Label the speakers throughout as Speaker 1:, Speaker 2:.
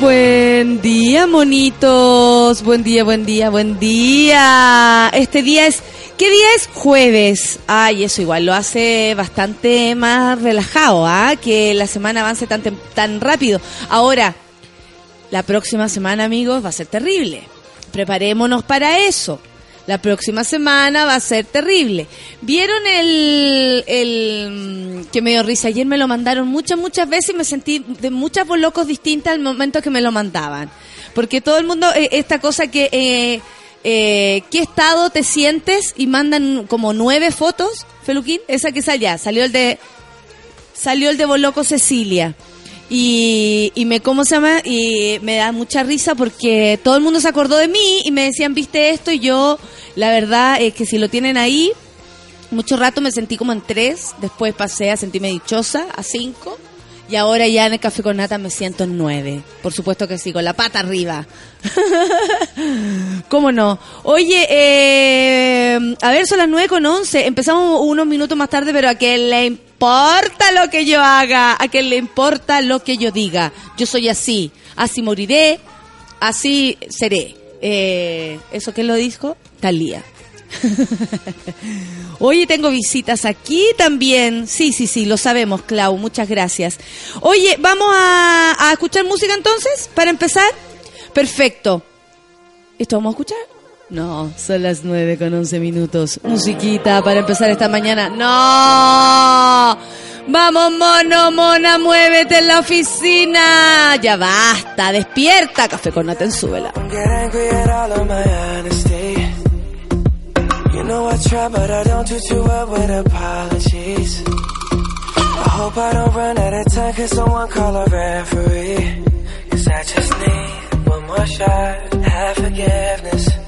Speaker 1: Buen día, monitos. Buen día, buen día, buen día. Este día es. ¿Qué día es? Jueves. Ay, eso igual lo hace bastante más relajado, ¿ah? Que la semana avance tan, tan rápido. Ahora, la próxima semana, amigos, va a ser terrible. Preparémonos para eso. La próxima semana va a ser terrible. ¿Vieron el, el mm, que me dio risa? Ayer me lo mandaron muchas, muchas veces y me sentí de muchas bolocos distintas al momento que me lo mandaban. Porque todo el mundo, eh, esta cosa que, eh, eh, ¿qué estado te sientes? Y mandan como nueve fotos, Feluquín, esa que salió, salió el de, salió el de Boloco Cecilia. Y, y me, ¿cómo se llama? Y me da mucha risa porque todo el mundo se acordó de mí y me decían, viste esto, y yo, la verdad es que si lo tienen ahí, mucho rato me sentí como en tres, después pasé a sentirme dichosa, a cinco, y ahora ya en el café con nata me siento en nueve. Por supuesto que sí, con la pata arriba. ¿Cómo no? Oye, eh, a ver, son las nueve con once. Empezamos unos minutos más tarde, pero a quien le importa lo que yo haga, a quien le importa lo que yo diga. Yo soy así, así moriré, así seré. Eh, ¿Eso qué lo dijo? Talía. Oye, tengo visitas aquí también. Sí, sí, sí, lo sabemos, Clau. Muchas gracias. Oye, ¿vamos a, a escuchar música entonces? Para empezar. Perfecto. ¿Esto vamos a escuchar? No, son las nueve con once minutos. Musiquita para empezar esta mañana. ¡No! Vamos, mono, mona, muévete en la oficina. Ya basta, despierta. Café con nata en súbela.
Speaker 2: You know I try, but I don't do too well with apologies. I hope I don't run out of time, cause someone call a referee. Cause I just need one more shot, have forgiveness.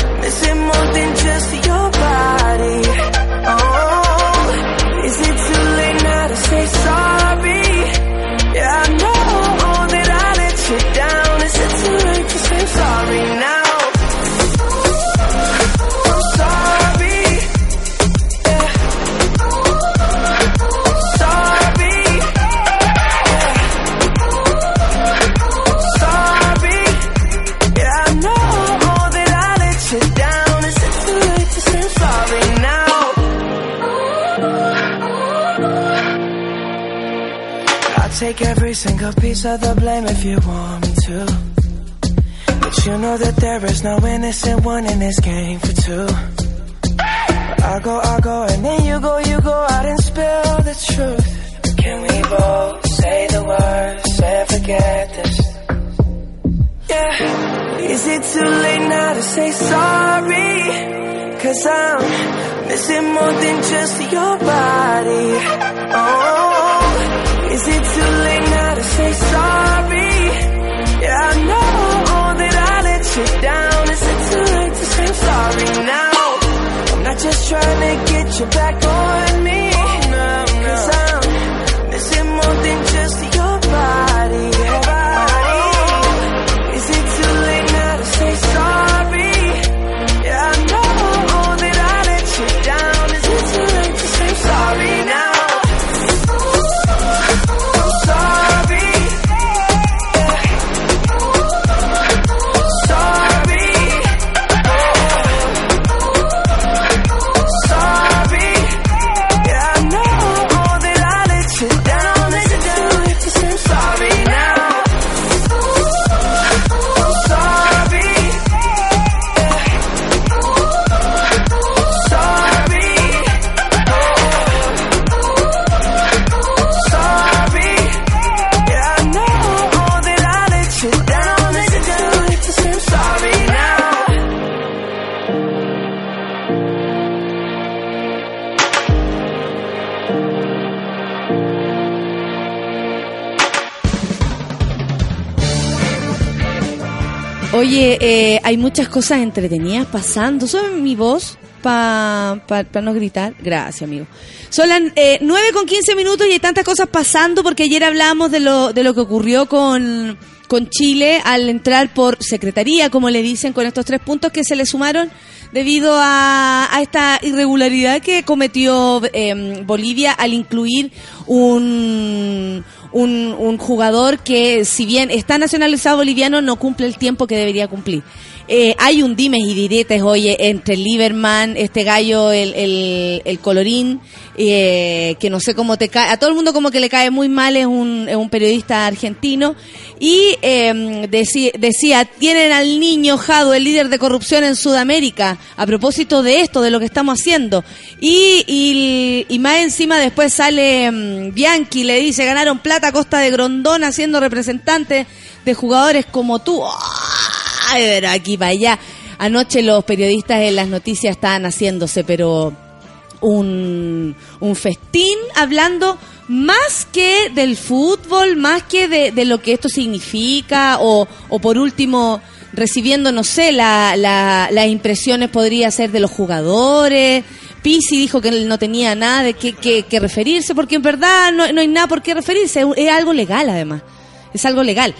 Speaker 2: missing more than just your body. Oh, of the blame if you want me to. But you know that there is no innocent one in this game for two. your back on me.
Speaker 1: Oye, eh, hay muchas cosas entretenidas pasando. ¿Sube mi voz? Para pa, no gritar. Gracias, amigo. Son las eh, 9 con 15 minutos y hay tantas cosas pasando porque ayer hablamos de lo, de lo que ocurrió con, con Chile al entrar por secretaría, como le dicen, con estos tres puntos que se le sumaron debido a, a esta irregularidad que cometió eh, Bolivia al incluir un, un, un jugador que, si bien está nacionalizado boliviano, no cumple el tiempo que debería cumplir. Eh, hay un dimes y diretes, oye, entre Lieberman, este gallo, el, el, el colorín, eh, que no sé cómo te cae, a todo el mundo como que le cae muy mal, es un, es un periodista argentino, y eh, decía, tienen al niño Jado, el líder de corrupción en Sudamérica, a propósito de esto, de lo que estamos haciendo. Y, y, y más encima después sale mm, Bianchi, le dice, ganaron plata a costa de Grondona siendo representante de jugadores como tú. Ay, pero aquí para allá. Anoche los periodistas en las noticias estaban haciéndose, pero un, un festín hablando más que del fútbol, más que de, de lo que esto significa, o, o por último recibiendo, no sé, la, la- las impresiones podría ser de los jugadores. Pisi dijo que no tenía nada de qué que, que referirse, porque en verdad no, no hay nada por qué referirse, es algo legal además, es algo legal.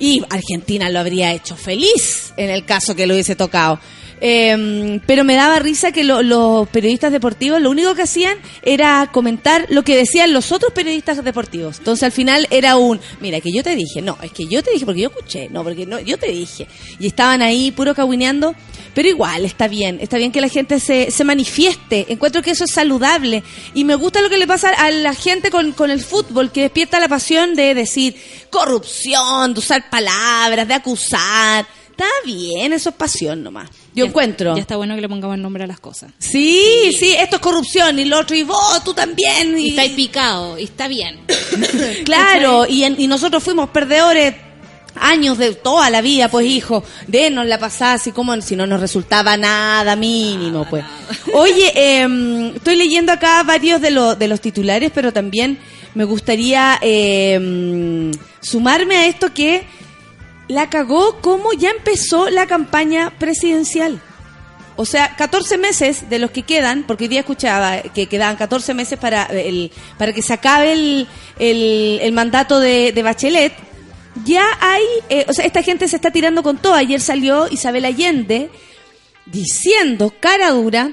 Speaker 1: Y Argentina lo habría hecho feliz en el caso que lo hubiese tocado. Eh, pero me daba risa que lo- los periodistas deportivos lo único que hacían era comentar lo que decían los otros periodistas deportivos. Entonces al final era un, mira, que yo te dije, no, es que yo te dije porque yo escuché, no, porque no, yo te dije. Y estaban ahí puro caguineando, pero igual está bien, está bien que la gente se, se manifieste. Encuentro que eso es saludable. Y me gusta lo que le pasa a la gente con, con el fútbol, que despierta la pasión de decir corrupción, de usar palabras, de acusar. Está bien, eso es pasión nomás. Yo
Speaker 3: Ya-
Speaker 1: encuentro.
Speaker 3: Ya está bueno que le pongamos nombre a las cosas.
Speaker 1: Sí, sí, esto es corrupción y lo otro, y vos, tú también.
Speaker 3: Y
Speaker 1: Y,
Speaker 3: picado, y está bien.
Speaker 1: claro, y, en- y nosotros fuimos perdedores años de toda la vida, pues hijo, denos la pasada, así como si no nos resultaba nada mínimo, pues. Oye, em, estoy leyendo acá varios de, los de los titulares, pero también me gustaría em, sumarme a esto que la cagó como ya empezó la campaña presidencial. O sea, 14 meses de los que quedan, porque hoy día escuchaba que quedaban 14 meses para, el, para que se acabe el, el, mandato de, de Bachelet, ya hay, eh, o sea, esta gente se está tirando con todo. Ayer salió Isabel Allende diciendo, cara dura,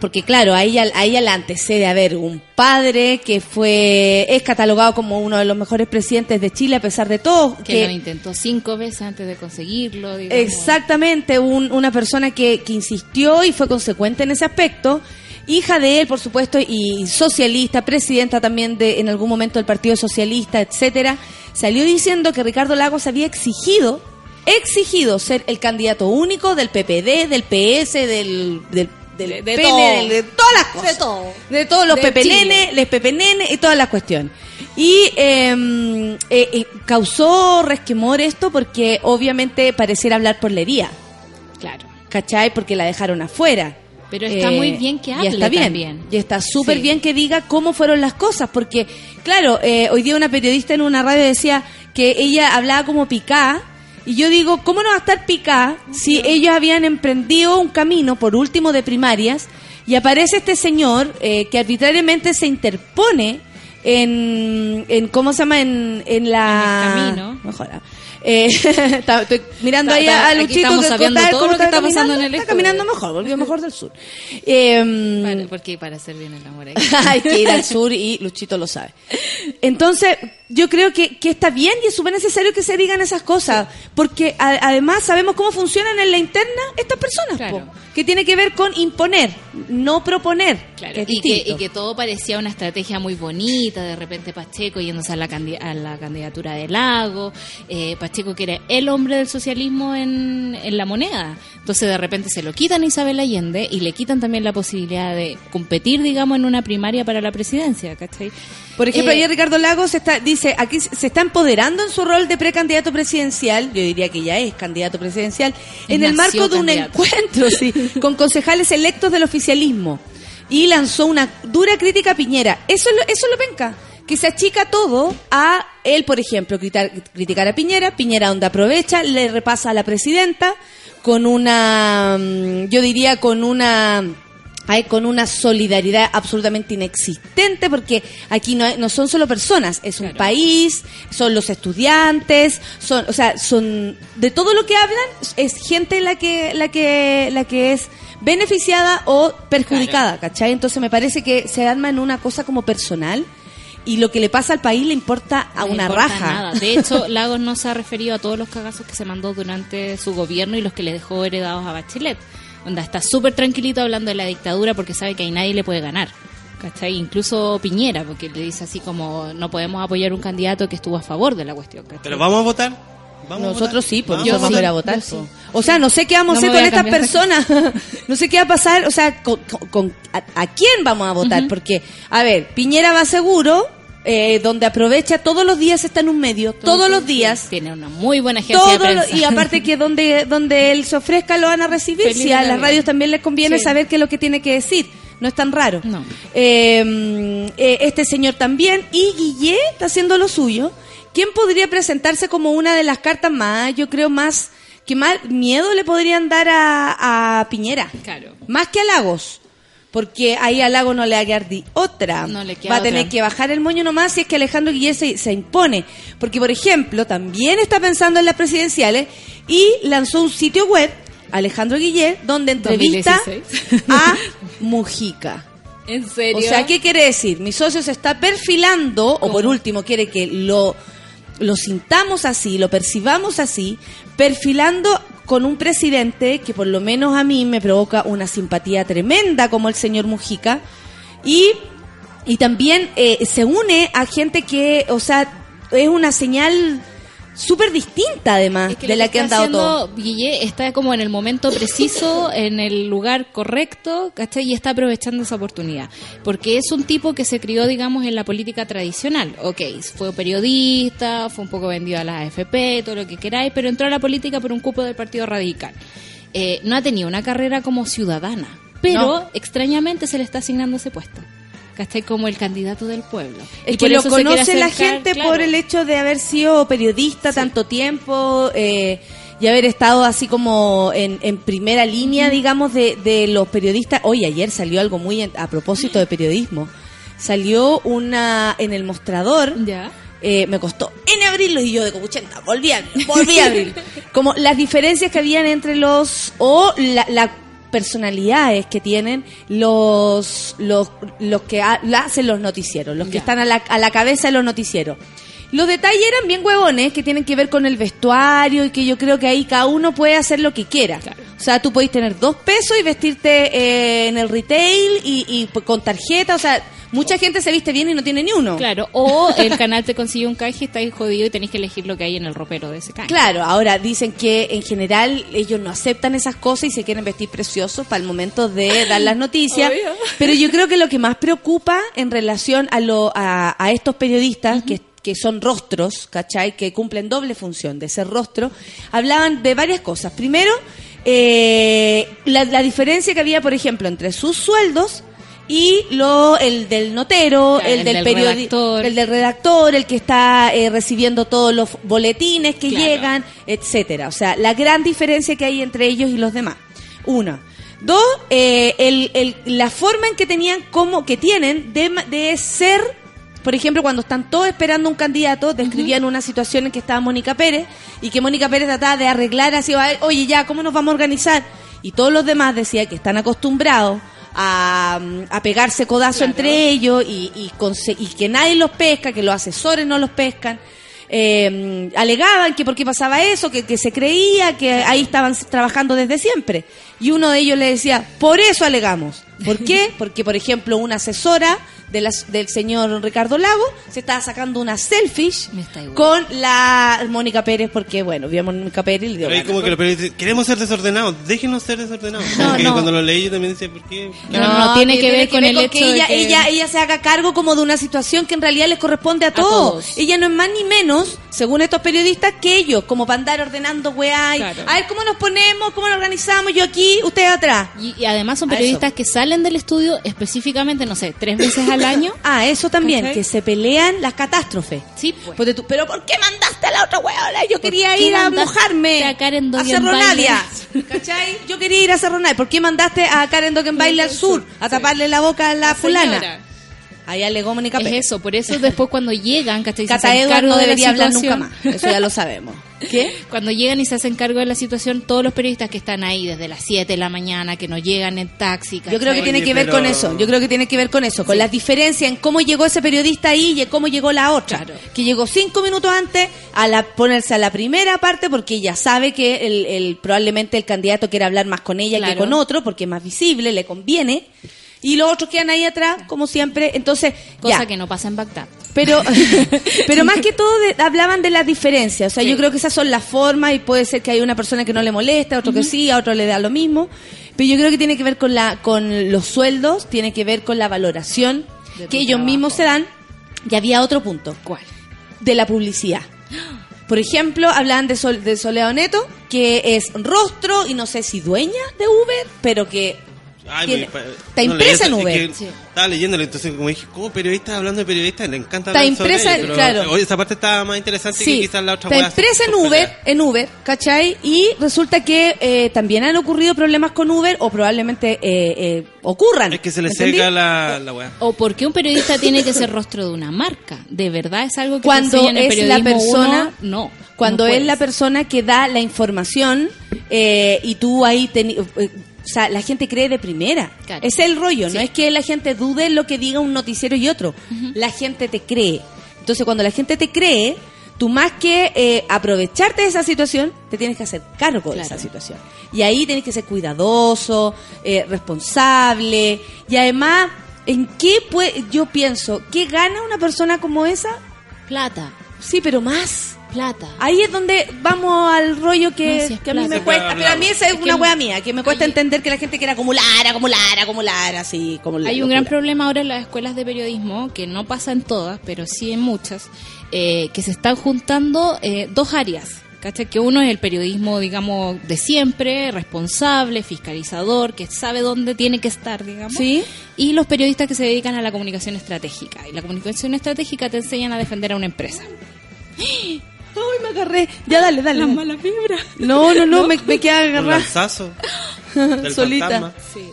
Speaker 1: porque claro, a ella, a ella la antecede a ver un padre que fue, es catalogado como uno de los mejores presidentes de Chile a pesar de todo.
Speaker 3: Que, lo intentó cinco veces antes de conseguirlo. digamos.
Speaker 1: Exactamente, un- una persona que, que insistió y fue consecuente en ese aspecto. Hija de él, por supuesto, y socialista, presidenta también de en algún momento del Partido Socialista, etcétera, salió diciendo que Ricardo Lagos había exigido, exigido ser el candidato único del PPD, del PS, del, del, del
Speaker 3: De- todo.
Speaker 1: de todas las cosas.
Speaker 3: De todo.
Speaker 1: De todos los
Speaker 3: Chile.
Speaker 1: les pepenenes y todas las cuestiones. Y eh, eh, eh, causó resquemor esto porque obviamente pareciera hablar por lería,
Speaker 3: Claro.
Speaker 1: ¿cachai? Porque la dejaron afuera.
Speaker 3: Pero está muy bien que
Speaker 1: y
Speaker 3: hable
Speaker 1: está bien,
Speaker 3: también.
Speaker 1: Y está súper
Speaker 3: Sí.
Speaker 1: bien que diga cómo fueron las cosas, porque, claro, eh, hoy día una periodista en una radio decía que ella hablaba como picá, y yo digo, ¿cómo no va a estar picá si ellos habían emprendido un camino, por último, de primarias, y aparece este señor eh, que arbitrariamente se interpone en, en ¿cómo se llama? En, en la...
Speaker 3: En el camino.
Speaker 1: Mejor. Eh, está- estoy mirando ahí a Luchito que
Speaker 3: sabiendo
Speaker 1: contaba
Speaker 3: todo
Speaker 1: cómo
Speaker 3: lo que está pasando en el
Speaker 1: Está caminando mejor, volvió mejor del sur. Eh,
Speaker 3: Para- porque para hacer bien el amor hay
Speaker 1: hay que ir al sur y Luchito lo sabe. Entonces, yo creo que, que está bien y es súper necesario que se digan esas cosas, porque a- además sabemos cómo funcionan en la interna estas personas,
Speaker 3: Claro.
Speaker 1: po, que tiene que ver con imponer, no proponer.
Speaker 3: Claro,
Speaker 1: que
Speaker 3: y, que, y que todo parecía una estrategia muy bonita, de repente Pacheco yéndose a la, a la candidatura de Lago, eh, Pacheco que era el hombre del socialismo en, en la moneda. Entonces de repente se lo quitan a Isabel Allende y le quitan también la posibilidad de competir, digamos, en una primaria para la presidencia, ¿cachai?
Speaker 1: Por ejemplo,
Speaker 3: Eh,
Speaker 1: ayer Ricardo Lagos está, dice, aquí se está empoderando en su rol de precandidato presidencial, yo diría que ya es candidato presidencial, en el marco de un
Speaker 3: candidato.
Speaker 1: encuentro sí, con concejales electos del oficialismo. Y lanzó una dura crítica a Piñera. Eso es lo, eso es lo penca, que se achica todo a él, por ejemplo, criticar, criticar a Piñera, Piñera donde aprovecha, le repasa a la presidenta con una, mm, yo diría con una hay con una solidaridad absolutamente inexistente porque aquí no, hay- no son solo personas, es un
Speaker 3: Claro.
Speaker 1: país, son los estudiantes, son, o sea, son de todo lo que hablan es gente la que la que la que es beneficiada o perjudicada, ¿cachai? Entonces me parece que se arma en una cosa como personal y lo que le pasa al país le importa a
Speaker 3: No
Speaker 1: una
Speaker 3: importa
Speaker 1: raja.
Speaker 3: nada. De hecho, Lagos no se ha referido a todos los cagazos que se mandó durante su gobierno y los que le dejó heredados a Bachelet. Onda, está súper tranquilito hablando de la dictadura porque sabe que ahí nadie le puede ganar. ¿Cachai? Incluso Piñera, porque le dice así como no podemos apoyar un candidato que estuvo a favor de la cuestión. ¿cachai?
Speaker 4: Pero vamos a votar. ¿Vamos a
Speaker 1: Nosotros
Speaker 4: votar?
Speaker 1: sí, pues
Speaker 4: Vamos.
Speaker 3: Yo
Speaker 1: vamos
Speaker 3: sí,
Speaker 1: a a votar.
Speaker 3: sí.
Speaker 1: O sea, no sé qué vamos a
Speaker 3: No
Speaker 1: hacer con
Speaker 3: a
Speaker 1: estas personas. no sé qué va a pasar, o sea, con, con- con- a, a quién vamos a votar. Porque, a ver, Piñera va seguro, eh, donde aprovecha todos los días está en un medio, todos los días.
Speaker 3: Tiene una muy buena agencia de
Speaker 1: lo- y aparte que donde donde él se ofrezca lo van a recibir.
Speaker 3: Feliz
Speaker 1: Si a
Speaker 3: la
Speaker 1: las radios también les conviene
Speaker 3: Sí.
Speaker 1: saber qué es lo que tiene que decir. No es tan raro.
Speaker 3: No.
Speaker 1: Eh, mm, eh, este señor también. Y Guillé está haciendo lo suyo. ¿Quién podría presentarse como una de las cartas más, yo creo, más que más miedo le podrían dar a, a Piñera?
Speaker 3: Claro.
Speaker 1: Más que a Lagos. Porque ahí a Lagos no le va a quedar otra.
Speaker 3: No le queda
Speaker 1: va a tener
Speaker 3: otra.
Speaker 1: que bajar el moño nomás si es que Alejandro Guillén se, se impone. Porque, por ejemplo, también está pensando en las presidenciales y lanzó un sitio web, Alejandro Guillén, donde entrevista
Speaker 3: 2016.
Speaker 1: a Mujica.
Speaker 3: ¿En serio?
Speaker 1: O sea, ¿qué quiere decir? Mi socio se está perfilando, o por último quiere que lo, lo sintamos así, lo percibamos así, perfilando con un presidente que por lo menos a mí me provoca una simpatía tremenda como el señor Mujica, y, y también eh, se une a gente que, o sea, es una señal súper distinta además
Speaker 3: Es que
Speaker 1: de la que han dado todo.
Speaker 3: Guille está como en el momento preciso, en el lugar correcto, ¿cachai? Y está aprovechando esa oportunidad. Porque es un tipo que se crió, digamos, en la política tradicional. Ok, fue periodista, fue un poco vendido a la AFP, todo lo que queráis, pero entró a la política por un cupo del Partido Radical. Eh, no ha tenido una carrera como ciudadana, pero
Speaker 1: No.
Speaker 3: extrañamente se le está asignando ese puesto. ¿Cachai? Como el candidato del pueblo.
Speaker 1: Es
Speaker 3: Y
Speaker 1: que lo conoce la gente
Speaker 3: claro.
Speaker 1: por el hecho de haber sido periodista tanto tiempo eh, y haber estado así como en, en primera línea, digamos, de, de los periodistas. Oye, ayer salió algo muy en- a propósito de periodismo. Salió una en el mostrador.
Speaker 3: Ya.
Speaker 1: eh, me costó en abrirlo y yo de copuchenta, volví a abrir, volví a abrir. Como las diferencias que habían entre los, o la, la personalidades que tienen los, los, los que ha- hacen los noticieros, los que
Speaker 3: Ya.
Speaker 1: están a la, a la cabeza de los noticieros. Los detalles eran bien huevones que tienen que ver con el vestuario y que yo creo que ahí cada uno puede hacer lo que quiera.
Speaker 3: Claro.
Speaker 1: O sea, tú podés tener dos pesos y vestirte eh, en el retail y, y pues, con tarjeta. O sea, mucha gente se viste bien y no tiene ni uno.
Speaker 3: Claro, o el canal te consigue un canje y está ahí jodido y tenés que elegir lo que hay en el ropero de ese canje.
Speaker 1: Claro, ahora dicen que en general ellos no aceptan esas cosas y se quieren vestir preciosos para el momento de dar las noticias.
Speaker 3: Obvio.
Speaker 1: Pero yo creo que lo que más preocupa en relación a, lo, a, a estos periodistas que, que son rostros, ¿cachai? Que cumplen doble función de ser rostro, hablaban de varias cosas. Primero, eh, la, la diferencia que había, por ejemplo, entre sus sueldos y lo el del notero,
Speaker 3: Claro,
Speaker 1: el,
Speaker 3: el
Speaker 1: del,
Speaker 3: del redactor.
Speaker 1: el del redactor, el que está eh, recibiendo todos los boletines que
Speaker 3: Claro.
Speaker 1: llegan, etcétera. O sea, la gran diferencia que hay entre ellos y los demás. Una. Dos, eh, el, el- la forma en que tenían, como que tienen de, de ser, por ejemplo, cuando están todos esperando un candidato, describían una situación en que estaba Mónica Pérez y que Mónica Pérez trataba de arreglar así, "Ay, oye, ya, ¿cómo nos vamos a organizar? Y todos los demás decían que están acostumbrados a, a pegarse codazo
Speaker 3: Claro.
Speaker 1: entre ellos y, y que nadie los pesca, que los asesores no los pescan. Eh, alegaban que por qué pasaba eso, que, que se creía que ahí estaban trabajando desde siempre. Y uno de ellos le decía, por eso alegamos. ¿Por qué? Porque, por ejemplo, una asesora de las- del señor Ricardo Lago se estaba sacando una selfish con la Mónica Pérez, porque, bueno, vio a Mónica Pérez y le dio
Speaker 4: Pero ahí como que periodistas dicen, queremos ser desordenados, déjenos ser desordenados.
Speaker 1: No,
Speaker 4: Como que
Speaker 1: no.
Speaker 4: cuando lo leí yo también decía, ¿por qué?
Speaker 3: No, no, tiene que ver con el
Speaker 1: que
Speaker 3: hecho de
Speaker 1: ella,
Speaker 3: que-
Speaker 1: ella, ella se haga cargo como de una situación que en realidad les corresponde a todos.
Speaker 3: todos.
Speaker 1: Ella no es más ni menos, según estos periodistas, que ellos, como para andar ordenando weá. y,
Speaker 3: Claro.
Speaker 1: A ver cómo nos ponemos, cómo nos organizamos, yo aquí, usted atrás.
Speaker 3: Y, y además son periodistas que salen del estudio específicamente, no sé, tres veces al año.
Speaker 1: Ah, eso también,
Speaker 3: ¿Cachai?
Speaker 1: que se pelean las catástrofes.
Speaker 3: Sí, pues.
Speaker 1: Ponte tú, pero ¿por qué mandaste a la otra huevona? Yo quería ir a mojarme.
Speaker 3: a Karen
Speaker 1: a? Cerro Navia. ¿Cachai? Yo quería ir a Cerro Navia. ¿Por qué mandaste a Karen Dogenbaile al sur? A taparle la boca a la fulana. Ahí alegó Mónica
Speaker 3: Es
Speaker 1: Pérez.
Speaker 3: eso, por eso después cuando llegan,
Speaker 1: Cata Edward no
Speaker 3: de la
Speaker 1: debería hablar nunca más. Eso ya lo sabemos. ¿Qué?
Speaker 3: Cuando llegan y se hacen cargo de la situación, todos los periodistas que están ahí desde las 7 de la mañana, que no llegan en taxi,
Speaker 1: Yo creo que tiene
Speaker 4: Oye,
Speaker 1: que ver
Speaker 4: pero-
Speaker 1: con eso. Yo creo que tiene que ver con eso, con las diferencias en cómo llegó ese periodista ahí y cómo llegó la otra.
Speaker 3: Claro.
Speaker 1: Que llegó cinco minutos antes a la, ponerse a la primera parte porque ella sabe que el, el- probablemente el candidato quiere hablar más con ella que con otro porque es más visible, le conviene. Y los otros quedan ahí atrás, como siempre. Entonces,
Speaker 3: Cosa
Speaker 1: ya.
Speaker 3: que no pasa en Bagdad.
Speaker 1: Pero, pero más que todo de- hablaban de las diferencias. O sea,
Speaker 3: Sí.
Speaker 1: yo creo que esas son las formas y puede ser que hay una persona que no le molesta, otro que sí, a otro le da lo mismo. Pero yo creo que tiene que ver con la, con los sueldos, tiene que ver con la valoración
Speaker 3: De
Speaker 1: que ellos
Speaker 3: trabajo.
Speaker 1: mismos se dan. Y había otro punto,
Speaker 3: ¿Cuál?
Speaker 1: de la publicidad. Por ejemplo, hablaban de, Sol, de Soledad Neto, que es rostro y no sé si dueña de Uber, pero que
Speaker 4: Ay,
Speaker 1: tiene-
Speaker 4: me-
Speaker 1: está
Speaker 4: no
Speaker 1: impresa en Uber.
Speaker 4: es que
Speaker 3: Sí.
Speaker 4: Estaba leyéndolo, entonces como dije, ¿cómo periodista hablando de periodista? Le encanta
Speaker 1: Está
Speaker 4: hablar sobre
Speaker 1: impresa,
Speaker 4: ello, pero,
Speaker 1: claro.
Speaker 4: Oye, esa parte estaba más interesante que
Speaker 1: Sí,
Speaker 4: quizás la otra
Speaker 1: está
Speaker 4: hueá,
Speaker 1: empresa en Uber, en Uber, ¿cachai? Y resulta que eh, también han ocurrido problemas con Uber o probablemente eh, eh, ocurran.
Speaker 4: Es que se le seca la, la weá.
Speaker 3: O porque un periodista tiene que ser rostro de una marca. ¿De verdad es algo que
Speaker 1: Cuando
Speaker 3: enseñan en el
Speaker 1: es la persona,
Speaker 3: uno? no.
Speaker 1: Cuando
Speaker 3: no
Speaker 1: es la persona que da la información eh, y tú ahí eh, o sea, la gente cree de primera.
Speaker 3: Claro.
Speaker 1: Es el rollo,
Speaker 3: Sí.
Speaker 1: no es que la gente dude lo que diga un noticiero y otro. La gente te cree. Entonces, cuando la gente te cree, tú más que eh, aprovecharte de esa situación, te tienes que hacer cargo de esa situación. Y ahí tienes que ser cuidadoso, eh, responsable. Y además, ¿en qué puede, yo pienso, qué gana una persona como esa?
Speaker 3: Plata,
Speaker 1: Sí, pero más.
Speaker 3: Plata.
Speaker 1: Ahí es donde vamos al rollo que,
Speaker 3: No,
Speaker 1: a mí me cuesta. Pero a mí esa es, una wea mía, que me cuesta
Speaker 3: hay-
Speaker 1: entender que la gente quiera acumular, acumular, acumular, así como
Speaker 3: Hay un gran problema ahora en las escuelas de periodismo, que no pasa en todas, pero sí en muchas, eh, que se están juntando eh, dos áreas. ¿cachai? Que uno es el periodismo, digamos, de siempre, responsable, fiscalizador, que sabe dónde tiene que estar, digamos.
Speaker 1: Sí.
Speaker 3: Y los periodistas que se dedican a la comunicación estratégica. Y la comunicación estratégica te enseñan a defender a una empresa.
Speaker 1: Me agarré. Ya, dale, dale. dale.
Speaker 3: mala vibra.
Speaker 1: No, no, no, me, me queda
Speaker 4: Un
Speaker 1: agarrada.
Speaker 4: lanzazo del
Speaker 1: Solita.
Speaker 4: fantasma.
Speaker 3: Sí.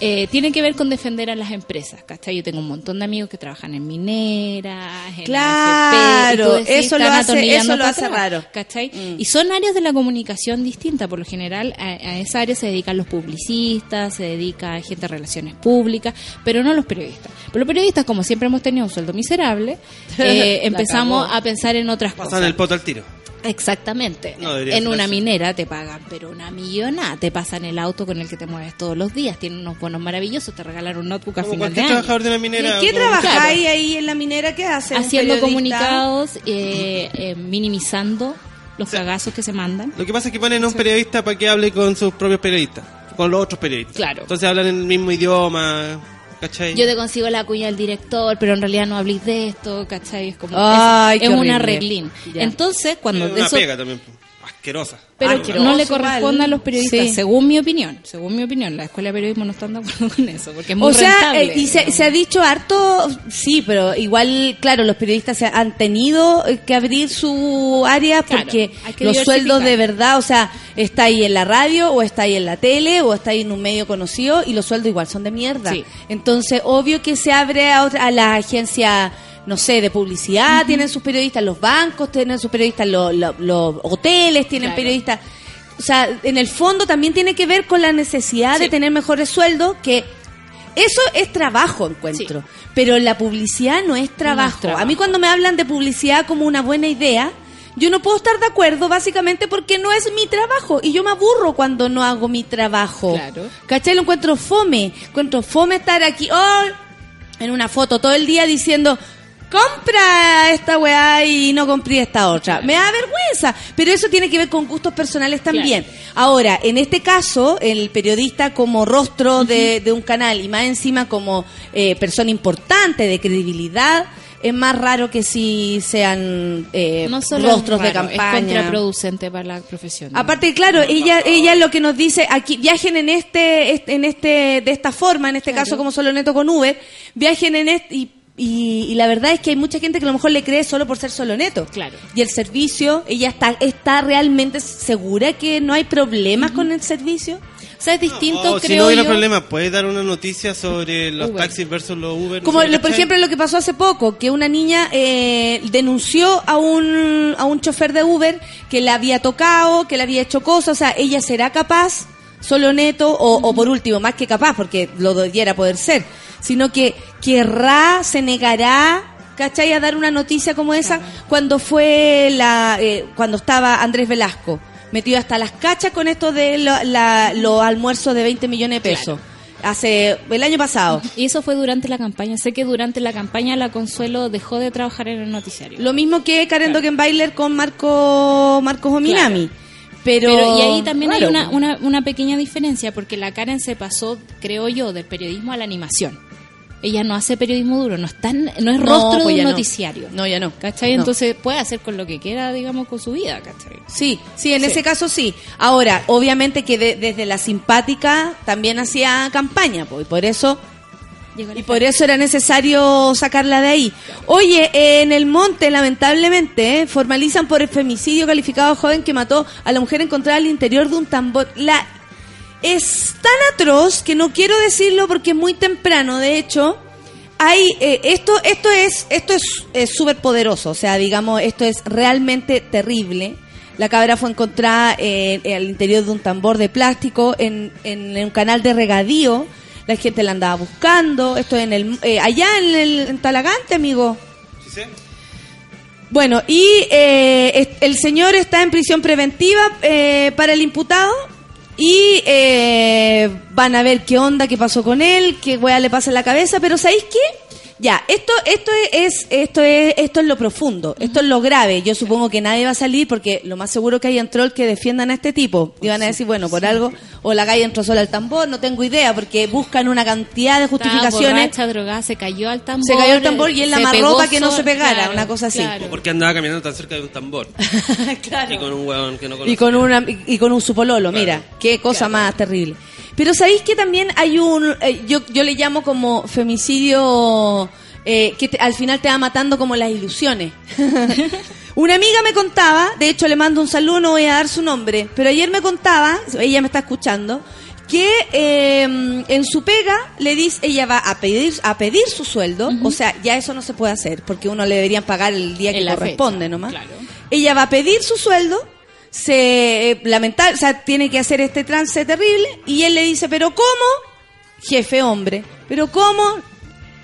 Speaker 3: Eh, tiene que ver con defender a las empresas, ¿cachai? Yo tengo un montón de amigos que trabajan en mineras, en
Speaker 1: Claro,
Speaker 3: AFP, y decís,
Speaker 1: eso lo hace- eso lo hace
Speaker 3: atrás,
Speaker 1: raro.
Speaker 3: ¿cachai?
Speaker 1: Mm.
Speaker 3: Y son áreas de la comunicación distintas, por lo general a, a esa área se dedican los publicistas, se dedica gente de relaciones públicas, pero no los periodistas. Pero los periodistas, como siempre hemos tenido un sueldo miserable, eh, empezamos a pensar en otras
Speaker 4: Pasan
Speaker 3: cosas.
Speaker 4: el poto al tiro.
Speaker 3: Exactamente.
Speaker 4: No
Speaker 3: en una
Speaker 4: así.
Speaker 3: minera te pagan, pero una millonada. Te pasan el auto con el que te mueves todos los días. Tienen unos bonos maravillosos. Te regalan un notebook a
Speaker 4: Como
Speaker 3: final de año.
Speaker 4: trabajador de una minera.
Speaker 1: ¿Y ¿Qué trabajáis ahí en la minera? ¿Qué hace? un
Speaker 3: Haciendo
Speaker 1: periodista?
Speaker 3: comunicados, eh, eh, minimizando los cagazos que se mandan.
Speaker 4: Lo que pasa es que ponen a un periodista para que hable con sus propios periodistas, con los otros periodistas.
Speaker 3: Claro.
Speaker 4: Entonces hablan en el mismo idioma, ¿cachai?
Speaker 3: Yo te consigo la cuña del director, pero en realidad no habléis de esto, ¿cachai? Es como.
Speaker 1: Ay,
Speaker 3: es un arreglín.
Speaker 1: Ya.
Speaker 3: Entonces, cuando
Speaker 4: Es una
Speaker 3: eso.
Speaker 4: pega también, asquerosa.
Speaker 3: Pero no le corresponde a los periodistas,
Speaker 1: Sí.
Speaker 3: según mi opinión. Según mi opinión, la escuela de periodismo no están de acuerdo con eso, porque es muy
Speaker 1: O sea,
Speaker 3: rentable.
Speaker 1: eh, y se, se ha dicho harto, sí, pero igual, claro, los periodistas se han tenido eh, que abrir su área
Speaker 3: Claro,
Speaker 1: porque los sueldos de verdad, o sea, está ahí en la radio o está ahí en la tele o está ahí en un medio conocido y los sueldos igual son de mierda.
Speaker 3: Sí.
Speaker 1: Entonces, obvio que se abre a, otra- a la agencia no sé, de publicidad tienen sus periodistas, los bancos tienen sus periodistas, los, los- los hoteles tienen
Speaker 3: Claro.
Speaker 1: periodistas. O sea, en el fondo también tiene que ver con la necesidad de tener mejores sueldos que eso es trabajo, encuentro. Pero la publicidad no es trabajo.
Speaker 3: trabajo.
Speaker 1: A mí cuando me hablan de publicidad como una buena idea, yo no puedo estar de acuerdo básicamente porque no es mi trabajo. Y yo me aburro cuando no hago mi trabajo.
Speaker 3: Claro.
Speaker 1: ¿Cachai? Lo encuentro fome. Encuentro fome estar aquí, oh, en una foto todo el día diciendo... Compra esta weá y no compré esta otra. Me da vergüenza. Pero eso tiene que ver con gustos personales también. Ahora, en este caso, el periodista como rostro de, de un canal y más encima como eh, persona importante de credibilidad, es más raro que si sean eh,
Speaker 3: no solo
Speaker 1: rostros de campaña.
Speaker 3: es contraproducente para la profesión.
Speaker 1: Aparte, claro, ella ella lo que nos dice aquí viajen en este, este- en este de esta forma, en este caso como solo neto con Uber, viajen en este y, y, y la verdad es que hay mucha gente que a lo mejor le cree solo por ser solo neto.
Speaker 3: Claro.
Speaker 1: Y el servicio, ella está está realmente segura que no hay problemas con el servicio.
Speaker 3: o sea, es distinto,
Speaker 4: O Oh, si
Speaker 3: creo
Speaker 4: no hubiera
Speaker 3: yo.
Speaker 4: problema, puedes dar una noticia sobre los
Speaker 3: Uber.
Speaker 4: taxis versus los Uber.
Speaker 1: Como,
Speaker 4: no
Speaker 1: por ejemplo, lo que pasó hace poco, que una niña eh, denunció a un, a un chofer de Uber que le había tocado, que le había hecho cosas, o sea, ella será capaz, solo neto, o, o por último, más que capaz, porque lo debiera poder ser, sino que querrá, se negará, ¿cachai? A dar una noticia como esa cuando fue la, eh, cuando estaba Andrés Velasco, metido hasta las cachas con esto de lo- la- los almuerzos de 20 millones de pesos. Hace el año pasado.
Speaker 3: Y eso fue durante la campaña. Sé que durante la campaña la Consuelo dejó de trabajar en el noticiario.
Speaker 1: Lo mismo que Karen Dockenbailer con Marco Marcos Ominami. Pero,
Speaker 3: Pero, y ahí también hay
Speaker 1: Claro.
Speaker 3: una, una, una pequeña diferencia, porque la Karen se pasó, creo yo, del periodismo a la animación. Ella no hace periodismo duro, no, está en- no es
Speaker 1: No,
Speaker 3: rostro
Speaker 1: pues
Speaker 3: de
Speaker 1: ya
Speaker 3: un
Speaker 1: no.
Speaker 3: noticiario.
Speaker 1: No, ya no.
Speaker 3: ¿Cachai?
Speaker 1: No.
Speaker 3: Entonces puede hacer con lo que quiera, digamos, con su vida, ¿cachai?
Speaker 1: Sí, sí, en
Speaker 3: Sí.
Speaker 1: ese caso sí. Ahora, obviamente que de- desde la simpática también hacía campaña, pues, y por eso y por eso era necesario sacarla de ahí. Oye, en el monte, lamentablemente, eh, formalizan por el femicidio calificado joven que mató a la mujer encontrada al interior de un tambor. La es tan atroz que no quiero decirlo porque es muy temprano. De hecho, hay eh, esto esto es esto es es súper poderoso. O sea, digamos, esto es realmente terrible. La cabra fue encontrada eh, al interior de un tambor de plástico en, en un canal de regadío. La gente la andaba buscando. Esto en el eh, allá en el en Talagante, amigo.
Speaker 4: ¿Sí sé?
Speaker 1: Bueno, y eh, el señor está en prisión preventiva eh, para el imputado y eh, van a ver qué onda, qué pasó con él, qué weá le pasa en la cabeza, pero ¿sabéis qué? Ya, esto, esto es, esto es, esto es lo profundo, esto es lo grave. Yo supongo que nadie va a salir porque lo más seguro que hay en troll que defiendan a este tipo. Y van a decir, bueno, por algo, o la calle entró sola al tambor, no tengo idea, porque buscan una cantidad de justificaciones.
Speaker 3: borracha, drogada, se cayó al tambor.
Speaker 1: Se cayó al tambor y él la para que no se pegara,
Speaker 3: claro,
Speaker 1: una cosa así.
Speaker 3: claro.
Speaker 4: Porque andaba caminando tan cerca de un tambor.
Speaker 1: Claro.
Speaker 4: Y con un hueón que no conocía.
Speaker 1: y con una y con un supololo,
Speaker 4: Claro.
Speaker 1: mira, qué cosa más terrible. Pero sabéis que también hay un eh, yo yo le llamo como femicidio eh, que te- al final te va matando como las ilusiones. Una amiga me contaba, de hecho le mando un saludo, no voy a dar su nombre, pero ayer me contaba, ella me está escuchando, que eh, en su pega le dice, ella va a pedir a pedir su sueldo, o sea, ya eso no se puede hacer porque uno le deberían pagar el día que
Speaker 3: En
Speaker 1: corresponde
Speaker 3: fecha,
Speaker 1: nomás.
Speaker 3: claro.
Speaker 1: Ella va a pedir su sueldo, se eh, lamentable, o sea, tiene que hacer este trance terrible y él le dice, "¿Pero cómo?" Jefe hombre, "¿Pero cómo?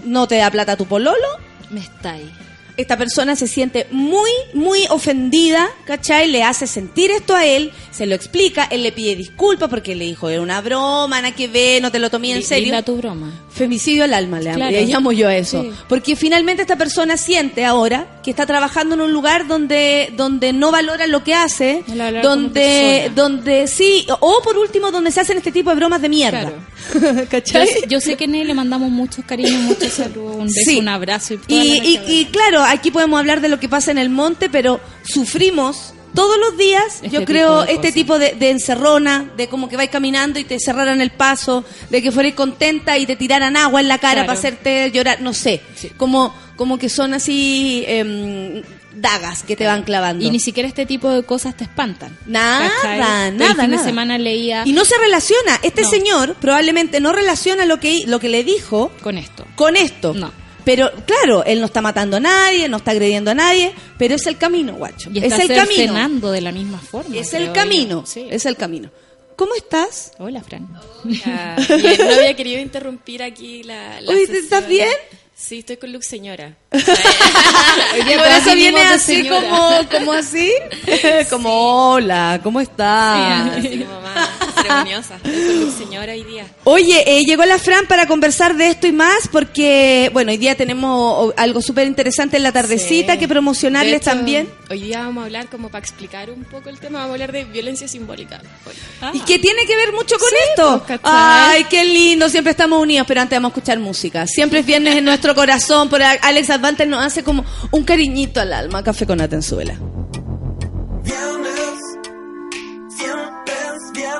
Speaker 1: ¿No te da plata tu pololo?"
Speaker 3: Me está ahí.
Speaker 1: Esta persona se siente muy, muy ofendida, ¿cachai? Le hace sentir esto a él, se lo explica, él le pide disculpas porque le dijo, era una broma, nada que ver, no te lo tomé en serio.
Speaker 3: linda tu broma.
Speaker 1: Femicidio al alma, le,
Speaker 3: Claro.
Speaker 1: le llamo yo a eso.
Speaker 3: Sí.
Speaker 1: Porque finalmente esta persona siente ahora que está trabajando en un lugar donde, donde no valora lo que hace, donde, donde sí, o por último, donde se hacen este tipo de bromas de mierda.
Speaker 3: Yo,
Speaker 1: ¿Cachai?
Speaker 3: yo sé que en él le mandamos muchos cariños, muchos saludos, un beso,
Speaker 1: Sí.
Speaker 3: un abrazo y
Speaker 1: Y, y, y claro, aquí podemos hablar de lo que pasa en el monte, pero sufrimos todos los días,
Speaker 3: Este
Speaker 1: yo
Speaker 3: tipo
Speaker 1: creo, este
Speaker 3: cosas.
Speaker 1: tipo de, de encerrona, de como que vais caminando y te cerraran el paso, de que fuerais contenta y te tiraran agua en la cara
Speaker 3: Claro.
Speaker 1: para hacerte llorar, no sé, como, como que son así em, dagas que te van clavando.
Speaker 3: Y ni siquiera este tipo de cosas te espantan.
Speaker 1: Nada,
Speaker 3: ¿cachai?
Speaker 1: nada,
Speaker 3: El fin
Speaker 1: nada.
Speaker 3: de semana leía
Speaker 1: Y no se relaciona, este
Speaker 3: No.
Speaker 1: señor probablemente no relaciona lo que, lo que le dijo
Speaker 3: con esto.
Speaker 1: con esto.
Speaker 3: No.
Speaker 1: Pero claro, él no está matando a nadie, no está agrediendo a nadie, pero es el camino, guacho.
Speaker 3: Y
Speaker 1: es
Speaker 3: está
Speaker 1: el camino.
Speaker 3: de la misma forma.
Speaker 1: Es el camino.
Speaker 3: Sí.
Speaker 1: Es el camino. ¿Cómo estás?
Speaker 3: Hola, Fran.
Speaker 5: Bien, no había querido interrumpir aquí la, la
Speaker 1: Oye. ¿estás bien?
Speaker 5: Sí, estoy con Lux señora.
Speaker 3: Todas
Speaker 1: eso viene así como, como así. como hola, ¿cómo estás?
Speaker 5: Así como más ceremoniosa. Señora hoy día.
Speaker 1: Oye, eh, llegó la Fran para conversar de esto y más porque, bueno, hoy día tenemos algo súper interesante en la tardecita
Speaker 5: Sí.
Speaker 1: que promocionarles
Speaker 5: De hecho,
Speaker 1: también.
Speaker 5: Hoy día vamos a hablar, como para explicar un poco el tema, vamos a hablar de violencia simbólica.
Speaker 1: Y que tiene que ver mucho con
Speaker 5: Sí,
Speaker 1: esto.
Speaker 5: pues.
Speaker 1: Ay, qué lindo, siempre estamos unidos, pero antes vamos a escuchar música. Siempre es viernes en nuestro corazón, por Alex Advantes nos hace como un cariñito al alma. Café con Atenzuela.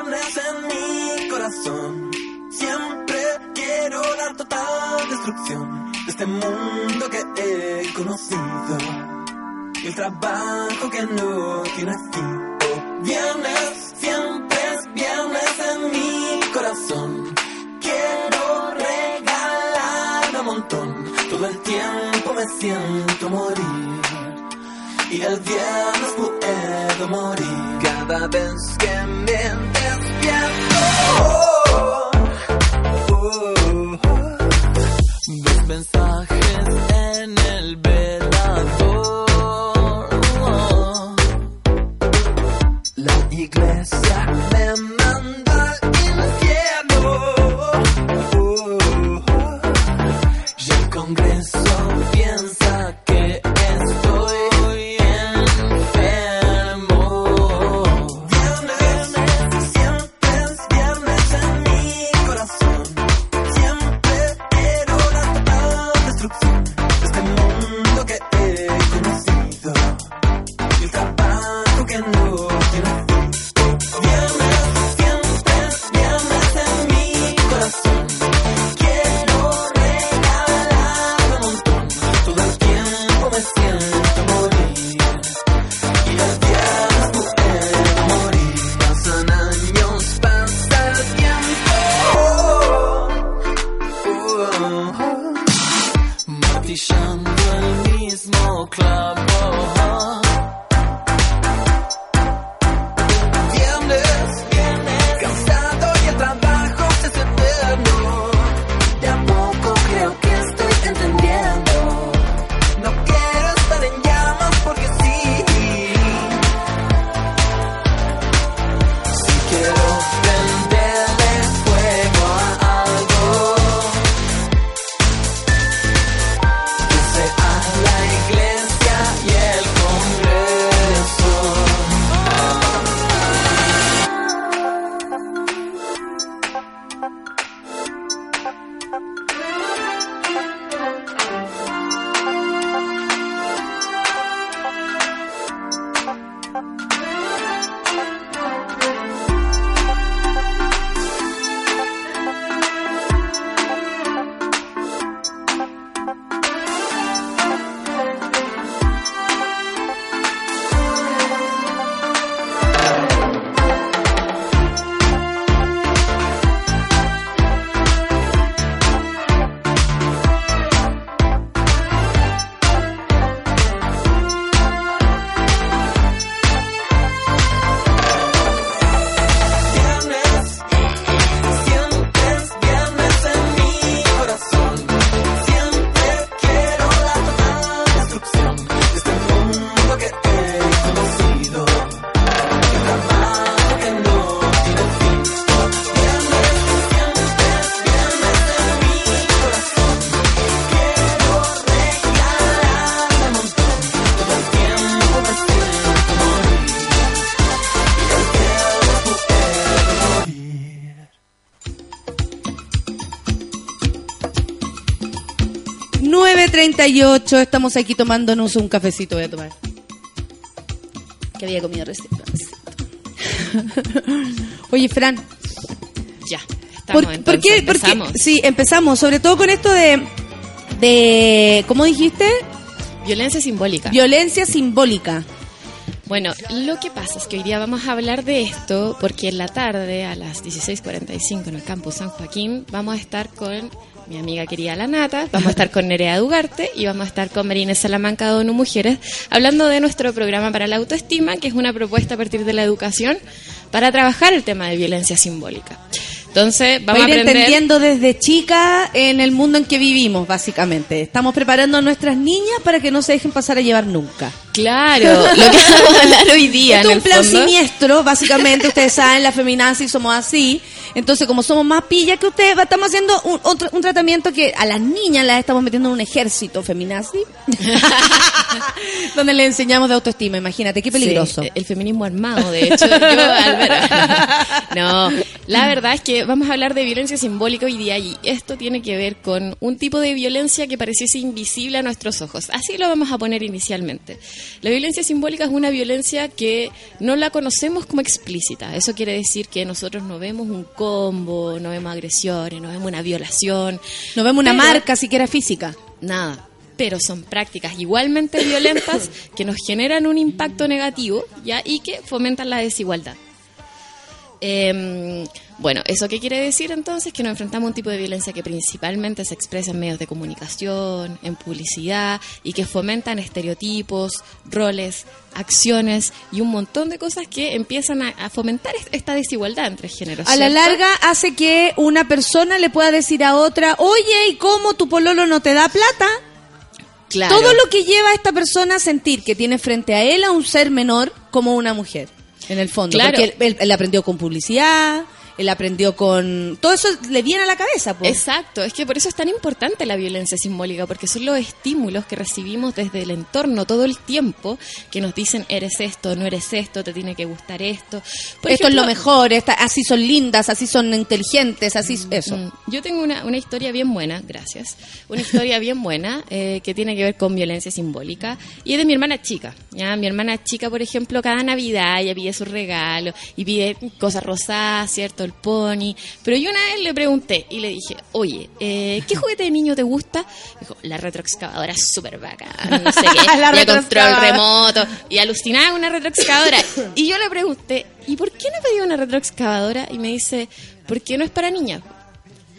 Speaker 6: En mi corazón. Siempre quiero la total destrucción de este mundo que he conocido. Y el trabajo que no tiene fin. Viernes, siempre es viernes en mi corazón. Quiero regalar un montón. Todo el tiempo me siento morir. Y el viernes puedo morir cada vez que me despierto. Oh,
Speaker 1: 9.38, estamos aquí tomándonos un cafecito, voy a tomar. Que había comido recién. Oye, Fran,
Speaker 5: Ya, estamos
Speaker 1: ¿por,
Speaker 5: entonces,
Speaker 1: por qué?
Speaker 5: empezamos.
Speaker 1: Sí, empezamos, sobre todo con esto de, de ¿cómo dijiste?
Speaker 5: Violencia simbólica.
Speaker 1: Violencia simbólica.
Speaker 5: Bueno, lo que pasa es que hoy día vamos a hablar de esto porque en la tarde, a las 16.45 en el campus San Joaquín, vamos a estar con mi amiga querida La Nata, vamos a estar con Nerea Dugarte y vamos a estar con Marina Salamanca de ONU Mujeres, hablando de nuestro programa para la autoestima, que es una propuesta a partir de la educación para trabajar el tema de violencia simbólica. Entonces, vamos
Speaker 1: Va
Speaker 5: a
Speaker 1: a ir
Speaker 5: aprender...
Speaker 1: entendiendo desde chica en el mundo en que vivimos, básicamente. Estamos preparando a nuestras niñas para que no se dejen pasar a llevar nunca.
Speaker 5: Claro, lo que vamos a hablar hoy día.
Speaker 1: Esto
Speaker 5: en
Speaker 1: es un plan
Speaker 5: fondo.
Speaker 1: siniestro, básicamente. Ustedes saben, la feminazi somos así. Entonces, como somos más pillas que ustedes, estamos haciendo un, otro- un tratamiento que a las niñas las estamos metiendo en un ejército feminazi. donde les enseñamos de autoestima. Imagínate, qué peligroso.
Speaker 5: Sí, el feminismo armado, de hecho. yo, no, la verdad es que vamos a hablar de violencia simbólica hoy día y esto tiene que ver con un tipo de violencia que pareciese invisible a nuestros ojos. Así lo vamos a poner inicialmente. La violencia simbólica es una violencia que no la conocemos como explícita. Eso quiere decir que nosotros no vemos un combo, no vemos agresiones, no vemos una violación.
Speaker 1: No vemos una
Speaker 5: Pero-
Speaker 1: marca siquiera física.
Speaker 5: Nada. Pero son prácticas igualmente violentas que nos generan un impacto negativo ¿ya? y que fomentan la desigualdad. Em, bueno, ¿eso qué quiere decir entonces? Que nos enfrentamos a un tipo de violencia que principalmente se expresa en medios de comunicación, en publicidad y que fomentan estereotipos, roles, acciones y un montón de cosas que empiezan a, a fomentar est- esta desigualdad entre géneros.
Speaker 1: A la larga hace que una persona le pueda decir a otra, oye, ¿y cómo tu pololo no te da plata?
Speaker 5: Claro.
Speaker 1: Todo lo que lleva a esta persona a sentir que tiene frente a él a un ser menor como una mujer, en el fondo.
Speaker 5: Claro.
Speaker 1: Porque él, él- él aprendió con publicidad, él aprendió con... Todo eso le viene a la cabeza, pues.
Speaker 5: Exacto, es que por eso es tan importante la violencia simbólica, porque son los estímulos que recibimos desde el entorno todo el tiempo, que nos dicen eres esto, no eres esto, te tiene que gustar esto. Por
Speaker 1: Esto es lo mejor, esta- así son lindas, así son inteligentes, así eso.
Speaker 5: Mm, Yo tengo una, una historia bien buena, gracias. Una historia bien buena eh, que tiene que ver con violencia simbólica y es de mi hermana chica. ¿ya? Mi hermana chica, por ejemplo, cada Navidad ella pide su regalo y pide cosas rosadas, ¿cierto? El pony. Pero yo una vez le pregunté y le dije, oye, eh, ¿qué juguete de niño te gusta? Dijo, la retroexcavadora es súper bacana, no sé qué.
Speaker 1: La
Speaker 5: a control remoto y alucinaba una retroexcavadora. Y yo le pregunté, ¿y por qué no pedí una retroexcavadora? Y me dice, ¿por qué no es para niñas?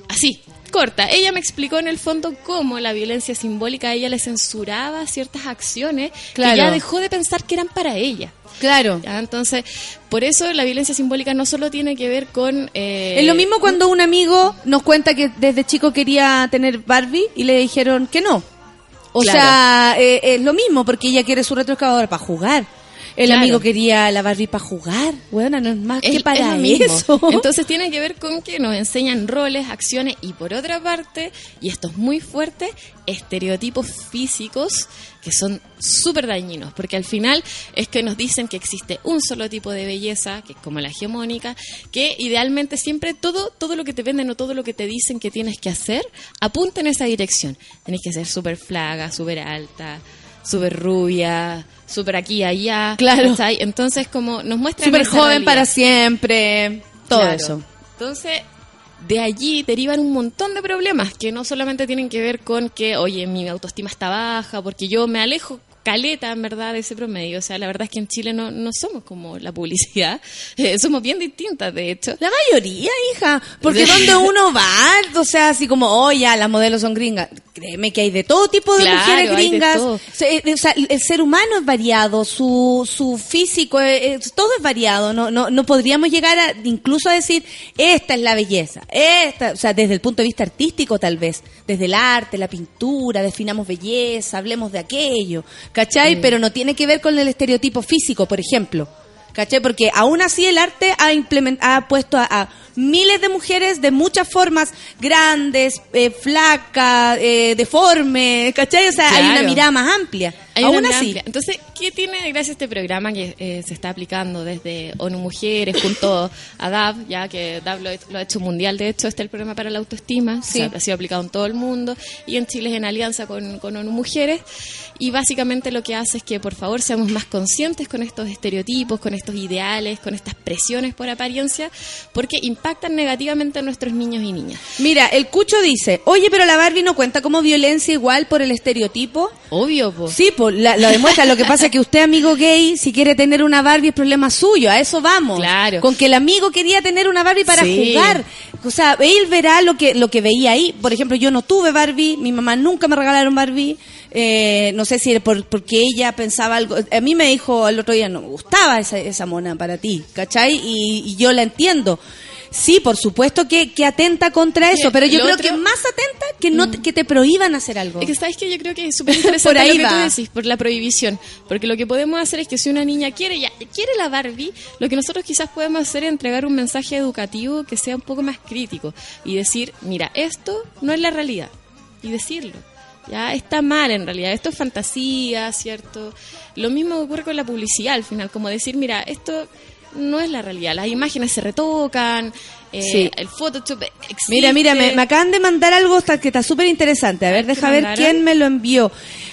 Speaker 5: Así, corta. Ella me explicó en el fondo cómo la violencia simbólica a ella le censuraba ciertas acciones
Speaker 1: Claro.
Speaker 5: que ya dejó de pensar que eran para ella.
Speaker 1: Claro.
Speaker 5: ¿ya? Entonces, por eso la violencia simbólica no solo tiene que ver con... eh,
Speaker 1: Es lo mismo cuando un amigo nos cuenta que desde chico quería tener Barbie y le dijeron que no. O
Speaker 5: Claro.
Speaker 1: sea, eh, es lo mismo porque ella quiere su retroexcavadora para jugar. El
Speaker 5: Claro.
Speaker 1: amigo quería la Barbie para jugar. Bueno, no es más
Speaker 5: Es-
Speaker 1: que para
Speaker 5: es
Speaker 1: eso.
Speaker 5: Entonces tiene que ver con que nos enseñan roles, acciones y por otra parte, y esto es muy fuerte, estereotipos físicos que son súper dañinos, porque al final es que nos dicen que existe un solo tipo de belleza, que es como la hegemónica, que idealmente siempre todo, todo lo que te venden o todo lo que te dicen que tienes que hacer, apunta en esa dirección. Tenés que ser súper flaga, súper alta, súper rubia, súper aquí y allá.
Speaker 1: Claro.
Speaker 5: ¿cachai? Entonces como nos muestran
Speaker 1: Súper joven
Speaker 5: realidad.
Speaker 1: para siempre. Todo
Speaker 5: Claro.
Speaker 1: eso.
Speaker 5: Entonces, de allí derivan un montón de problemas que no solamente tienen que ver con que, oye, mi autoestima está baja, porque yo me alejo caleta, en verdad, de ese promedio. O sea, la verdad es que en Chile no, no somos como la publicidad. Eh, somos bien distintas, de hecho.
Speaker 1: La mayoría, hija. Porque donde uno va, o sea, así como, oh, ya, las modelos son gringas. Créeme que hay de todo tipo de
Speaker 5: Claro,
Speaker 1: mujeres gringas.
Speaker 5: todo.
Speaker 1: O sea, eh, o sea, el ser humano es variado, su, su físico, eh, todo es variado. No, no, no podríamos llegar a, incluso a decir, esta es la belleza. Esta, o sea, desde el punto de vista artístico, tal vez. Desde el arte, la pintura, definamos belleza, hablemos de aquello. ¿Cachai? Pero no tiene que ver con el estereotipo físico, por ejemplo. ¿Cachai? Porque aún así el arte ha, ha puesto a, a miles de mujeres de muchas formas, grandes, eh, flacas, eh, deformes, ¿cachai? O sea, hay una mirada más amplia.
Speaker 5: Hay
Speaker 1: aún
Speaker 5: una
Speaker 1: así.
Speaker 5: amplia. Entonces, ¿qué tiene de gracia este programa que eh, se está aplicando desde ONU Mujeres junto a DAV, ya que DAV lo, lo ha hecho mundial, de hecho, este es el programa para la autoestima,
Speaker 1: Sí.
Speaker 5: ha, ha sido aplicado en todo el mundo y en Chile es en alianza con, con ONU Mujeres y básicamente lo que hace es que por favor seamos más conscientes con estos estereotipos, con estos ideales, con estas presiones por apariencia, porque impactan negativamente a nuestros niños y niñas.
Speaker 1: Mira, el Cucho dice, oye, pero la Barbie no cuenta como violencia igual por el estereotipo.
Speaker 5: Obvio, po.
Speaker 1: Sí, la- lo demuestra. Lo que pasa es que usted, amigo gay, si quiere tener una Barbie es problema suyo. A eso vamos.
Speaker 5: Claro.
Speaker 1: Con que el amigo quería tener una Barbie para
Speaker 5: Sí.
Speaker 1: jugar. O sea, él verá lo que lo que veía ahí. Por ejemplo, yo no tuve Barbie, mi mamá nunca me regalaron Barbie. Eh, no sé si era por, porque ella pensaba algo. A mí me dijo el otro día, no me gustaba esa, esa mona para ti, ¿cachai? Y, y yo la entiendo. Sí, por supuesto que, que atenta contra eso, pero yo creo
Speaker 5: otro-
Speaker 1: que más atenta que no te- que te prohíban hacer algo.
Speaker 5: Es que sabes que yo creo que es súper interesante
Speaker 1: Por ahí
Speaker 5: lo que tú decís, por la prohibición. Porque lo que podemos hacer es que si una niña quiere ya, quiere la Barbie, lo que nosotros quizás podemos hacer es entregar un mensaje educativo que sea un poco más crítico y decir, mira, esto no es la realidad. Y decirlo. Ya está mal en realidad, esto es fantasía, ¿cierto? Lo mismo ocurre con la publicidad al final, como decir, mira, esto no es la realidad, las imágenes se retocan, eh,
Speaker 1: Sí.
Speaker 5: el Photoshop existe.
Speaker 1: Mira, mira, me, me acaban de mandar algo que está súper interesante. A ver,
Speaker 5: ¿qué
Speaker 1: deja ver
Speaker 5: mandaron?
Speaker 1: quién me lo envió.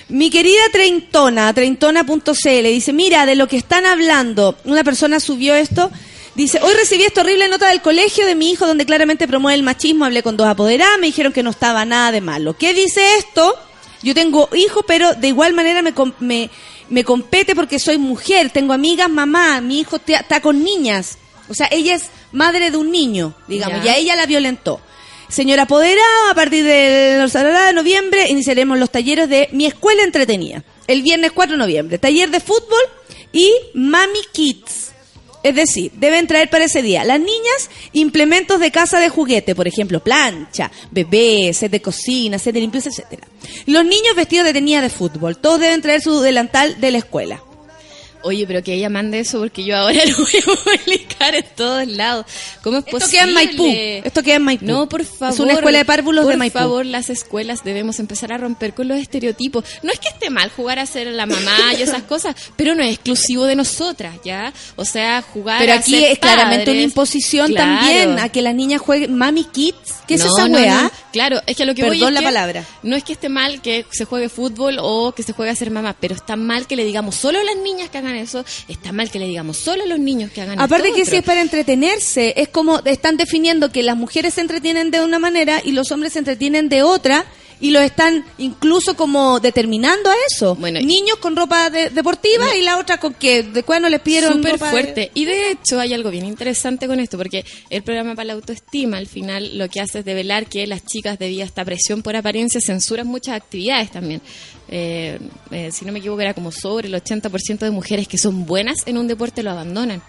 Speaker 1: Mi querida Treintona, treintona.cl, dice, mira, de lo que están hablando, una persona subió esto, dice, hoy recibí esta horrible nota del colegio de mi hijo donde claramente promueve el machismo, hablé con dos apoderadas, me dijeron que no estaba nada de malo. ¿Qué dice esto? Yo tengo hijo, pero de igual manera me, com- me, me compete porque soy mujer, tengo amigas, mamá, mi hijo te- está con niñas. O sea, ella es madre de un niño, digamos,
Speaker 5: Ya.
Speaker 1: y a ella la violentó. Señora Apoderada, a partir del de noviembre iniciaremos los talleres de Mi Escuela Entretenida. El viernes 4 de noviembre, taller de fútbol y Mami Kids. Es decir, deben traer para ese día las niñas implementos de casa de juguete, por ejemplo, plancha, bebé, set de cocina, set de limpieza, etcétera. Los niños vestidos de tenía de fútbol, todos deben traer su delantal de la escuela.
Speaker 5: Oye, pero que ella mande eso porque yo ahora lo voy a publicar en todos lados. ¿Cómo es
Speaker 1: Esto
Speaker 5: posible?
Speaker 1: queda en Maipú. Esto queda en Maipú.
Speaker 5: No, por favor.
Speaker 1: Es una escuela de párvulos
Speaker 5: por
Speaker 1: de Maipú.
Speaker 5: favor, las escuelas debemos empezar a romper con los estereotipos. No es que esté mal jugar a ser la mamá y esas cosas, pero no es exclusivo de nosotras, ¿ya? O sea, jugar
Speaker 1: Pero
Speaker 5: a
Speaker 1: aquí
Speaker 5: ser
Speaker 1: es claramente una imposición
Speaker 5: Claro.
Speaker 1: también a que las niñas jueguen Mami Kids. ¿Qué es
Speaker 5: No,
Speaker 1: esa
Speaker 5: no,
Speaker 1: weá?
Speaker 5: no. Claro, es que a lo que voy
Speaker 1: Perdón
Speaker 5: es
Speaker 1: la
Speaker 5: que
Speaker 1: palabra.
Speaker 5: No es que esté mal que se juegue fútbol o que se juegue a ser mamá, pero está mal que le digamos solo a las niñas que hagan eso, está mal que le digamos solo a los niños que hagan
Speaker 1: Aparte
Speaker 5: esto
Speaker 1: que si es para entretenerse, es como están definiendo que las mujeres se entretienen de una manera y los hombres se entretienen de otra y lo están incluso como determinando a eso.
Speaker 5: Bueno,
Speaker 1: Niños con ropa de- deportiva y la otra con que de cuándo les pidieron
Speaker 5: Súper
Speaker 1: ropa de-
Speaker 5: fuerte. Y de hecho hay algo bien interesante con esto, porque el programa para la autoestima al final lo que hace es develar que las chicas debido a esta presión por apariencia censuran muchas actividades también. Eh, eh, si no me equivoco era como sobre el 80% de mujeres que son buenas en un deporte lo abandonan.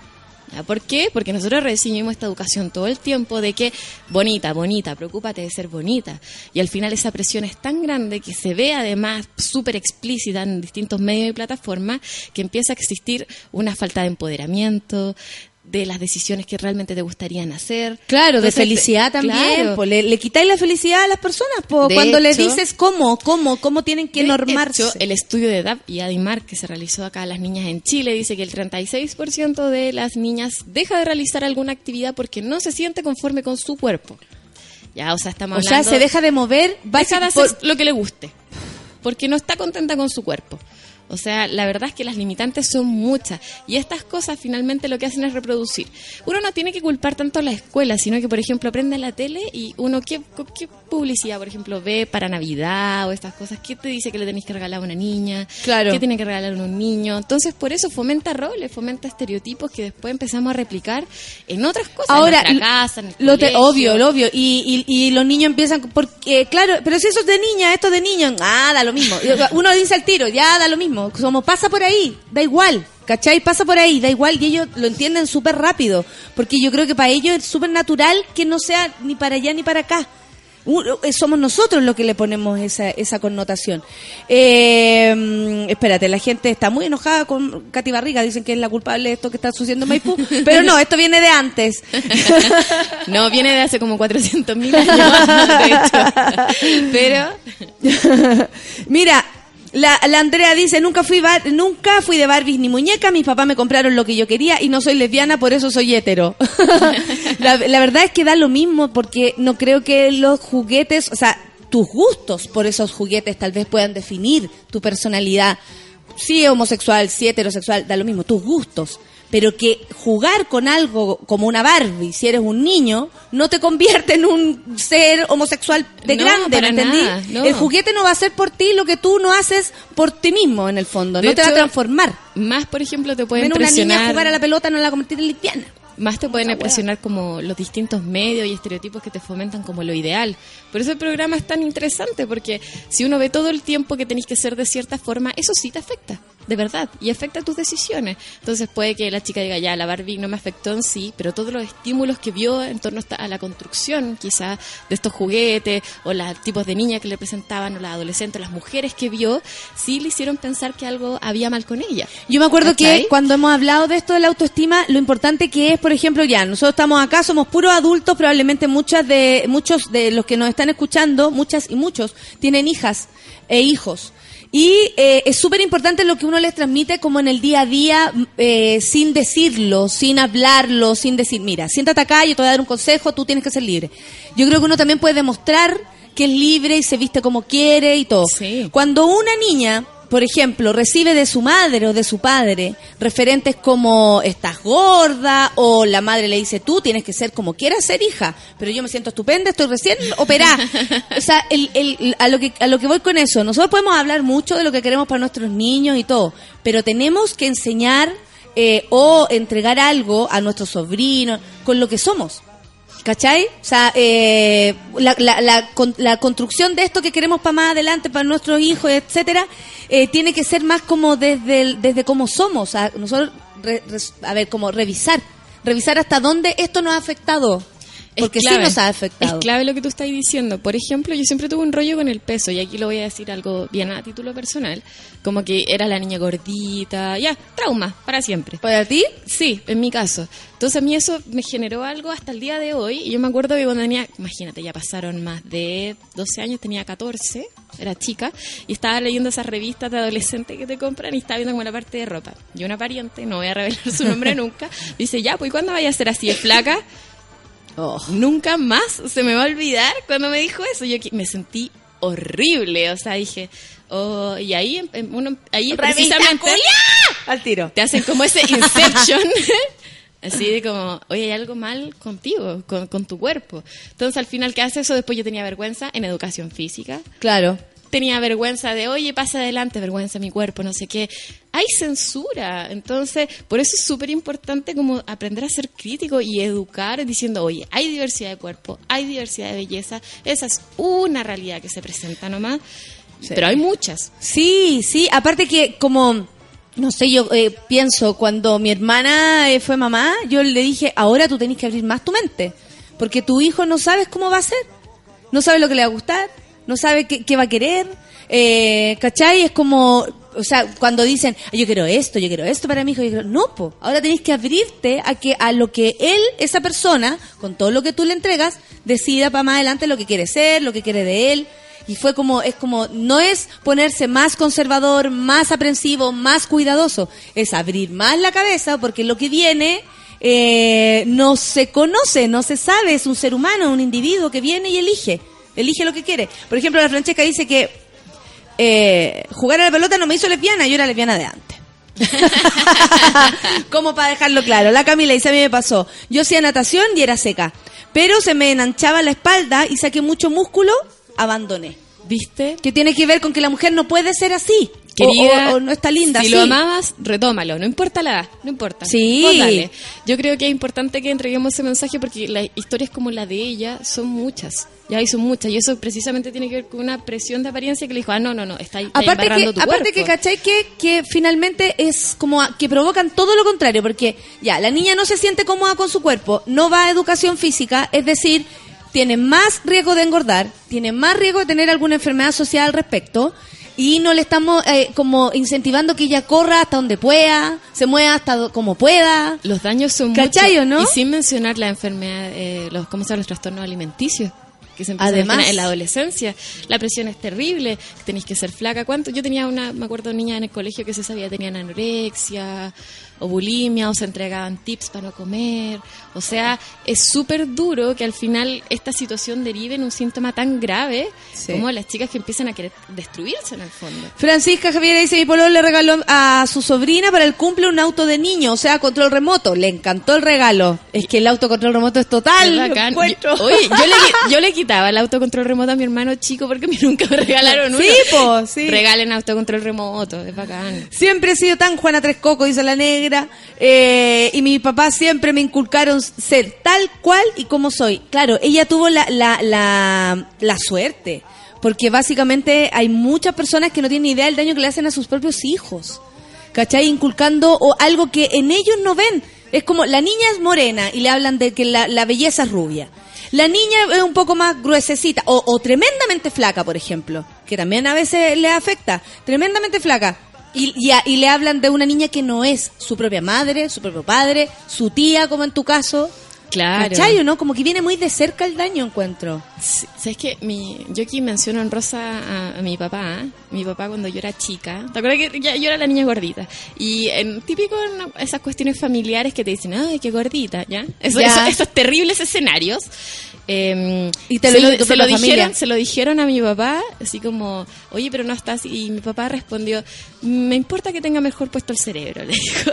Speaker 5: ¿Ya? ¿Por qué? Porque nosotros recibimos esta educación todo el tiempo de que bonita, bonita, preocúpate de ser bonita. Y al final esa presión es tan grande que se ve además súper explícita en distintos medios y plataformas que empieza a existir una falta de empoderamiento de las decisiones que realmente te gustarían hacer.
Speaker 1: Claro, de felicidad también.
Speaker 5: claro.
Speaker 1: po, le, le quitáis la felicidad a las personas po, cuando les
Speaker 5: hecho-
Speaker 1: dices cómo, cómo, cómo tienen que
Speaker 5: De
Speaker 1: normarse.
Speaker 5: hecho, el estudio de DAP y Adimar que se realizó acá a las niñas en Chile dice que el 36% de las niñas deja de realizar alguna actividad porque no se siente conforme con su cuerpo. Ya, o sea, estamos
Speaker 1: o sea, se deja de mover,
Speaker 5: deja de hacer
Speaker 1: por-
Speaker 5: lo que le guste, porque no está contenta con su cuerpo. O sea, la verdad es que las limitantes son muchas y estas cosas finalmente lo que hacen es reproducir. Uno no tiene que culpar tanto a la escuela, sino que, por ejemplo, aprende la tele y uno, ¿qué, qué publicidad, por ejemplo, ve para Navidad o estas cosas? ¿Qué te dice que le tenéis que regalar a una niña?
Speaker 1: Claro.
Speaker 5: ¿Qué tiene que regalar a un niño? Entonces, por eso fomenta roles, fomenta estereotipos que después empezamos a replicar en otras cosas,
Speaker 1: Ahora,
Speaker 5: en nuestra casa, en el
Speaker 1: lo te- obvio, lo obvio. Y, y, y los niños empiezan, porque, claro, pero si eso es de niña, esto es de niño, ah, da lo mismo. Uno dice al tiro, ya da lo mismo. Como pasa por ahí, da igual. ¿Cachai? Pasa por ahí, da igual. Y ellos lo entienden súper rápido. Porque yo creo que para ellos es súper natural que no sea ni para allá ni para acá. Eh, Somos nosotros los que le ponemos esa, esa connotación. Eh, espérate, la gente está muy enojada con Katy Barriga. Dicen que es la culpable de esto que está sucediendo en Maipú. Pero no, esto viene de antes.
Speaker 5: No, viene de hace como 400 mil años, de hecho. Pero,
Speaker 1: Mira, la, la Andrea dice, nunca fui, bar- nunca fui de Barbies ni muñeca, mis papás me compraron lo que yo quería y no soy lesbiana, por eso soy hetero. la, verdad es que da lo mismo porque no creo que los juguetes, o sea, tus gustos por esos juguetes tal vez puedan definir tu personalidad. Si homosexual, si heterosexual, da lo mismo, tus gustos. Pero que jugar con algo como una Barbie, si eres un niño, no te convierte en un ser homosexual de
Speaker 5: No,
Speaker 1: grande, ¿me entendí?
Speaker 5: nada, no.
Speaker 1: El juguete no va a hacer por ti lo que tú no haces por ti mismo, en el fondo.
Speaker 5: De
Speaker 1: no te va a transformar.
Speaker 5: más, por ejemplo, te puede
Speaker 1: Ven una niña jugar a la pelota, no la convertir en lesbiana.
Speaker 5: Más te pueden impresionar como los distintos medios y estereotipos que te fomentan como lo ideal. Por eso el programa es tan interesante, porque si uno ve todo el tiempo que tenéis que ser de cierta forma, eso sí te afecta. De verdad, y afecta tus decisiones. Entonces puede que la chica diga, ya, la Barbie no me afectó en sí, pero todos los estímulos que vio en torno a la construcción, quizás, de estos juguetes, o los tipos de niñas que le presentaban, o las adolescentes, las mujeres que vio, sí le hicieron pensar que algo había mal con ella.
Speaker 1: Yo me acuerdo que cuando hemos hablado de esto de la autoestima, lo importante que es, por ejemplo, ya, nosotros estamos acá, somos puros adultos, probablemente muchas de, muchos de los que nos están escuchando, muchas y muchos, tienen hijas e hijos. Y eh, es súper importante lo que uno les transmite como en el día a día, eh, sin decirlo, sin hablarlo, sin decir, mira, siéntate acá, yo te voy a dar un consejo, tú tienes que ser libre. Yo creo que uno también puede demostrar que es libre y se viste como quiere y todo.
Speaker 5: Sí.
Speaker 1: Cuando una niña, por ejemplo, recibe de su madre o de su padre referentes como estás gorda o la madre le dice tú tienes que ser como quieras ser hija, pero yo me siento estupenda, estoy recién operada. o sea, el, el- a, lo que, a lo que voy con eso, nosotros podemos hablar mucho de lo que queremos para nuestros niños y todo, pero tenemos que enseñar eh, o entregar algo a nuestros sobrinos con lo que somos. ¿Cachai? O sea, eh, la, la, la, la construcción de esto que queremos para más adelante, para nuestros hijos, etcétera, eh, tiene que ser más como desde, el- desde cómo somos. O sea, nosotros, re- a ver, como revisar. Revisar hasta dónde esto nos ha afectado. Porque sí nos ha afectado.
Speaker 5: Es clave lo que tú estás diciendo. Por ejemplo, yo siempre tuve un rollo con el peso, y aquí lo voy a decir algo bien a título personal. Como que era la niña gordita, ya, trauma, para siempre.
Speaker 1: ¿Para ti?
Speaker 5: Sí, en mi caso. Entonces a mí eso me generó algo hasta el día de hoy. Y yo me acuerdo que cuando tenía, imagínate, ya pasaron más de 12 años, tenía 14, era chica, y estaba leyendo esas revistas de adolescente que te compran y estaba viendo como la parte de ropa. Y una pariente, no voy a revelar su nombre nunca, dice, ya, pues ¿y ¿cuándo vaya a ser así de flaca? Nunca más se me va a olvidar cuando me dijo eso. Yo me sentí horrible, o sea, dije, oh, y ahí, em- em- uno, ahí precisamente
Speaker 1: Al tiro.
Speaker 5: te hacen como ese inception. Así de como, oye, hay algo mal contigo, con, con tu cuerpo. Entonces, al final, ¿qué hace eso? Después yo tenía vergüenza en educación física.
Speaker 1: Claro.
Speaker 5: Tenía vergüenza de, oye, pasa adelante, vergüenza mi cuerpo, no sé qué. Hay censura. Entonces, por eso es súper importante como aprender a ser crítico y educar diciendo, oye, hay diversidad de cuerpo, hay diversidad de belleza. Esa es una realidad que se presenta nomás. Pero hay muchas.
Speaker 1: Sí, sí, aparte que como, no sé, yo eh, pienso, cuando mi hermana eh, fue mamá, yo le dije, ahora tú tenés que abrir más tu mente, porque tu hijo no sabes cómo va a ser, no sabe lo que le va a gustar, no sabe qué, qué va a querer, eh, ¿cachai? Es como, o sea, cuando dicen, "Ay, yo quiero esto, yo quiero esto para mi hijo, yo no, po, ahora tenés que abrirte a que a lo que él, esa persona, con todo lo que tú le entregas, decida para más adelante lo que quiere ser, lo que quiere de él. Y fue como, es como, no es ponerse más conservador, más aprensivo, más cuidadoso, es abrir más la cabeza porque lo que viene eh, no se conoce, no se sabe, es un ser humano, un individuo que viene y elige, elige lo que quiere. Por ejemplo, la Francesca dice que eh, jugar a la pelota no me hizo lesbiana, yo era lesbiana de antes. Como para dejarlo claro. La Camila dice, a mí me pasó. Yo hacía natación y era seca. Pero se me enanchaba la espalda y saqué mucho músculo, abandoné.
Speaker 5: ¿Viste?
Speaker 1: Que tiene que ver con que la mujer no puede ser así. O-
Speaker 5: Querida,
Speaker 1: o, o no está linda
Speaker 5: Si lo amabas, retómalo. No importa la edad, no importa.
Speaker 1: Sí.
Speaker 5: Vos dale. Yo creo que es importante que entreguemos ese mensaje porque las historias como la de ella son muchas. Ya hay son muchas. Y eso precisamente tiene que ver con una presión de apariencia que le dijo, ah, no, no, no, está, está
Speaker 1: Aparte que,
Speaker 5: tu
Speaker 1: aparte que. ¿cachai? Que, que finalmente es como a- que provocan todo lo contrario, porque ya, la niña no se siente cómoda con su cuerpo, no va a educación física, es decir, tiene más riesgo de engordar, tiene más riesgo de tener alguna enfermedad social al respecto, y no le estamos eh, como incentivando que ella corra hasta donde pueda, se mueva hasta do- como pueda.
Speaker 5: Los daños son
Speaker 1: ¿Cachai
Speaker 5: muchos.
Speaker 1: no?
Speaker 5: Y sin mencionar la enfermedad, eh, los, ¿cómo se llama? Los trastornos alimenticios. Que se empiezan
Speaker 1: Además.
Speaker 5: a en la adolescencia. La presión es terrible, tenéis que ser flaca. ¿Cuánto? Yo tenía una, me acuerdo, niña en el colegio que se sabía tenían anorexia o bulimia o se entregaban tips para no comer. O sea, es súper duro que al final esta situación derive en un síntoma tan grave
Speaker 1: Sí.
Speaker 5: como las chicas que empiezan a querer destruirse en el fondo.
Speaker 1: Francisca Javier dice, mi pololo le regaló a su sobrina para el cumple un auto de niño, o sea, control remoto. Le encantó el regalo. Es que el autocontrol remoto es total.
Speaker 5: Es
Speaker 1: lo
Speaker 5: bacán.
Speaker 1: encuentro.
Speaker 5: Yo- oye, yo le, qui- yo le quitaba el autocontrol remoto a mi hermano chico porque a mí nunca me regalaron uno.
Speaker 1: Sí, po, sí.
Speaker 5: Regalen autocontrol remoto, es bacán.
Speaker 1: Siempre he sido tan Juana Tres Coco, dice la negra. Eh, y mi papá siempre me inculcaron ser tal cual y como soy. Claro, ella tuvo la, la, la, la suerte. Porque básicamente hay muchas personas que no tienen idea del daño que le hacen a sus propios hijos. ¿cachai? Inculcando o algo que en ellos no ven. Es como, la niña es morena y le hablan de que la, la belleza es rubia. La niña es un poco más gruesecita o, o tremendamente flaca, por ejemplo, que también a veces le afecta. Tremendamente flaca. Y, y, a- y le hablan de una niña que no es su propia madre, su propio padre, su tía, como en tu caso.
Speaker 5: Claro.
Speaker 1: ¿Cachai o no? Como que viene muy de cerca el daño, encuentro.
Speaker 5: Sí, ¿Sabes qué? Mi, yo aquí menciono en rosa a, a mi papá. ¿eh? Mi papá cuando yo era chica. ¿Te acuerdas que ya- yo era la niña gordita? Y en, típico en esas cuestiones familiares que te dicen, ay, qué gordita, ¿ya? Eso-
Speaker 1: Ya.
Speaker 5: eso- esos terribles escenarios. Eh,
Speaker 1: Y te
Speaker 5: se
Speaker 1: lo
Speaker 5: se dijeron, se lo dijeron a mi papá, así como, oye, pero no estás. Y mi papá respondió, me importa que tenga mejor puesto el cerebro, le dijo.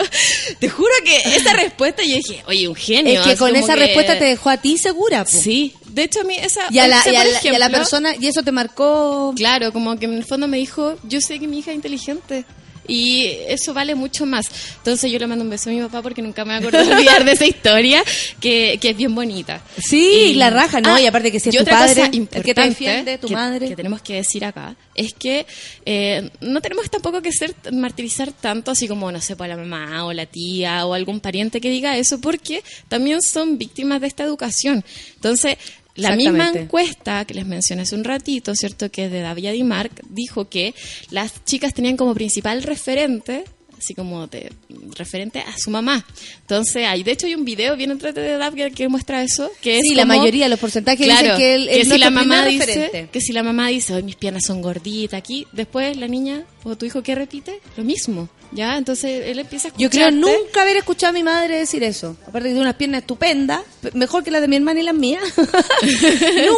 Speaker 5: Te juro que esa respuesta yo dije, oye, un genio.
Speaker 1: Es que con esa
Speaker 5: que-
Speaker 1: respuesta te dejó a ti segura, po.
Speaker 5: Sí, de hecho a mí esa...
Speaker 1: Y a, la, y a la- y a la
Speaker 5: ejemplo,
Speaker 1: persona, y eso te marcó.
Speaker 5: Claro, como que en el fondo me dijo, yo sé que mi hija es inteligente. Y eso vale mucho más. Entonces yo le mando un beso a mi papá porque nunca me voy a acordar de olvidar de esa historia, que, que es bien bonita.
Speaker 1: Sí, la raja, ¿no? Y aparte que si es
Speaker 5: y
Speaker 1: tu padre, el que te defiende, tu
Speaker 5: que-
Speaker 1: madre.
Speaker 5: Que tenemos que decir acá es que eh, no tenemos tampoco que ser martirizar tanto así como, no sé, por la mamá o la tía o algún pariente que diga eso, porque también son víctimas de esta educación. Entonces, la misma encuesta que les mencioné hace un ratito, ¿cierto? Que es de Davia Di Marc, dijo que las chicas tenían como principal referente, así como de, referente a su mamá. Entonces, hay, de hecho, hay un video bien entretenido de Davia que muestra eso, que es
Speaker 1: Sí, la
Speaker 5: como-
Speaker 1: mayoría, los porcentajes
Speaker 5: Claro,
Speaker 1: dicen que él es
Speaker 5: que si la mamá dice
Speaker 1: referente.
Speaker 5: que si la mamá dice, "Ay, mis piernas son gorditas aquí", después la niña o tu hijo qué repite? Lo mismo, ¿ya? Entonces él empieza a
Speaker 1: Yo creo nunca haber escuchado a mi madre decir eso. Aparte que tiene unas piernas estupendas, pe- mejor que las de mi hermana y las mías.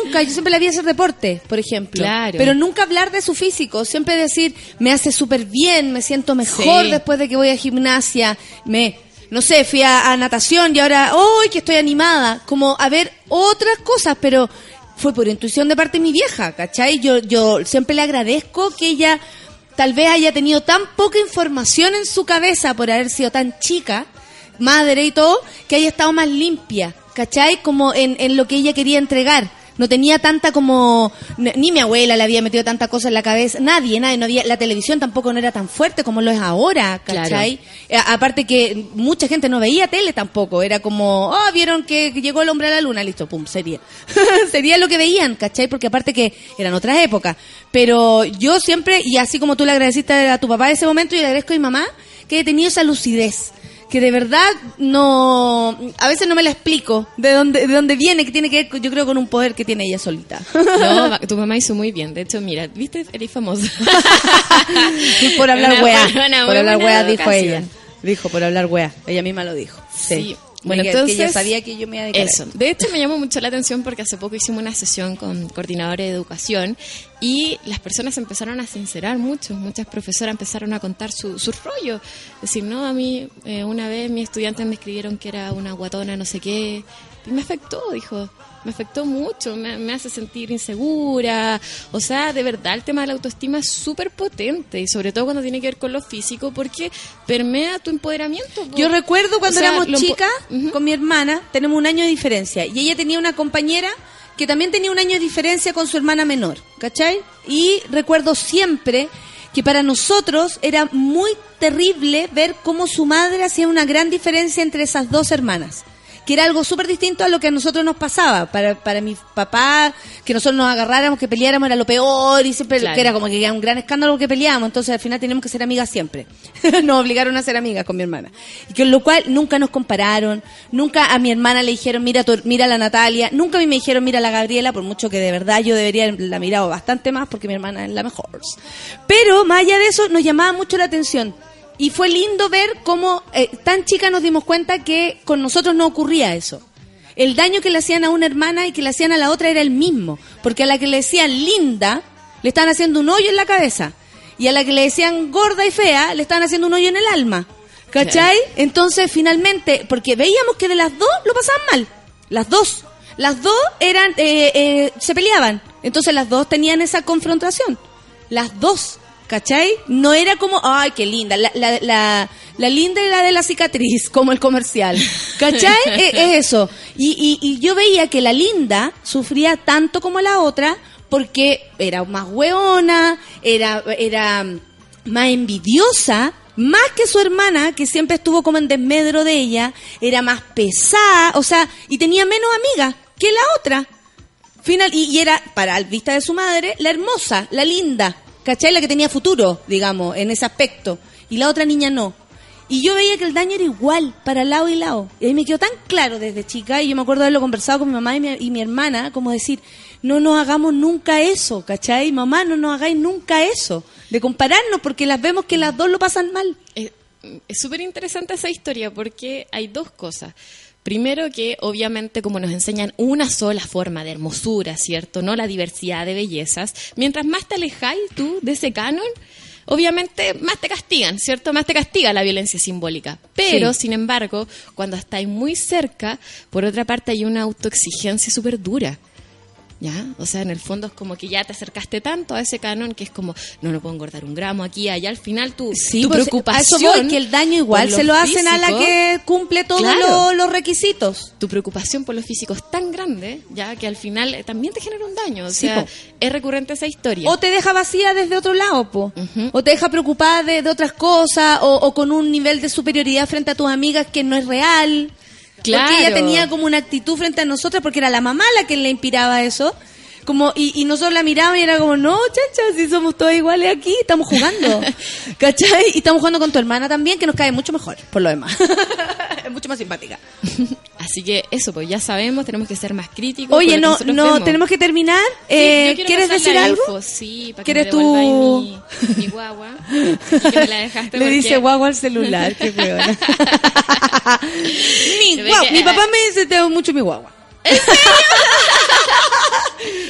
Speaker 1: nunca, yo siempre la vi hacer deporte, por ejemplo.
Speaker 5: Claro.
Speaker 1: Pero nunca hablar de su físico, siempre decir, me hace súper bien, me siento mejor
Speaker 5: Sí.
Speaker 1: después de que voy a gimnasia, me... No sé, fui a, a natación y ahora, ¡hoy que estoy animada! Como a ver otras cosas, pero fue por intuición de parte de mi vieja, ¿cachai? Yo, yo siempre le agradezco que ella tal vez haya tenido tan poca información en su cabeza por haber sido tan chica, madre y todo, que haya estado más limpia, ¿cachai? Como en, en lo que ella quería entregar. No tenía tanta como... Ni mi abuela le había metido tanta cosa en la cabeza. Nadie, nadie. No había, la televisión tampoco no era tan fuerte como lo es ahora, ¿cachai? Eh, aparte que mucha gente no veía tele tampoco. Era como, oh, vieron que llegó el hombre a la luna. Listo, pum, sería. sería lo que veían, ¿cachai? Porque aparte que eran otras épocas. Pero yo siempre, y así como tú le agradeciste a tu papá en ese momento, yo le agradezco a mi mamá que haya tenido esa lucidez que de verdad no a veces no me la explico de dónde de dónde viene que tiene que ver yo creo con un poder que tiene ella solita
Speaker 5: No, tu mamá hizo muy bien. De hecho, mira, ¿viste? Eres famosa.
Speaker 1: por hablar
Speaker 5: Una una
Speaker 1: por hablar weá dijo
Speaker 5: educación.
Speaker 1: ella dijo por hablar weá ella misma lo dijo
Speaker 5: Sí.
Speaker 1: Bueno, que,
Speaker 5: entonces,
Speaker 1: que ella sabía que yo me iba a
Speaker 5: Eso. De hecho, me llamó mucho la atención porque hace poco hicimos una sesión con coordinadores de educación y las personas empezaron a sincerar mucho. Muchas profesoras empezaron a contar su, su rollo. Decir, no, a mí eh, una vez mis estudiantes me escribieron que era una guatona, no sé qué. Y me afectó, dijo. Me afectó mucho, me, me hace sentir insegura. O sea, de verdad, el tema de la autoestima es súper potente y sobre todo cuando tiene que ver con lo físico porque permea tu empoderamiento. po.
Speaker 1: Yo recuerdo cuando
Speaker 5: O sea,
Speaker 1: éramos chicas con mi hermana, tenemos un año de diferencia, y ella tenía una compañera que también tenía un año de diferencia con su hermana menor, ¿cachai? Y recuerdo siempre que para nosotros era muy terrible ver cómo su madre hacía una gran diferencia entre esas dos hermanas que era algo súper distinto a lo que a nosotros nos pasaba. Para, para mi papá, que nosotros nos agarráramos, que peleáramos era lo peor y siempre
Speaker 5: Claro.
Speaker 1: que era como que era un gran escándalo que peleábamos. Entonces al final teníamos que ser amigas siempre. nos obligaron a ser amigas con mi hermana. Y con lo cual nunca nos compararon, nunca a mi hermana le dijeron mira, tu- mira a la Natalia, nunca a mí me dijeron mira a la Gabriela, por mucho que de verdad yo debería haberla mirado bastante más porque mi hermana es la mejor. Pero más allá de eso nos llamaba mucho la atención. Y fue lindo ver cómo eh, tan chica nos dimos cuenta que con nosotros no ocurría eso. El daño que le hacían a una hermana y que le hacían a la otra era el mismo. Porque a la que le decían linda, le estaban haciendo un hoyo en la cabeza. Y a la que le decían gorda y fea, le estaban haciendo un hoyo en el alma. ¿Cachai? Entonces, finalmente, porque veíamos que de las dos lo pasaban mal. Las dos. Las dos eran, eh, eh, se peleaban. Entonces las dos tenían esa confrontación. Las dos. ¿Cachai? No era como, ay, qué linda. La, la, la, la linda la de la cicatriz, como el comercial. ¿Cachai? es, es eso. Y, y, y yo veía que la linda sufría tanto como la otra porque era más hueona, era, era más envidiosa más que su hermana, que siempre estuvo como en desmedro de ella, era más pesada, o sea, y tenía menos amigas que la otra. Final, y, y era, para el vista de su madre, la hermosa, la linda, ¿cachai? La que tenía futuro, digamos, en ese aspecto. Y la otra niña no. Y yo veía que el daño era igual para lado y lado. Y ahí me quedó tan claro desde chica, y yo me acuerdo de haberlo conversado con mi mamá y mi, y mi hermana, como decir, no nos hagamos nunca eso, ¿cachai? Mamá, no nos hagáis nunca eso, de compararnos, porque las vemos que las dos lo pasan mal.
Speaker 5: Es súper interesante esa historia porque hay dos cosas. Primero que obviamente como nos enseñan una sola forma de hermosura, ¿cierto? No la diversidad de bellezas. Mientras más te alejáis tú de ese canon, obviamente más te castigan, ¿cierto? Más te castiga la violencia simbólica. Pero, sin embargo, cuando estáis muy cerca, por otra parte hay una autoexigencia súper dura. ¿Ya? O sea, en el fondo es como que ya te acercaste tanto a ese canon que es como, no, no puedo engordar un gramo aquí, allá. Al final tu, tu
Speaker 1: pues,
Speaker 5: preocupación.
Speaker 1: a eso voy, que el daño igual se lo hacen a la que cumple todos
Speaker 5: Claro.
Speaker 1: los requisitos.
Speaker 5: tu preocupación por lo físico es tan grande, ya que al final eh, también te genera un daño. O sea, es recurrente esa historia.
Speaker 1: O te deja vacía desde otro lado, po.
Speaker 5: Ujú.
Speaker 1: O te deja preocupada de, de otras cosas, o, o con un nivel de superioridad frente a tus amigas que no es real.
Speaker 5: Claro.
Speaker 1: Porque ella tenía como una actitud frente a nosotras, porque era la mamá la que le inspiraba eso. Como, y, y nosotros la mirábamos y era como, no, chacha, si somos todos iguales aquí, estamos jugando. ¿Cachai? Y estamos jugando con tu hermana también, que nos cae mucho mejor, por lo demás. es mucho más simpática.
Speaker 5: Así que eso, pues ya sabemos, tenemos que ser más críticos.
Speaker 1: Oye,
Speaker 5: que
Speaker 1: no, no,
Speaker 5: vemos.
Speaker 1: tenemos que terminar. Eh, ¿Quieres decir algo?
Speaker 5: info, sí, para que
Speaker 1: ¿Quieres
Speaker 5: me devuelva
Speaker 1: tú?
Speaker 5: mi, mi guagua. Que me la dejaste
Speaker 1: Le
Speaker 5: porque-
Speaker 1: dice guagua al celular, qué huevona. mi, guau-
Speaker 5: que-
Speaker 1: mi papá me dice, te mucho mi guagua.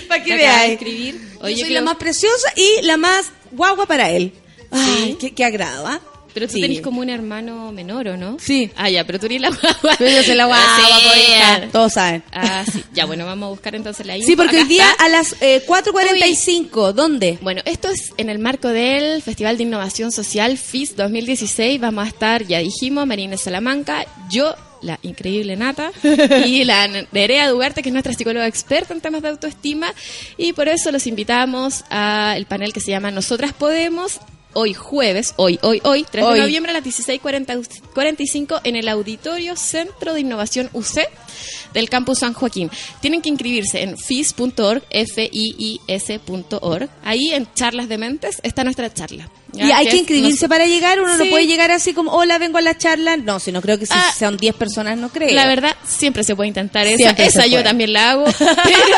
Speaker 1: Para que
Speaker 5: Te acaba de
Speaker 1: veáis. Yo soy
Speaker 5: creo-
Speaker 1: la más preciosa y la más guagua para él. Ay,
Speaker 5: Sí.
Speaker 1: qué, qué agrado, ¿ah?
Speaker 5: Pero tú
Speaker 1: Sí.
Speaker 5: tenés como un hermano menor, ¿o no?
Speaker 1: Sí.
Speaker 5: Ah, ya, pero tú eres la guagua.
Speaker 1: Pero yo soy la guagua,
Speaker 5: Sí.
Speaker 1: Todos saben.
Speaker 5: Ah, sí. Ya, bueno, vamos a buscar entonces la info.
Speaker 1: Sí, porque
Speaker 5: Acá
Speaker 1: hoy día
Speaker 5: está.
Speaker 1: a las eh, 4.45, ¿dónde?
Speaker 5: Bueno, esto es en el marco del Festival de Innovación Social FIS 2016. Vamos a estar, ya dijimos, Marina Salamanca, yo, la increíble Nata, y la Nerea Dugarte, que es nuestra psicóloga experta en temas de autoestima. Y por eso los invitamos al panel que se llama Nosotras Podemos. Hoy jueves, hoy, hoy, hoy, 3
Speaker 1: Hoy.
Speaker 5: de noviembre a las 16.45 en el Auditorio Centro de Innovación UC del Campus San Joaquín. Tienen que inscribirse en fis.org, F-I-I-S.org. Ahí en Charlas de Mentes está nuestra charla. ¿ya?
Speaker 1: Y hay que inscribirse
Speaker 5: nos-
Speaker 1: para llegar, uno no puede llegar así como, hola, vengo a la charla. No, si no creo que si
Speaker 5: Ah,
Speaker 1: sean 10 personas, no creo.
Speaker 5: La verdad, siempre se puede intentar esa.
Speaker 1: Siempre
Speaker 5: esa yo
Speaker 1: puede.
Speaker 5: también la hago. Pero,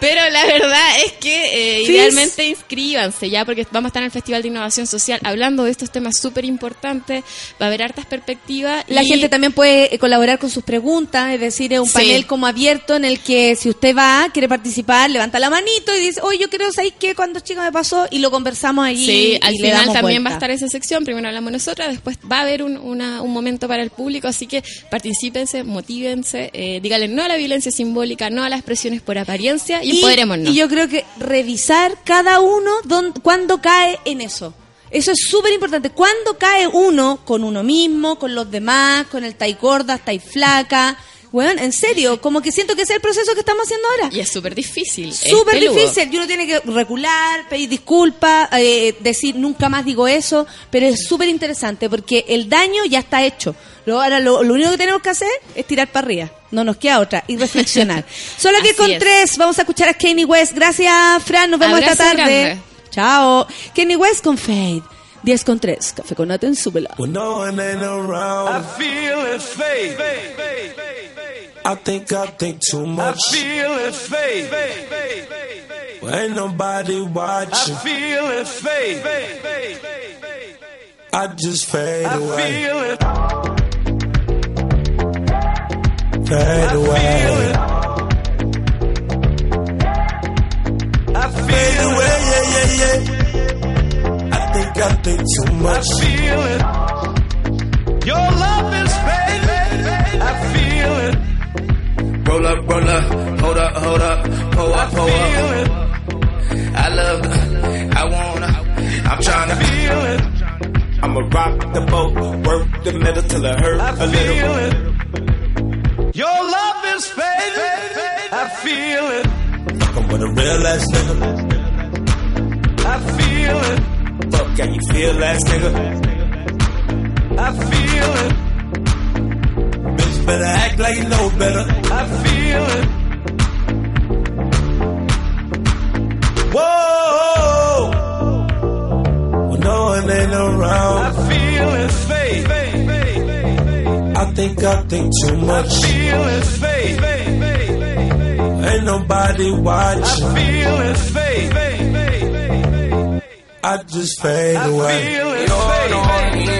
Speaker 5: pero la verdad es que eh, idealmente inscríbanse ya, porque vamos a estar en el Festival de Innovación Social hablando de estos temas súper importantes. Va a haber hartas perspectivas.
Speaker 1: La
Speaker 5: y-
Speaker 1: gente también puede eh, colaborar con sus preguntas, es decir, es un
Speaker 5: Sí.
Speaker 1: panel como abierto en el que si usted va, quiere participar, levanta la manito y dice, oye, yo creo, ¿sabes qué? Cuando chica me pasó y lo conversamos allí.
Speaker 5: Sí,
Speaker 1: y
Speaker 5: al final también va a estar esa sección. Primero hablamos nosotras, después va a haber un, una- un momento para el público. Así que particípense, motívense, eh, díganle no a la violencia simbólica, no a las presiones por apariencia y, empoderémonos.
Speaker 1: y yo creo que revisar cada uno don, cuando cae en eso. Eso es súper importante. Cuando cae uno con uno mismo, con los demás, con el tai gorda, tai flaca. Bueno, en serio, como que siento que ese es el proceso que estamos haciendo ahora.
Speaker 5: Y es súper difícil.
Speaker 1: Súper difícil. Y uno tiene que recular, pedir disculpas, eh, decir nunca más digo eso. Pero es súper interesante porque el daño ya está hecho. Lo- Ahora lo, lo único que tenemos que hacer es tirar para arriba. No nos queda otra. Y reflexionar. Solo que
Speaker 5: Así
Speaker 1: con
Speaker 5: es.
Speaker 1: tres vamos a escuchar a Kanye West. Gracias, Fran. Nos vemos esta tarde.
Speaker 5: grande.
Speaker 1: Chao. Kanye West con Fade. 10 con 3. Café con Nata en súbela.
Speaker 6: When no one ain't around,
Speaker 7: I feel it fade.
Speaker 6: I think I think too
Speaker 7: I
Speaker 6: much.
Speaker 7: feel it fade.
Speaker 6: Well, ain't nobody
Speaker 7: I
Speaker 6: watching.
Speaker 7: feel it fade.
Speaker 6: I just fade
Speaker 7: I
Speaker 6: away,
Speaker 7: feel it.
Speaker 6: fade
Speaker 7: I feel
Speaker 6: away,
Speaker 7: it. I
Speaker 6: fade away. Yeah, yeah, yeah. I think I think too
Speaker 7: I
Speaker 6: much.
Speaker 7: feel it. Your love is fading. I feel it.
Speaker 8: Roll up, roll up, hold up, hold up, pull
Speaker 7: I
Speaker 8: up, pull
Speaker 7: feel it.
Speaker 8: I love, it. I wanna, I'm trying to
Speaker 7: Feel it.
Speaker 6: I'ma rock the boat, work the middle till it hurt
Speaker 7: I
Speaker 6: a little.
Speaker 7: feel it. Your love is fading. I feel it.
Speaker 6: Fucking with a real ass nigga.
Speaker 7: I feel it.
Speaker 6: Fuck, can you feel ass nigga?
Speaker 7: I feel it. Bitch, better act like you know better. I feel it. Whoa. When no one ain't around. I feel it. Fade. I think I think too much. I feel it. Fade. Ain't nobody watching. I feel it. Fade. I just fade away. Feel it. Fade.
Speaker 9: I've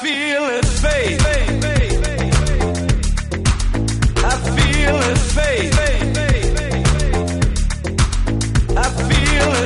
Speaker 7: feel it. Fade. I feel it. Fade. I feel it.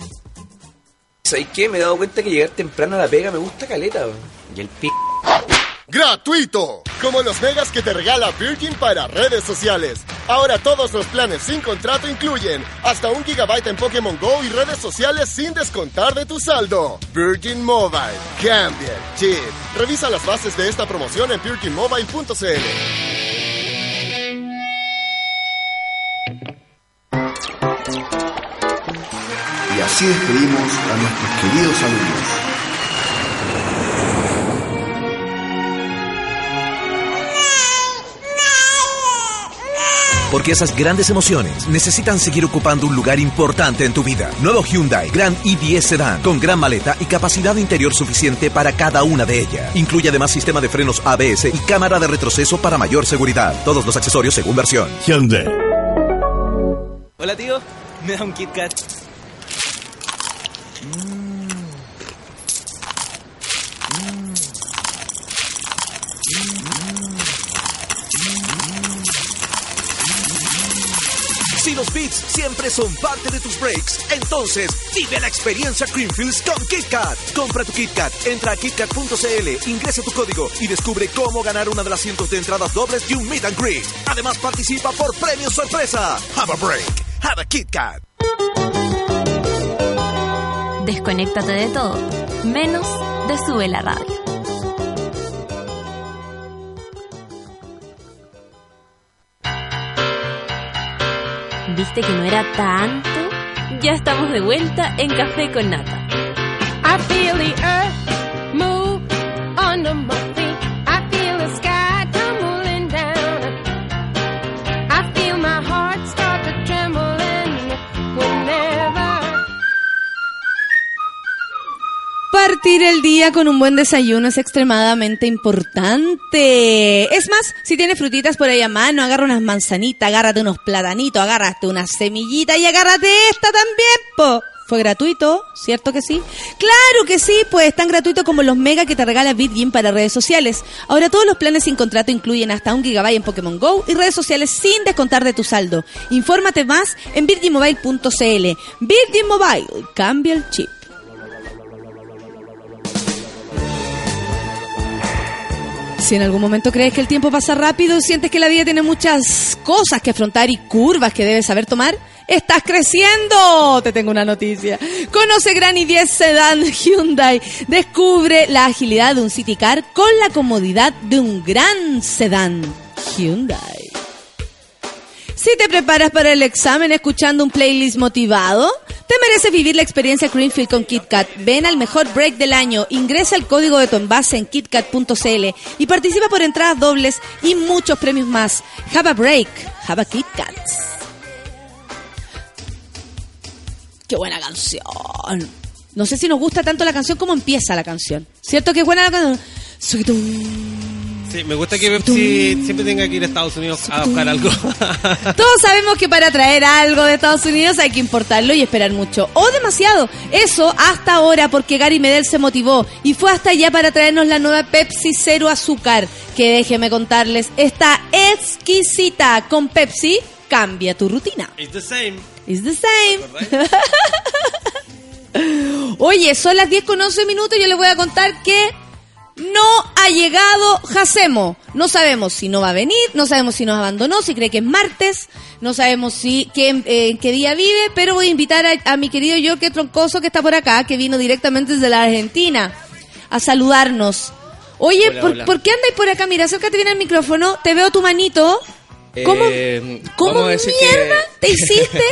Speaker 10: ¿Sabes qué? Me he dado cuenta que llegar temprano a la pega me gusta caleta. Y el p...
Speaker 11: ¡Gratuito! Como los megas que te regala Virgin para redes sociales. Ahora todos los planes sin contrato incluyen hasta un gigabyte en Pokémon Go y redes sociales sin descontar de tu saldo. Virgin Mobile. Cambia el chip. Revisa las bases de esta promoción en virginmobile.cl.
Speaker 12: así despedimos a nuestros queridos alumnos.
Speaker 13: Porque esas grandes emociones necesitan seguir ocupando un lugar importante en tu vida. Nuevo Hyundai Grand i10 Sedan con gran maleta y capacidad interior suficiente para cada una de ellas. Incluye además sistema de frenos ABS y cámara de retroceso para mayor seguridad. Todos los accesorios según versión.
Speaker 12: Hyundai.
Speaker 10: Hola, tío. Me da un Kit Kat.
Speaker 13: Si los beats siempre son parte de tus breaks, entonces vive la experiencia Creamfields con KitKat. Compra tu KitKat, entra a KitKat.cl, ingresa tu código y descubre cómo ganar una de las cientos de entradas dobles y un meet and greet. Además participa por premios sorpresa. Have a break. Have a KitKat.
Speaker 14: Desconéctate de todo, menos de Sube la Radio. ¿Viste que no era tanto? Ya estamos de vuelta en Café con Nata.
Speaker 15: I feel the earth move under my
Speaker 1: Partir el día con un buen desayuno es extremadamente importante. Es más, si tienes frutitas por ahí a mano, agarra unas manzanitas, agárrate unos platanitos, agárrate unas semillitas y agárrate esta también, po. Fue gratuito, ¿cierto que sí? Claro que sí, pues tan gratuito como los mega que te regala Bitgin para redes sociales. Ahora todos los planes sin contrato incluyen hasta un gigabyte en Pokémon Go y redes sociales sin descontar de tu saldo. Infórmate más en virginmobile.cl. Virgin Mobile, cambia el chip. Si en algún momento crees que el tiempo pasa rápido, sientes que la vida tiene muchas cosas que afrontar y curvas que debes saber tomar, estás creciendo. Te tengo una noticia. Conoce Gran i10 Sedan Hyundai. Descubre la agilidad de un City Car con la comodidad de un gran sedán Hyundai. Si te preparas para el examen escuchando un playlist motivado, te mereces vivir la experiencia Greenfield con KitKat. Ven al mejor break del año, ingresa el código de tu envase en kitkat.cl y participa por entradas dobles y muchos premios más. Have a break, have a KitKat. Qué buena canción. No sé si nos gusta tanto la canción como empieza la canción. ¿Cierto que buena la canción?
Speaker 4: Sí, me gusta que Pepsi siempre tenga que ir a Estados Unidos a buscar algo.
Speaker 1: Todos sabemos que para traer algo de Estados Unidos hay que importarlo y esperar mucho. O demasiado. Eso hasta ahora porque Gary Medel se motivó y fue hasta allá para traernos la nueva Pepsi Cero Azúcar. Que déjeme contarles, está exquisita. Con Pepsi, cambia tu rutina.
Speaker 4: It's the same.
Speaker 1: It's the same. Oye, son las 10 con 11 minutos y yo les voy a contar que no ha llegado Jacemo. No sabemos si no va a venir, no sabemos si nos abandonó, si cree que es martes, no sabemos si qué, eh, en qué día vive, pero voy a invitar a, a mi querido Yorke Troncoso que está por acá, que vino directamente desde la Argentina, a saludarnos. Oye,
Speaker 16: Hola,
Speaker 1: ¿por,
Speaker 16: hola.
Speaker 1: por qué andáis por acá? Mira, acércate bien al micrófono, te veo tu manito. ¿Cómo,
Speaker 16: Eh,
Speaker 1: ¿Cómo
Speaker 16: decir
Speaker 1: mierda
Speaker 16: que-
Speaker 1: te hiciste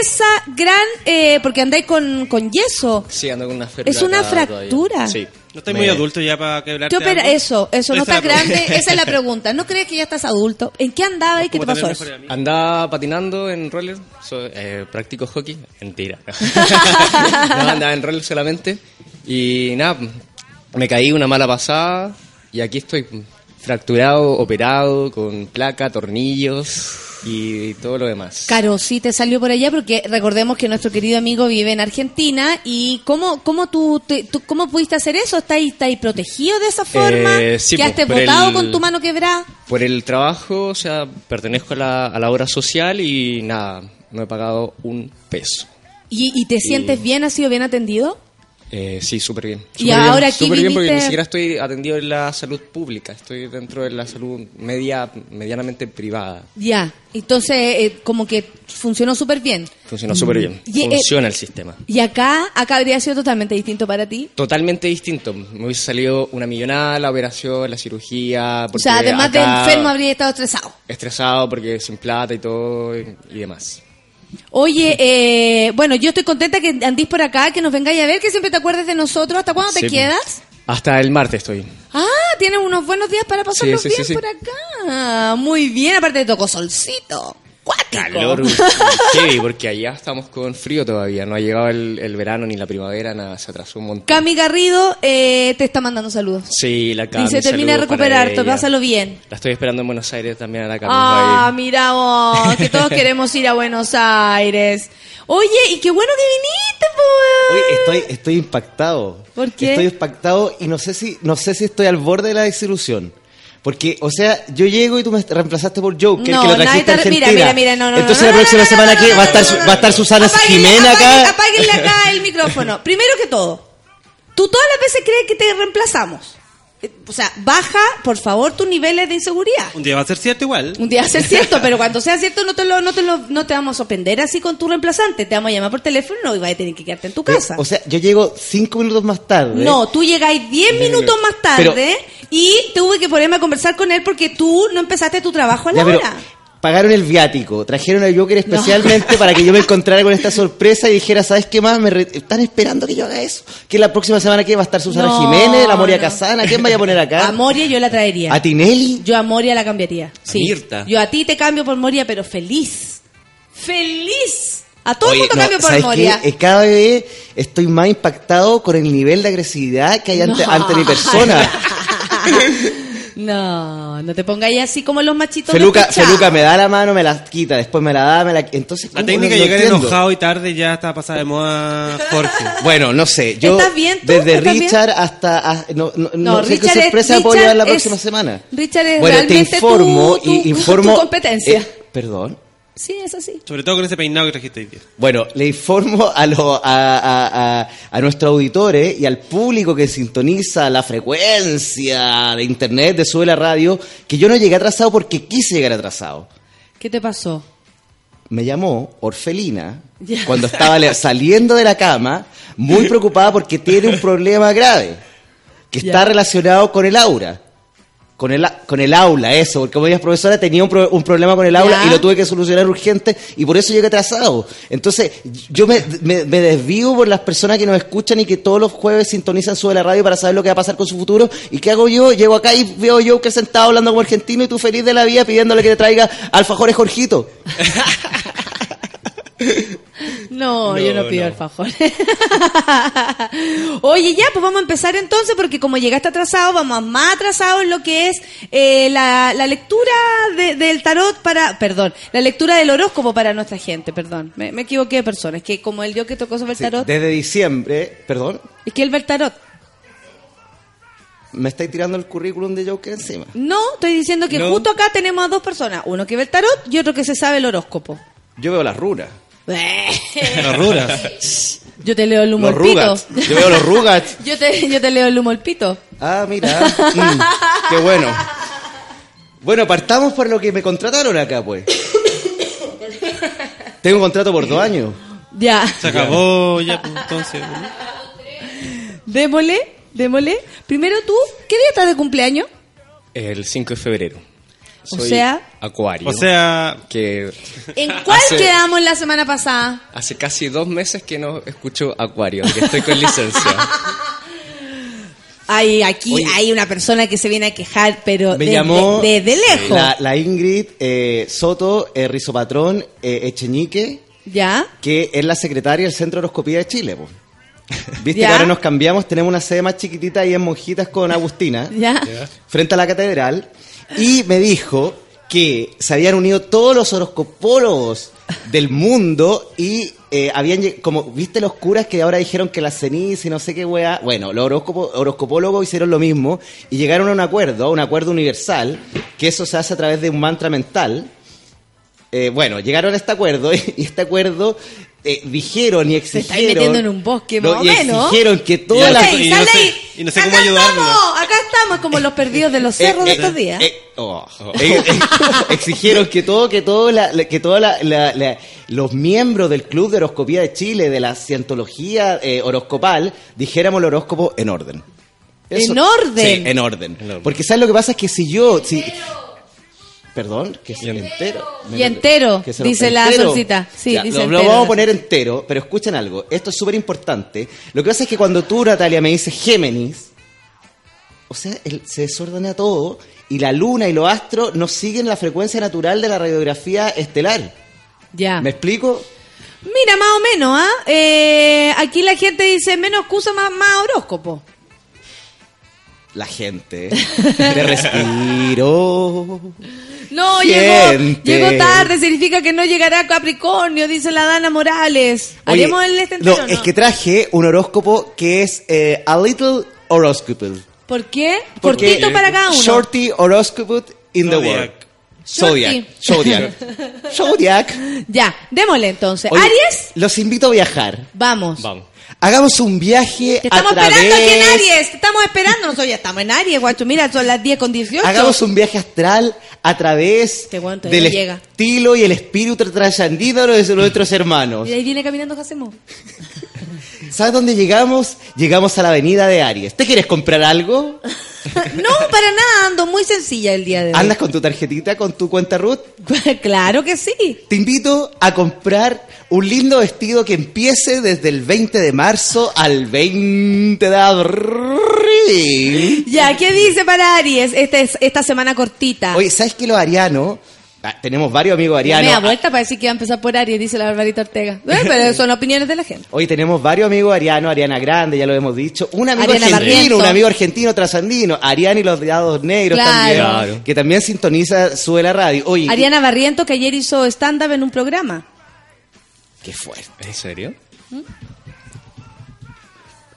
Speaker 1: esa gran... eh, porque andáis con, con yeso.
Speaker 16: Sí, ando con una fractura.
Speaker 1: Es una fractura.
Speaker 16: todavía. Sí.
Speaker 4: No estoy
Speaker 16: Me-
Speaker 4: muy adulto ya para quebrarte
Speaker 1: ¿Qué opera?
Speaker 4: algo.
Speaker 1: Eso, eso, no estás grande, esa es la pregunta. ¿No crees que ya estás adulto? ¿En qué andabas y qué te pasó eso?
Speaker 16: Andaba patinando en roller, so- eh, practico hockey, mentira. no, andaba en roller solamente. Y nada, me caí una mala pasada y aquí estoy fracturado, operado, con placa, tornillos y todo lo demás.
Speaker 1: Caro, sí te salió por allá porque recordemos que nuestro querido amigo vive en Argentina y ¿cómo, cómo tú, te- tú- cómo pudiste hacer eso? ¿Estás ahí, estás ahí protegido de esa forma?
Speaker 16: Eh, sí,
Speaker 1: ¿Quedaste
Speaker 16: pues,
Speaker 1: botado
Speaker 16: el-
Speaker 1: con tu mano quebrada?
Speaker 16: Por el trabajo, o sea, pertenezco a la, a la obra social y nada, no he pagado un peso.
Speaker 1: ¿Y, y te sientes bien? ¿Has sido bien atendido?
Speaker 16: Eh, sí, súper bien.
Speaker 1: Y
Speaker 16: Súper
Speaker 1: ahora
Speaker 16: bien,
Speaker 1: aquí
Speaker 16: súper bien porque ni siquiera estoy atendido en la salud pública, estoy dentro de la salud media, medianamente privada.
Speaker 1: Ya, entonces eh, como que funcionó súper bien.
Speaker 16: Funciona súper bien,
Speaker 1: Y, eh,
Speaker 16: funciona el sistema.
Speaker 1: Y acá, acá habría sido totalmente distinto para ti.
Speaker 16: Totalmente distinto, me hubiese salido una millonada la operación, la cirugía.
Speaker 1: O sea, además de enfermo habría estado estresado.
Speaker 16: Estresado porque sin plata y todo y, y demás.
Speaker 1: Oye, eh, bueno, yo estoy contenta que andís por acá, que nos vengáis a ver, que siempre te acuerdes de nosotros. ¿Hasta cuándo te
Speaker 16: Sí, pues.
Speaker 1: quedas?
Speaker 16: Hasta el martes estoy.
Speaker 1: Ah, tienes unos buenos días para pasarlos
Speaker 16: Sí, sí,
Speaker 1: bien por acá. Muy bien, aparte te tocó solcito. Cuático.
Speaker 16: Calor heavy, porque allá estamos con frío todavía. No ha llegado el, el verano ni la primavera, nada, se atrasó un montón.
Speaker 1: Cami Garrido eh, te está mandando saludos.
Speaker 16: Sí, la Cami.
Speaker 1: Dice, termina de
Speaker 16: ella.
Speaker 1: pásalo bien.
Speaker 16: La estoy esperando en Buenos Aires también a la Cami.
Speaker 1: Ah, mira vos, que todos queremos ir a Buenos Aires. Oye, y qué bueno que viniste, pues.
Speaker 10: Oye, estoy, estoy impactado.
Speaker 1: ¿Por qué?
Speaker 10: Estoy impactado y no sé si, no sé si estoy al borde de la desilusión. Porque, o sea, yo llego y tú me reemplazaste por Joe, que
Speaker 1: No,
Speaker 10: el que lo trajiste a Argentina.
Speaker 1: mira, mira, no, no,
Speaker 10: Entonces
Speaker 1: no,
Speaker 10: la próxima
Speaker 1: no, no,
Speaker 10: semana
Speaker 1: no,
Speaker 10: que va a estar,
Speaker 1: no,
Speaker 10: su-
Speaker 1: no,
Speaker 10: va a estar Susana Jimena acá.
Speaker 1: Apáguenle acá el micrófono. Primero que todo, tú todas las veces crees que te reemplazamos. O sea, baja, por favor, tus niveles de inseguridad.
Speaker 4: Un día va a ser cierto igual.
Speaker 1: Un día va a ser cierto, pero cuando sea cierto no te, lo, no, te lo, no te vamos a sorprender así con tu reemplazante. Te vamos a llamar por teléfono y vas a tener que quedarte en tu casa.
Speaker 10: O sea, yo llego cinco minutos más tarde.
Speaker 1: No, tú llegáis 10 minutos más tarde y tuve que ponerme a conversar con él porque tú no empezaste tu trabajo a la
Speaker 10: Ya, pero
Speaker 1: hora.
Speaker 10: Pagaron el viático, trajeron a Joker especialmente para que yo me encontrara con esta sorpresa y dijera, ¿sabes qué más? Me re- están esperando que yo haga eso. Que la próxima semana que va a estar Susana
Speaker 1: No,
Speaker 10: Jiménez, la Moria
Speaker 1: no.
Speaker 10: Casana, ¿quién vaya a poner acá?
Speaker 1: A Moria yo la traería.
Speaker 10: ¿A Tinelli?
Speaker 1: Yo a Moria la cambiaría. Sí.
Speaker 10: Mirta.
Speaker 1: Yo a ti te cambio por Moria, pero feliz. ¡Feliz! A todo el
Speaker 10: Oye,
Speaker 1: mundo
Speaker 10: no,
Speaker 1: cambio por
Speaker 10: ¿sabes
Speaker 1: Moria.
Speaker 10: qué? Cada vez estoy más impactado con el nivel de agresividad que hay ante,
Speaker 1: No.
Speaker 10: ante mi persona.
Speaker 1: No, no te pongáis así como los machitos
Speaker 10: Feluca. Feluca me da la mano, me la quita, después me la da, me la Entonces,
Speaker 4: La técnica de llegar
Speaker 10: entiendo.
Speaker 4: enojado y tarde ya está pasada de moda, Jorge.
Speaker 10: Bueno, no sé. Yo,
Speaker 1: ¿Estás bien tú?
Speaker 10: desde
Speaker 1: ¿Estás bien?
Speaker 10: Richard hasta. a- no, no,
Speaker 1: No,
Speaker 10: no sé
Speaker 1: Richard
Speaker 10: qué
Speaker 1: es-
Speaker 10: puedo llevar la
Speaker 1: es-
Speaker 10: próxima semana.
Speaker 1: Richard es
Speaker 10: bueno, te
Speaker 1: realmente
Speaker 10: informo
Speaker 1: tu- tu-
Speaker 10: y informo.
Speaker 1: tu competencia.
Speaker 10: eh, perdón.
Speaker 1: Sí, es así.
Speaker 4: Sobre todo con ese peinado que trajiste hoy.
Speaker 10: Bueno, le informo a, lo- a, a, a, a nuestros auditores y al público que sintoniza la frecuencia de internet de Sube la Radio que yo no llegué atrasado porque quise llegar atrasado.
Speaker 1: ¿Qué te pasó?
Speaker 10: Me llamó Orfelina cuando estaba saliendo de la cama, muy preocupada porque tiene un problema grave que está relacionado con el aura. Con el, con el aula, eso, porque como ella es profesora tenía un, pro- un problema con el aula
Speaker 1: Ya.
Speaker 10: y lo tuve que solucionar urgente y por eso llegué atrasado. Entonces, yo me, me- me desvío por las personas que nos escuchan y que todos los jueves sintonizan sobre la radio para saber lo que va a pasar con su futuro. ¿Y qué hago yo? Llego acá y veo yo que sentado hablando como argentino y tú feliz de la vida pidiéndole que te traiga alfajores Jorgito.
Speaker 1: No,
Speaker 10: No,
Speaker 1: yo no pido
Speaker 10: no.
Speaker 1: alfajores. Oye, ya, pues vamos a empezar entonces, porque como llegaste atrasado, vamos más atrasados en lo que es eh, la, la lectura de- del tarot para, perdón, la lectura del horóscopo para nuestra gente, perdón, me, me equivoqué de persona, es que como el dios que tocó sobre el
Speaker 10: Sí,
Speaker 1: tarot,
Speaker 10: desde diciembre, perdón,
Speaker 1: es que él ve el tarot.
Speaker 10: me estáis tirando el currículum de Joker encima.
Speaker 1: No, estoy diciendo que
Speaker 10: No.
Speaker 1: justo acá tenemos a dos personas, uno que ve el tarot y otro que se sabe el horóscopo.
Speaker 10: Yo veo las runas.
Speaker 4: Las runas.
Speaker 1: Yo te leo el humo
Speaker 10: Los
Speaker 1: pito.
Speaker 10: Yo veo los rugats.
Speaker 1: Yo te, yo te leo el humo pito.
Speaker 10: Ah, mira. Mm, qué bueno. Bueno, partamos por lo que me contrataron acá, pues. Tengo un contrato por dos años.
Speaker 1: Ya.
Speaker 4: Se acabó ya, pues, entonces.
Speaker 1: Démosle, démosle. Primero tú, ¿qué día estás de cumpleaños?
Speaker 16: El 5 de febrero.
Speaker 1: O sea-
Speaker 16: Acuario.
Speaker 4: O sea,
Speaker 16: que
Speaker 1: ¿En cuál
Speaker 16: Hace-
Speaker 1: quedamos la semana pasada?
Speaker 16: hace casi dos meses que no escucho Acuario, que estoy con licencia.
Speaker 1: Hay aquí
Speaker 10: Oye.
Speaker 1: hay una persona que se viene a quejar, pero
Speaker 10: Me
Speaker 1: desde,
Speaker 10: llamó
Speaker 1: desde lejos.
Speaker 10: la, la Ingrid eh, Soto eh, Rizopatrón eh, Echeñique,
Speaker 1: ¿Ya?
Speaker 10: que es la secretaria del Centro de Horoscopía de Chile. po. Viste
Speaker 1: Ya.
Speaker 10: que ahora nos cambiamos, tenemos una sede más chiquitita ahí en Monjitas con Agustina.
Speaker 1: ¿Ya?
Speaker 10: frente a la catedral y me dijo que se habían unido todos los horoscopólogos del mundo y eh, habían como viste los curas que ahora dijeron que la ceniza y no sé qué weá bueno los horoscopólogos hicieron lo mismo y llegaron a un acuerdo a un acuerdo universal que eso se hace a través de un mantra mental. Eh, bueno llegaron a este acuerdo y este acuerdo eh, dijeron y
Speaker 1: Se
Speaker 10: exigieron
Speaker 1: está metiendo en un bosque,
Speaker 10: no,
Speaker 1: más o
Speaker 10: y
Speaker 1: menos.
Speaker 10: exigieron que todas las
Speaker 4: sé- y no sé-
Speaker 1: ahí.
Speaker 4: y no sé cómo
Speaker 1: acá
Speaker 4: ayudarlo.
Speaker 1: estamos, acá estamos, como los perdidos de los cerros de
Speaker 10: Eh,
Speaker 1: estos
Speaker 10: eh,
Speaker 1: días.
Speaker 10: eh, oh, eh, eh, exigieron que todo, que todo la, que todos la- la- la- los miembros del Club de Horoscopía de Chile, de la cientología eh, horoscopal, dijéramos el horóscopo en orden.
Speaker 1: ¿En orden?
Speaker 10: Sí, en orden. Porque ¿sabes lo que pasa? Es que si yo... Si, Perdón, que es entero.
Speaker 1: Y entero,
Speaker 10: Que se lo-
Speaker 1: dice la
Speaker 10: entero.
Speaker 1: solcita. Sí,
Speaker 10: Ya,
Speaker 1: dice
Speaker 10: lo, lo
Speaker 1: entero.
Speaker 10: vamos a poner entero, pero escuchen algo. Esto es súper importante. Lo que pasa es que cuando tú, Natalia, me dices Géminis, o sea, el- se desordena todo y la luna y los astros no siguen la frecuencia natural de la radiografía estelar.
Speaker 1: Ya.
Speaker 10: ¿Me explico?
Speaker 1: Mira, más o menos, ¿ah? Eh, aquí la gente dice menos excusa, más, más horóscopo.
Speaker 10: La gente. Te respiro.
Speaker 1: No,
Speaker 10: Gente.
Speaker 1: llegó, llegó tarde, significa que no llegará Capricornio, dice la Dana Morales. ¿Haremos el este
Speaker 10: no, es que traje un horóscopo que es eh, A Little Horoscope.
Speaker 1: ¿Por qué?
Speaker 10: Porque-
Speaker 1: Cortito para cada uno.
Speaker 10: Shorty Horoscope in the
Speaker 4: Zodiac.
Speaker 10: world. Zodiac. Zodiac. Zodiac.
Speaker 1: Ya, démosle entonces.
Speaker 10: Oye,
Speaker 1: ¿Aries?
Speaker 10: Los invito a viajar.
Speaker 1: Vamos.
Speaker 16: Vamos.
Speaker 10: Hagamos un viaje
Speaker 1: Te estamos
Speaker 10: a través...
Speaker 1: esperando aquí en Aries. Te estamos esperando. Nosotros ya estamos en Aries, guacho. Mira, son las 10 con 18.
Speaker 10: Hagamos un viaje astral a través
Speaker 1: Este weón todavía
Speaker 10: del
Speaker 1: llega.
Speaker 10: estilo y el espíritu trascendido de nuestros hermanos.
Speaker 1: Y ahí viene caminando Jacemo.
Speaker 10: ¿Sabes dónde llegamos? Llegamos a la avenida de Aries. ¿Te quieres comprar algo?
Speaker 1: No, para nada. Ando muy sencilla el día de hoy.
Speaker 10: ¿Andas con tu tarjetita, con tu cuenta Ruth?
Speaker 1: claro que sí.
Speaker 10: Te invito a comprar un lindo vestido que empiece desde el 20 de marzo al 20 de abril.
Speaker 1: Ya, ¿qué dice para Aries esta, es- esta semana cortita?
Speaker 10: Oye, ¿sabes que los arianos tenemos varios amigos arianos.
Speaker 1: me da vuelta para decir que va a empezar por Aries, dice la Barbarita Ortega. Eh, pero son opiniones de la gente.
Speaker 10: Hoy tenemos varios amigos arianos, Ariana Grande, ya lo hemos dicho, un amigo
Speaker 1: Ariana
Speaker 10: argentino,
Speaker 1: Barriento.
Speaker 10: un amigo argentino trasandino, Ariana y los dados negros
Speaker 1: Claro.
Speaker 10: también,
Speaker 1: Claro.
Speaker 10: que también sintoniza, sube la radio. Oye,
Speaker 1: Ariana Barriento, que ayer hizo stand-up en un programa.
Speaker 10: qué fuerte.
Speaker 16: ¿En serio?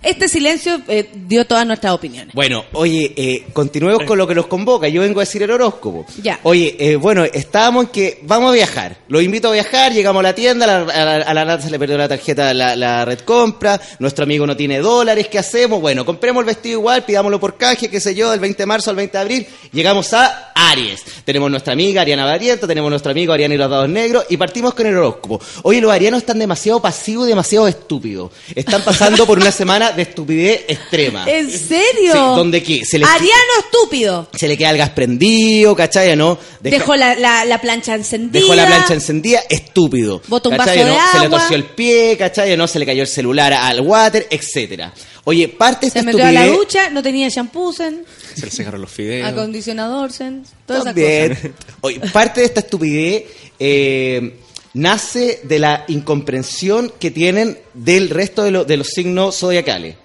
Speaker 1: Este silencio eh, dio todas nuestras opiniones.
Speaker 10: Bueno, oye, eh, continuemos con lo que nos convoca. Yo vengo a decir el horóscopo.
Speaker 1: Ya.
Speaker 10: Oye, eh, bueno, estábamos en que vamos a viajar. Los invito a viajar, llegamos a la tienda, a la, a la- a la nata se le perdió la tarjeta, la, la red compra, nuestro amigo no tiene dólares, ¿qué hacemos? Bueno, compremos el vestido igual, pidámoslo por caje, qué sé yo, del 20 de marzo al 20 de abril, llegamos a Aries. Tenemos nuestra amiga Ariana Barriento, tenemos nuestro amigo Ariana y los dados negros, y partimos con el horóscopo. Oye, los arianos están demasiado pasivos y demasiado estúpidos. Están pasando por una semana de estupidez extrema.
Speaker 1: ¿En serio?
Speaker 10: Sí, ¿dónde qué? Se les-
Speaker 1: Ariano estúpido.
Speaker 10: se le queda el gas prendido, ¿cachai? ¿No? Deja-
Speaker 1: Dejó la, la, la plancha encendida.
Speaker 10: dejó la plancha encendida, estúpido.
Speaker 1: Botó un
Speaker 10: ¿Cachai?
Speaker 1: vaso
Speaker 10: ¿no?
Speaker 1: de
Speaker 10: Se le
Speaker 1: agua.
Speaker 10: torció el pie, ¿cachai? ¿No? Se le cayó el celular al water, etcétera. Oye, parte de esta
Speaker 1: Se metió a la
Speaker 10: estupidez...
Speaker 1: ducha, no tenía shampoo, sen,
Speaker 16: Se le secaron los fideos.
Speaker 1: acondicionador, sen, todas esas
Speaker 10: También.
Speaker 1: cosas.
Speaker 10: Oye, parte de esta estupidez eh, nace de la incomprensión que tienen del resto de, lo- de los signos zodiacales.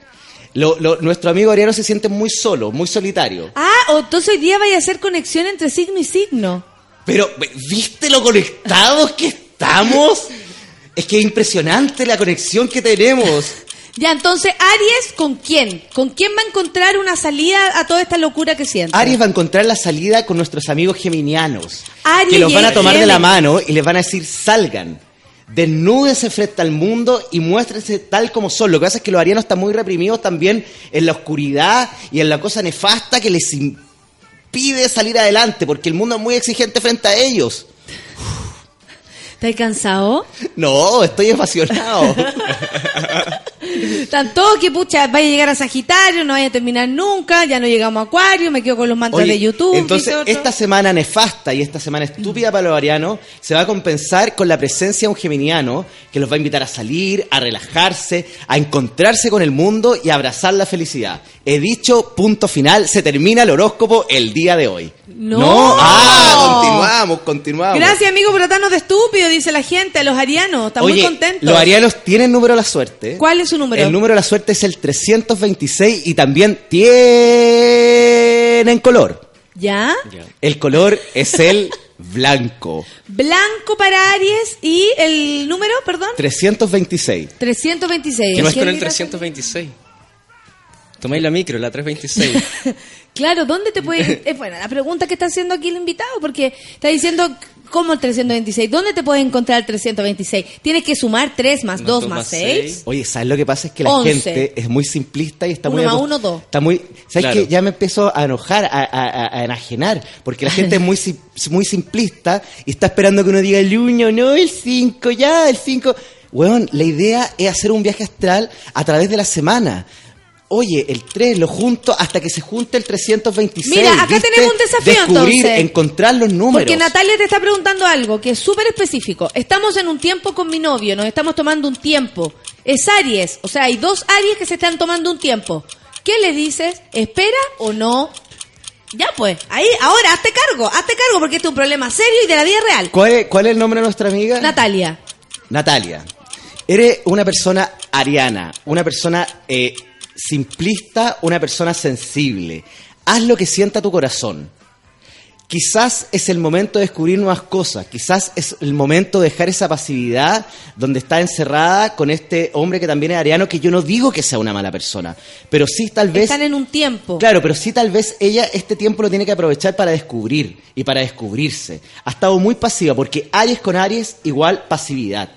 Speaker 10: Lo- lo- nuestro amigo Ariano se siente muy solo, muy solitario.
Speaker 1: Ah, o entonces hoy día vaya a hacer conexión entre signo y signo.
Speaker 10: Pero, ¿viste lo conectados que estamos? Es que es impresionante la conexión que tenemos.
Speaker 1: Ya, entonces, Aries, ¿con quién? ¿Con quién va a encontrar una salida a toda esta locura que siente?
Speaker 10: Aries va a encontrar la salida con nuestros amigos geminianos.
Speaker 1: Aries
Speaker 10: que los van a tomar de la mano y les van a decir, salgan. Desnúdense frente al mundo y muéstrense tal como son. Lo que pasa es que los arianos están muy reprimidos también en la oscuridad y en la cosa nefasta que les impide salir adelante, porque el mundo es muy exigente frente a ellos.
Speaker 1: ¿Estás cansado?
Speaker 10: No, estoy apasionado.
Speaker 1: Todos que, pucha, vaya a llegar a Sagitario, no vaya a terminar nunca, ya no llegamos a Acuario, me quedo con los mantras
Speaker 10: Oye,
Speaker 1: de YouTube.
Speaker 10: Entonces, esta semana nefasta y esta semana estúpida para los arianos se va a compensar con la presencia de un geminiano que los va a invitar a salir, a relajarse, a encontrarse con el mundo y a abrazar la felicidad. He dicho, punto final, se termina el horóscopo el día de hoy.
Speaker 1: ¡No!
Speaker 10: Ah, continuamos, continuamos.
Speaker 1: Gracias, amigo, por tratarnos de estúpido, dice la gente, los arianos. Están muy contentos.
Speaker 10: los arianos tienen número de la suerte.
Speaker 1: ¿Cuál es su número?
Speaker 10: El número de la suerte es el 326 y también tienen color.
Speaker 1: ¿Ya?
Speaker 10: El color es el blanco.
Speaker 1: Blanco para Aries y el número, perdón,
Speaker 10: 326.
Speaker 1: 326.
Speaker 16: ¿Qué más con
Speaker 1: ¿Quién
Speaker 16: el
Speaker 1: mira?
Speaker 16: 326? Tomáis la micro, la 326.
Speaker 1: Claro, ¿dónde te pueden...? Es buena la pregunta que está haciendo aquí el invitado, porque está diciendo, ¿cómo el 326? ¿Dónde te puedes encontrar el 326? Tienes que sumar 3 más 2 más 6.
Speaker 10: Oye, ¿sabes lo que pasa? Es que la
Speaker 1: Once.
Speaker 10: gente es muy simplista y está
Speaker 1: Uno
Speaker 10: muy...
Speaker 1: más uno, dos.
Speaker 10: Está muy... ¿Sabes
Speaker 16: Claro.
Speaker 10: que Ya me empezó a enojar, a, a- a- a enajenar, porque la gente es muy, sim- muy simplista y está esperando que uno diga el 1, no, el 5, ya, el 5. Weón, la idea es hacer un viaje astral a través de la semana. Oye, el 3 lo junto hasta que se junte el 326.
Speaker 1: Mira, acá
Speaker 10: ¿viste?
Speaker 1: tenemos un desafío,
Speaker 10: Descubrir,
Speaker 1: entonces.
Speaker 10: encontrar los números.
Speaker 1: Porque Natalia te está preguntando algo que es súper específico. Estamos en un tiempo con mi novio, nos estamos tomando un tiempo. Es Aries, o sea, hay dos Aries que se están tomando un tiempo. ¿Qué le dices? ¿Espera o no? Ya pues, ahí, ahora hazte cargo, hazte cargo porque este es un problema serio y de la vida real.
Speaker 10: ¿Cuál es, cuál es el nombre de nuestra amiga?
Speaker 1: Natalia.
Speaker 10: Natalia, eres una persona ariana, una persona eh, simplista, una persona sensible. Haz lo que sienta tu corazón. Quizás es el momento de descubrir nuevas cosas, quizás es el momento de dejar esa pasividad donde está encerrada con este hombre que también es ariano, que yo no digo que sea una mala persona, pero sí tal vez...
Speaker 1: Están en un tiempo.
Speaker 10: Claro, pero sí tal vez ella este tiempo lo tiene que aprovechar para descubrir y para descubrirse. Ha estado muy pasiva porque Aries con Aries igual pasividad.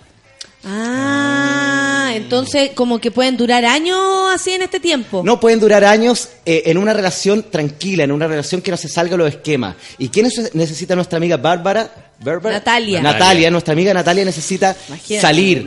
Speaker 1: Ah, entonces como que pueden durar años así en este tiempo.
Speaker 10: No pueden durar años eh, en una relación tranquila, en una relación que no se salga de los esquemas. ¿Y quién neces- necesita nuestra amiga Bárbara?
Speaker 1: Natalia.
Speaker 10: Natalia, nuestra amiga Natalia necesita
Speaker 1: Imagínate,
Speaker 10: salir,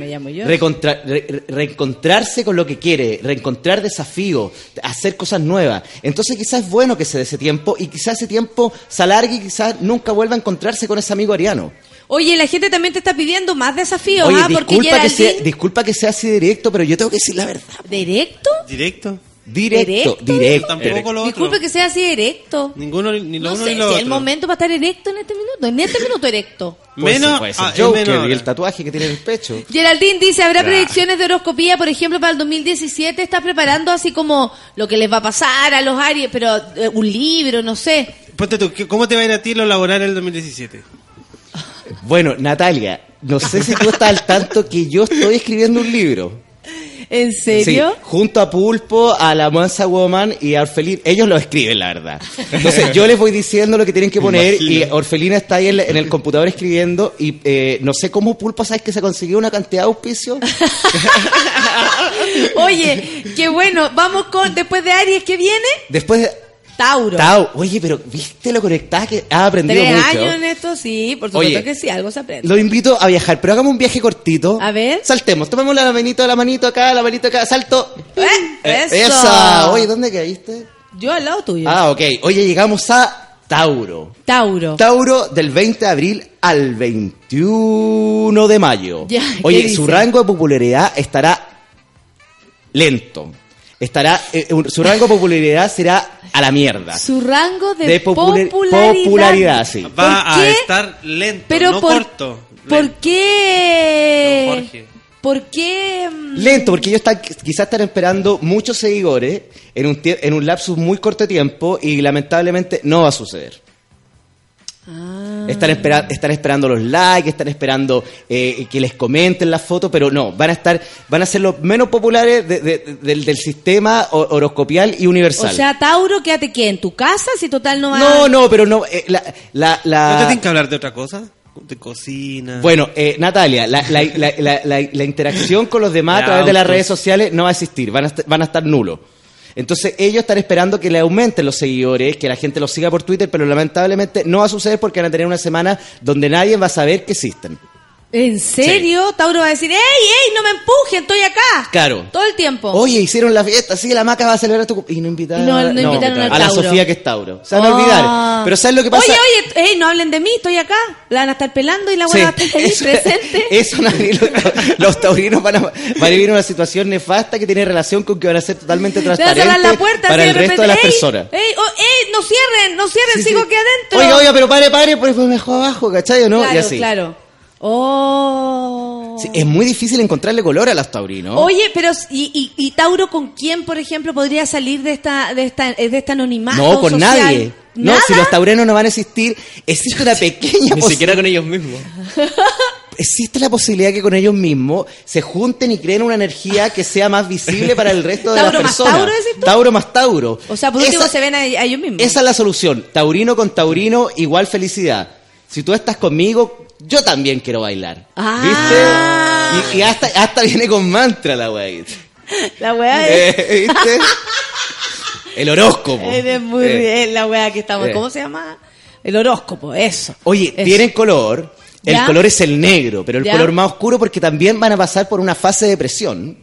Speaker 10: re- re- reencontrarse con lo que quiere, reencontrar desafíos, hacer cosas nuevas. Entonces quizás es bueno que se dé ese tiempo y quizás ese tiempo se alargue y quizás nunca vuelva a encontrarse con ese amigo ariano.
Speaker 1: Oye, la gente también te está pidiendo más desafíos,
Speaker 10: Oye,
Speaker 1: ¿ah? Porque
Speaker 10: disculpa que, sea,
Speaker 1: Geraldine...
Speaker 10: disculpa que sea así directo, pero yo tengo que decir la verdad.
Speaker 1: ¿Directo?
Speaker 4: ¿Directo?
Speaker 10: Directo, directo.
Speaker 4: Tampoco lo otro.
Speaker 1: Disculpe que sea así erecto.
Speaker 4: Ninguno, ni lo
Speaker 1: No
Speaker 4: uno
Speaker 1: sé
Speaker 4: ni
Speaker 1: si
Speaker 4: lo
Speaker 1: es
Speaker 4: otro.
Speaker 1: el momento para estar erecto en este minuto. En este minuto erecto.
Speaker 10: Puede ser-
Speaker 4: Menos- ah,
Speaker 10: Joker
Speaker 4: menos
Speaker 10: y el tatuaje que tiene en el pecho.
Speaker 1: Geraldine dice, ¿habrá
Speaker 10: Claro.
Speaker 1: predicciones de horoscopía, por ejemplo, para el 2017? ¿Estás preparando así como lo que les va a pasar a los Aries, pero eh, un libro, no sé?
Speaker 4: Ponte tú, ¿qué- ¿cómo te va a ir a ti lo laboral en el 2017?
Speaker 10: Bueno, Natalia, no sé si tú estás al tanto que yo estoy escribiendo un libro.
Speaker 1: ¿En serio?
Speaker 10: Sí, junto a Pulpo, a la Mansa Woman y a Orfelina. Ellos lo escriben, la verdad. Entonces, yo les voy diciendo lo que tienen que poner y. Orfelina está ahí en, en el computador escribiendo y eh, no sé cómo Pulpo, ¿sabes que se consiguió una cantidad de auspicios?
Speaker 1: Oye, qué bueno. Vamos con, después de Aries, ¿qué viene?
Speaker 10: Después de...
Speaker 1: Tauro.
Speaker 10: Tau, oye, pero ¿viste lo conectada que has aprendido
Speaker 1: Tres
Speaker 10: mucho?
Speaker 1: años en esto, sí, por supuesto
Speaker 10: Oye,
Speaker 1: que sí, algo se aprende.
Speaker 10: Lo invito a viajar, pero hagamos un viaje cortito.
Speaker 1: A ver.
Speaker 10: Saltemos, tomemos la manito, la manito acá, la manito acá, salto.
Speaker 1: Eh,
Speaker 10: Eh,
Speaker 1: eso.
Speaker 10: esa. Oye, ¿dónde caíste?
Speaker 1: Yo al lado tuyo.
Speaker 10: Ah, ok. Oye, llegamos a Tauro.
Speaker 1: Tauro.
Speaker 10: Tauro del 20 de abril al 21 de mayo.
Speaker 1: Ya, ¿qué
Speaker 10: Oye, su rango de popularidad estará lento. Estará, eh, un- su rango de popularidad será a la mierda.
Speaker 1: Su rango de,
Speaker 10: De popular-
Speaker 1: popularidad.
Speaker 10: popularidad, sí.
Speaker 4: Va
Speaker 1: ¿Por
Speaker 4: a estar lento,
Speaker 1: Pero
Speaker 4: no
Speaker 1: por,
Speaker 4: corto.
Speaker 1: ¿por
Speaker 4: lento.
Speaker 1: qué?
Speaker 4: Jorge.
Speaker 1: ¿Por qué? mm,
Speaker 10: Lento, porque ellos están, quizás están esperando muchos seguidores en un, en un lapsus muy corto de tiempo y lamentablemente no va a suceder.
Speaker 1: Ah.
Speaker 10: Están, espera- están esperando los likes, están esperando eh, que les comenten las fotos, pero no, van a estar, van a ser los menos populares de- de- del, del sistema ho- horoscopial y
Speaker 1: O
Speaker 10: universal.
Speaker 1: sea, Tauro, quédate ¿qué? ¿En tu casa? Si total no va
Speaker 10: no, no, pero no, eh, la, la, la-
Speaker 4: ¿No te tienen que hablar de otra cosa? De cocina.
Speaker 10: Bueno, eh, Natalia, la, la- la- la- la- la interacción con los demás a través de las redes sociales no va a existir, van a, van a estar nulos. Entonces ellos están esperando que le aumenten los seguidores, que la gente los siga por Twitter, pero lamentablemente no va a suceder porque van a tener una semana donde nadie va a saber que existen.
Speaker 1: ¿En serio? Tauro va a decir, ¡Ey, ey, no me empujen, estoy acá!
Speaker 10: Claro.
Speaker 1: Todo el tiempo.
Speaker 10: Oye, hicieron la fiesta, sí, la maca va a celebrar tu... Y no invitaron,
Speaker 1: no- no invitaron al
Speaker 10: a la. Sofía que es Tauro. Se van a
Speaker 1: Ah.
Speaker 10: olvidar. Pero ¿sabes lo que pasa?
Speaker 1: Oye, oye, ey, no hablen de mí, estoy acá. La van a estar pelando y la
Speaker 10: Sí,
Speaker 1: buena va a estar ahí
Speaker 10: eso-
Speaker 1: presente.
Speaker 10: eso los, los taurinos van a, van a vivir una situación nefasta que tiene relación con que van a ser totalmente
Speaker 1: van a
Speaker 10: transparentes
Speaker 1: cerrar la puerta
Speaker 10: para el
Speaker 1: de
Speaker 10: resto de las
Speaker 1: ¡Ey,
Speaker 10: personas.
Speaker 1: ¡Ey, oh, ey, no cierren, no cierren, sigo aquí adentro!
Speaker 10: Oiga, oiga, pero pare, pare, pues pues, mejor abajo, ¿cachai o no?
Speaker 1: Claro,
Speaker 10: y así.
Speaker 1: claro. Oh.
Speaker 10: Sí, es muy difícil encontrarle color a los taurinos.
Speaker 1: Oye, pero ¿y, y, y Tauro con quién, por ejemplo, podría salir de esta de esta de este anonimato
Speaker 10: no, con
Speaker 1: social?
Speaker 10: nadie. No, si los taurenos no van a existir, existe una pequeña
Speaker 16: Ni siquiera con ellos mismos.
Speaker 10: Existe la posibilidad que con ellos mismos se junten y creen una energía que sea más visible para el resto de
Speaker 1: ¿Tauro
Speaker 10: las
Speaker 1: más
Speaker 10: personas.
Speaker 1: Tauro, decís tú?
Speaker 10: Tauro más Tauro.
Speaker 1: O sea, por último
Speaker 10: Esa-
Speaker 1: se ven a, a ellos mismos.
Speaker 10: Esa es la solución. Taurino con taurino, igual felicidad. Si tú estás conmigo, yo también quiero bailar.
Speaker 1: Ah.
Speaker 10: ¿Viste? Y, y hasta, hasta viene con mantra la weá.
Speaker 1: La weá es,
Speaker 10: Eh, ¿Viste? El horóscopo.
Speaker 1: es muy
Speaker 10: Eh.
Speaker 1: bien la weá que estamos.
Speaker 10: Eh.
Speaker 1: ¿Cómo se llama? El horóscopo, eso.
Speaker 10: Oye,
Speaker 1: Eso.
Speaker 10: tienen color. El
Speaker 1: ¿Ya?
Speaker 10: color es el negro, pero el
Speaker 1: ¿Ya?
Speaker 10: color más oscuro porque también van a pasar por una fase de depresión.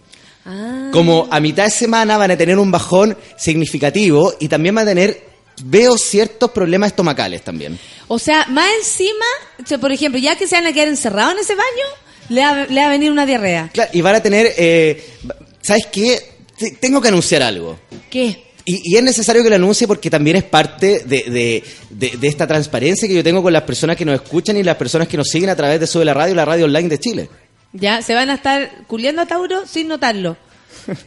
Speaker 1: Ah.
Speaker 10: Como a mitad de semana van a tener un bajón significativo y también van a tener, veo ciertos problemas estomacales también.
Speaker 1: O sea, más encima, o sea, por ejemplo, ya que se van a quedar encerrados en ese baño, le va, le va a venir una diarrea.
Speaker 10: Claro, y van a tener, eh, ¿sabes qué? Te- Tengo que anunciar algo.
Speaker 1: ¿Qué?
Speaker 10: Y, y es necesario que lo anuncie porque también es parte de, de- de- de esta transparencia que yo tengo con las personas que nos escuchan y las personas que nos siguen a través de Sube la Radio, la radio online de Chile.
Speaker 1: Ya, se van a estar culiando a Tauro sin notarlo.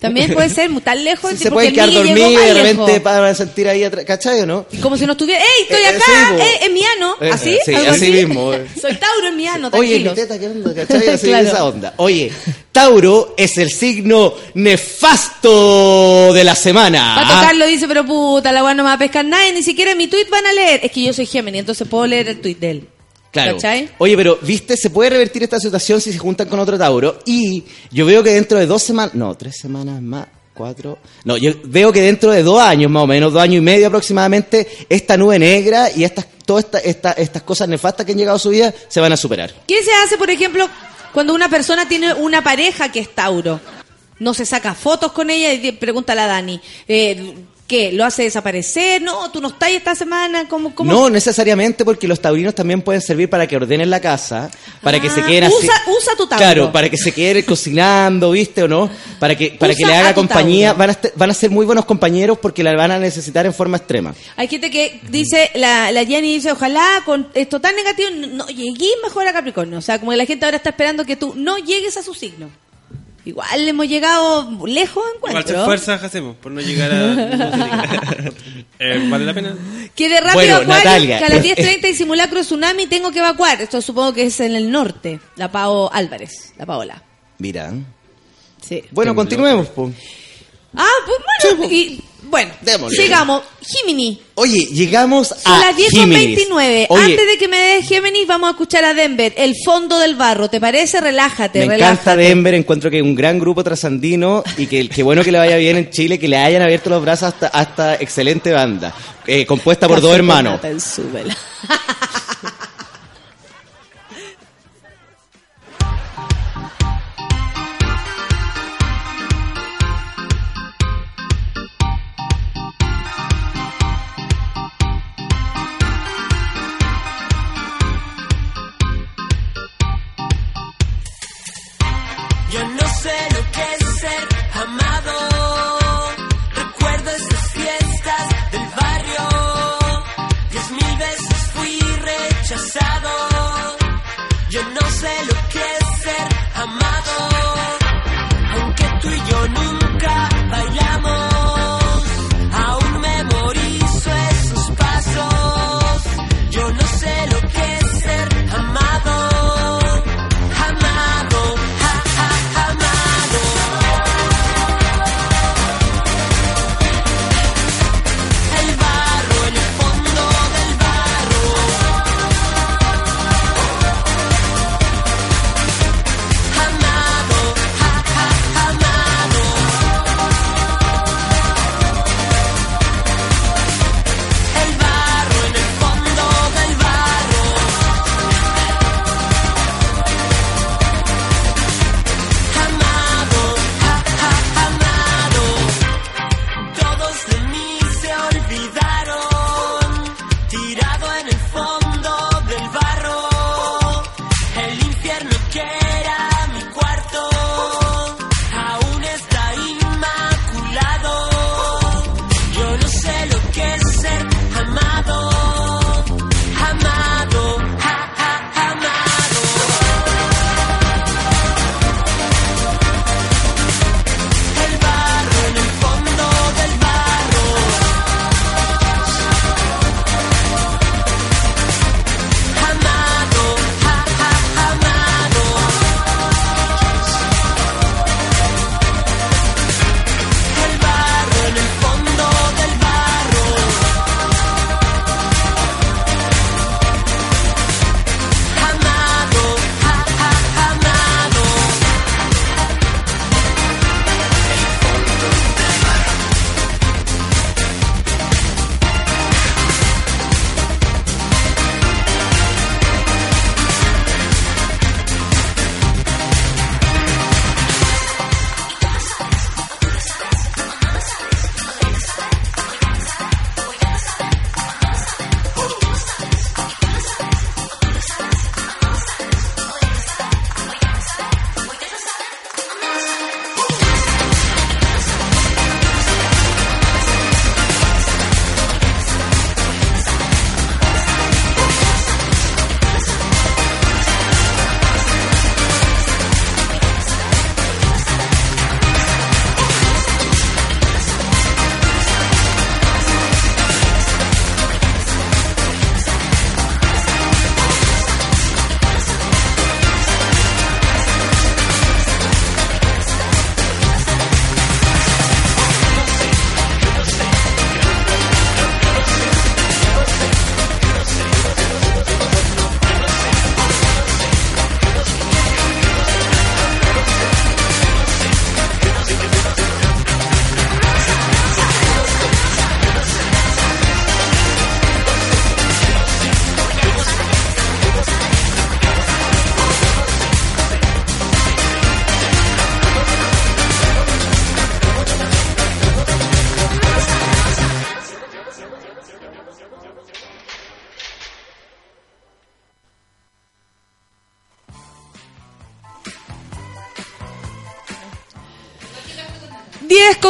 Speaker 1: También puede ser tan lejos.
Speaker 10: Sí, se
Speaker 1: el
Speaker 10: quedar dormidos y de repente van a sentir ahí atrás, ¿cachai o no?
Speaker 1: Y Como si no estuviera, ¡Ey, estoy
Speaker 10: Eh,
Speaker 1: acá!
Speaker 10: sí, po.
Speaker 1: eh, es mi ano.
Speaker 10: Eh,
Speaker 1: ¿Así?
Speaker 10: sí,
Speaker 1: ¿Algo
Speaker 10: así mismo, eh.
Speaker 1: Soy Tauro en mi ano,
Speaker 10: Oye, mi teta, ¿qué onda? ¿Cachai? Así
Speaker 1: Claro.
Speaker 10: esa onda. Oye, Tauro es el signo nefasto de la semana.
Speaker 1: Va a tocarlo, dice, pero puta, la weá no me va a pescar nadie, ni siquiera en mi tweet van a leer. Es que yo soy Gemini, entonces puedo leer el tweet de él.
Speaker 10: Claro.
Speaker 1: ¿Cachai?
Speaker 10: Oye, pero, ¿viste? Se puede revertir esta situación si se juntan con otro Tauro. Y yo veo que dentro de dos semanas, no, tres semanas más, cuatro. No, yo veo que dentro de dos años, más o menos, dos años y medio aproximadamente, esta nube negra y estas, todas esta- esta- estas cosas nefastas que han llegado a su vida se van a superar.
Speaker 1: ¿Qué se hace, por ejemplo, cuando una persona tiene una pareja que es Tauro? No se saca fotos con ella y pregunta a la Dani. eh, ¿qué? ¿Lo hace desaparecer? No, tú no estás esta semana. ¿Cómo, cómo?
Speaker 10: No necesariamente porque los taurinos también pueden servir para que ordenen la casa, para que se
Speaker 1: Ah,
Speaker 10: queden así.
Speaker 1: usa, usa tu tauro.
Speaker 10: Claro, para que se queden cocinando, ¿viste o no? Para que para que le haga compañía, van a, van a ser muy buenos compañeros porque la van a necesitar en forma extrema.
Speaker 1: Hay gente que dice, la, la Jenny dice, ojalá con esto tan negativo no, no llegué mejor a Capricornio. O sea, como que la gente ahora está esperando que tú no llegues a su signo. Igual hemos llegado lejos,
Speaker 4: Igual se esfuerza hacemos por no llegar a... Eh, ¿Vale la pena?
Speaker 1: Que de rápido
Speaker 10: Bueno, Natalia,
Speaker 1: que a las
Speaker 10: eh,
Speaker 1: 10.30 y simulacro de tsunami tengo que evacuar. Esto supongo que es en el norte. La Pao Álvarez, la Paola.
Speaker 10: Mira.
Speaker 1: Sí.
Speaker 10: Bueno, continuemos, pues.
Speaker 1: Ah, pues bueno. y, bueno,
Speaker 10: Démosle.
Speaker 1: sigamos. Jiminy.
Speaker 10: Oye, llegamos a
Speaker 1: las 10 con
Speaker 10: Géminis.
Speaker 1: 29.
Speaker 10: Oye,
Speaker 1: Antes de que me des Géminis, vamos a escuchar a Denver, el fondo del barro. ¿Te parece? Relájate,
Speaker 10: me
Speaker 1: relájate.
Speaker 10: encanta Denver, encuentro que es un gran grupo trasandino y que qué bueno que le vaya bien en Chile, que le hayan abierto los brazos hasta, hasta excelente banda, eh, compuesta por
Speaker 1: Café
Speaker 10: dos
Speaker 1: con
Speaker 10: hermanos.
Speaker 1: nata en su vela.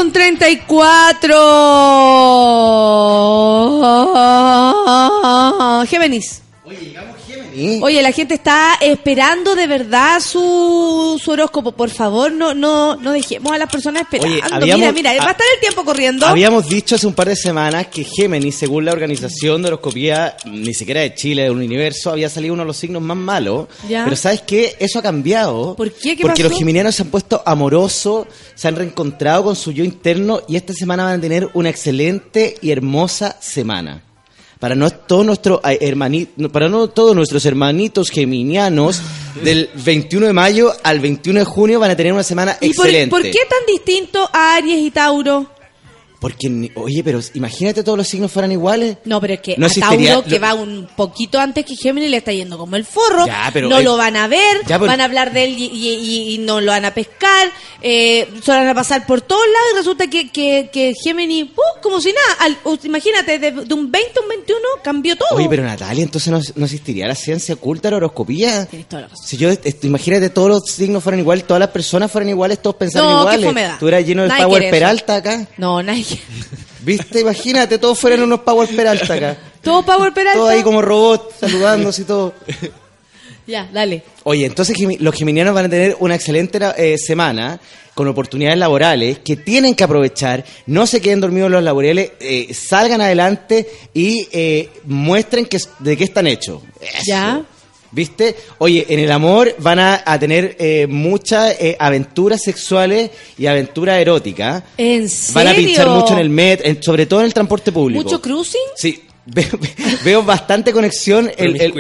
Speaker 1: Con 34. Géminis. Oye, la gente está esperando de verdad su, su horóscopo. Por favor, no, no, no dejemos a las personas esperando.
Speaker 10: Oye, habíamos-
Speaker 1: mira, mira, va a estar el tiempo corriendo.
Speaker 10: Habíamos dicho hace un par de semanas que Géminis, según la organización de horoscopía, ni siquiera de Chile, del universo, había salido uno de los signos más malos.
Speaker 1: Ya.
Speaker 10: Pero ¿sabes qué? Eso ha cambiado.
Speaker 1: ¿Por qué? ¿Qué
Speaker 10: Porque
Speaker 1: pasó?
Speaker 10: los geminianos se han puesto amorosos, se han reencontrado con su yo interno y esta semana van a tener una excelente y hermosa semana. Para no todos nuestros eh, hermani- para no todos nuestros hermanitos geminianos del 21 de mayo al 21 de junio van a tener una semana
Speaker 1: ¿Y por,
Speaker 10: excelente.
Speaker 1: por qué tan distinto a Aries y Tauro?
Speaker 10: Porque, oye, pero imagínate todos los signos fueran iguales.
Speaker 1: No, pero es que
Speaker 10: No
Speaker 1: a
Speaker 10: existiría-
Speaker 1: Tauro, que
Speaker 10: lo-
Speaker 1: va un poquito antes que Géminis, le está yendo como el forro.
Speaker 10: Ya, pero
Speaker 1: no
Speaker 10: es-
Speaker 1: lo van a ver,
Speaker 10: Ya, pero-
Speaker 1: van a hablar de él y, y- y- y no lo van a pescar. Eh, se van a pasar por todos lados y resulta que, que, que Géminis, ¡uh! como si nada. Al- uh, imagínate, de, de un 20 a un 21 cambió todo.
Speaker 10: Oye, pero Natalia, entonces no, no existiría la ciencia oculta, la horoscopía.
Speaker 1: Tienes toda la razón.
Speaker 10: Si yo, est- imagínate, todos los signos fueran iguales, todas las personas fueran iguales, todos pensaran
Speaker 1: No, qué
Speaker 10: iguales. Tú eras lleno de
Speaker 1: Nadie
Speaker 10: Power. Peralta acá.
Speaker 1: No, nadie.
Speaker 10: ¿Viste? Imagínate, todos fueran unos Power Peralta acá.
Speaker 1: ¿Todo Power Peralta?
Speaker 10: Todos ahí como robots, saludándose y todo.
Speaker 1: Ya, dale.
Speaker 10: Oye, entonces los geminianos van a tener una excelente eh, semana con oportunidades laborales que tienen que aprovechar, no se queden dormidos los laborales, eh, salgan adelante y eh, muestren que, de qué están hechos. Eso.
Speaker 1: Ya.
Speaker 10: ¿Viste? Oye, en el amor van a, a tener eh, muchas eh, aventuras sexuales y aventuras eróticas.
Speaker 1: ¿En serio?
Speaker 10: Van a pinchar mucho en el met, en- sobre todo en el transporte público.
Speaker 1: ¿Mucho cruising?
Speaker 10: Sí, veo, veo bastante conexión. el- el-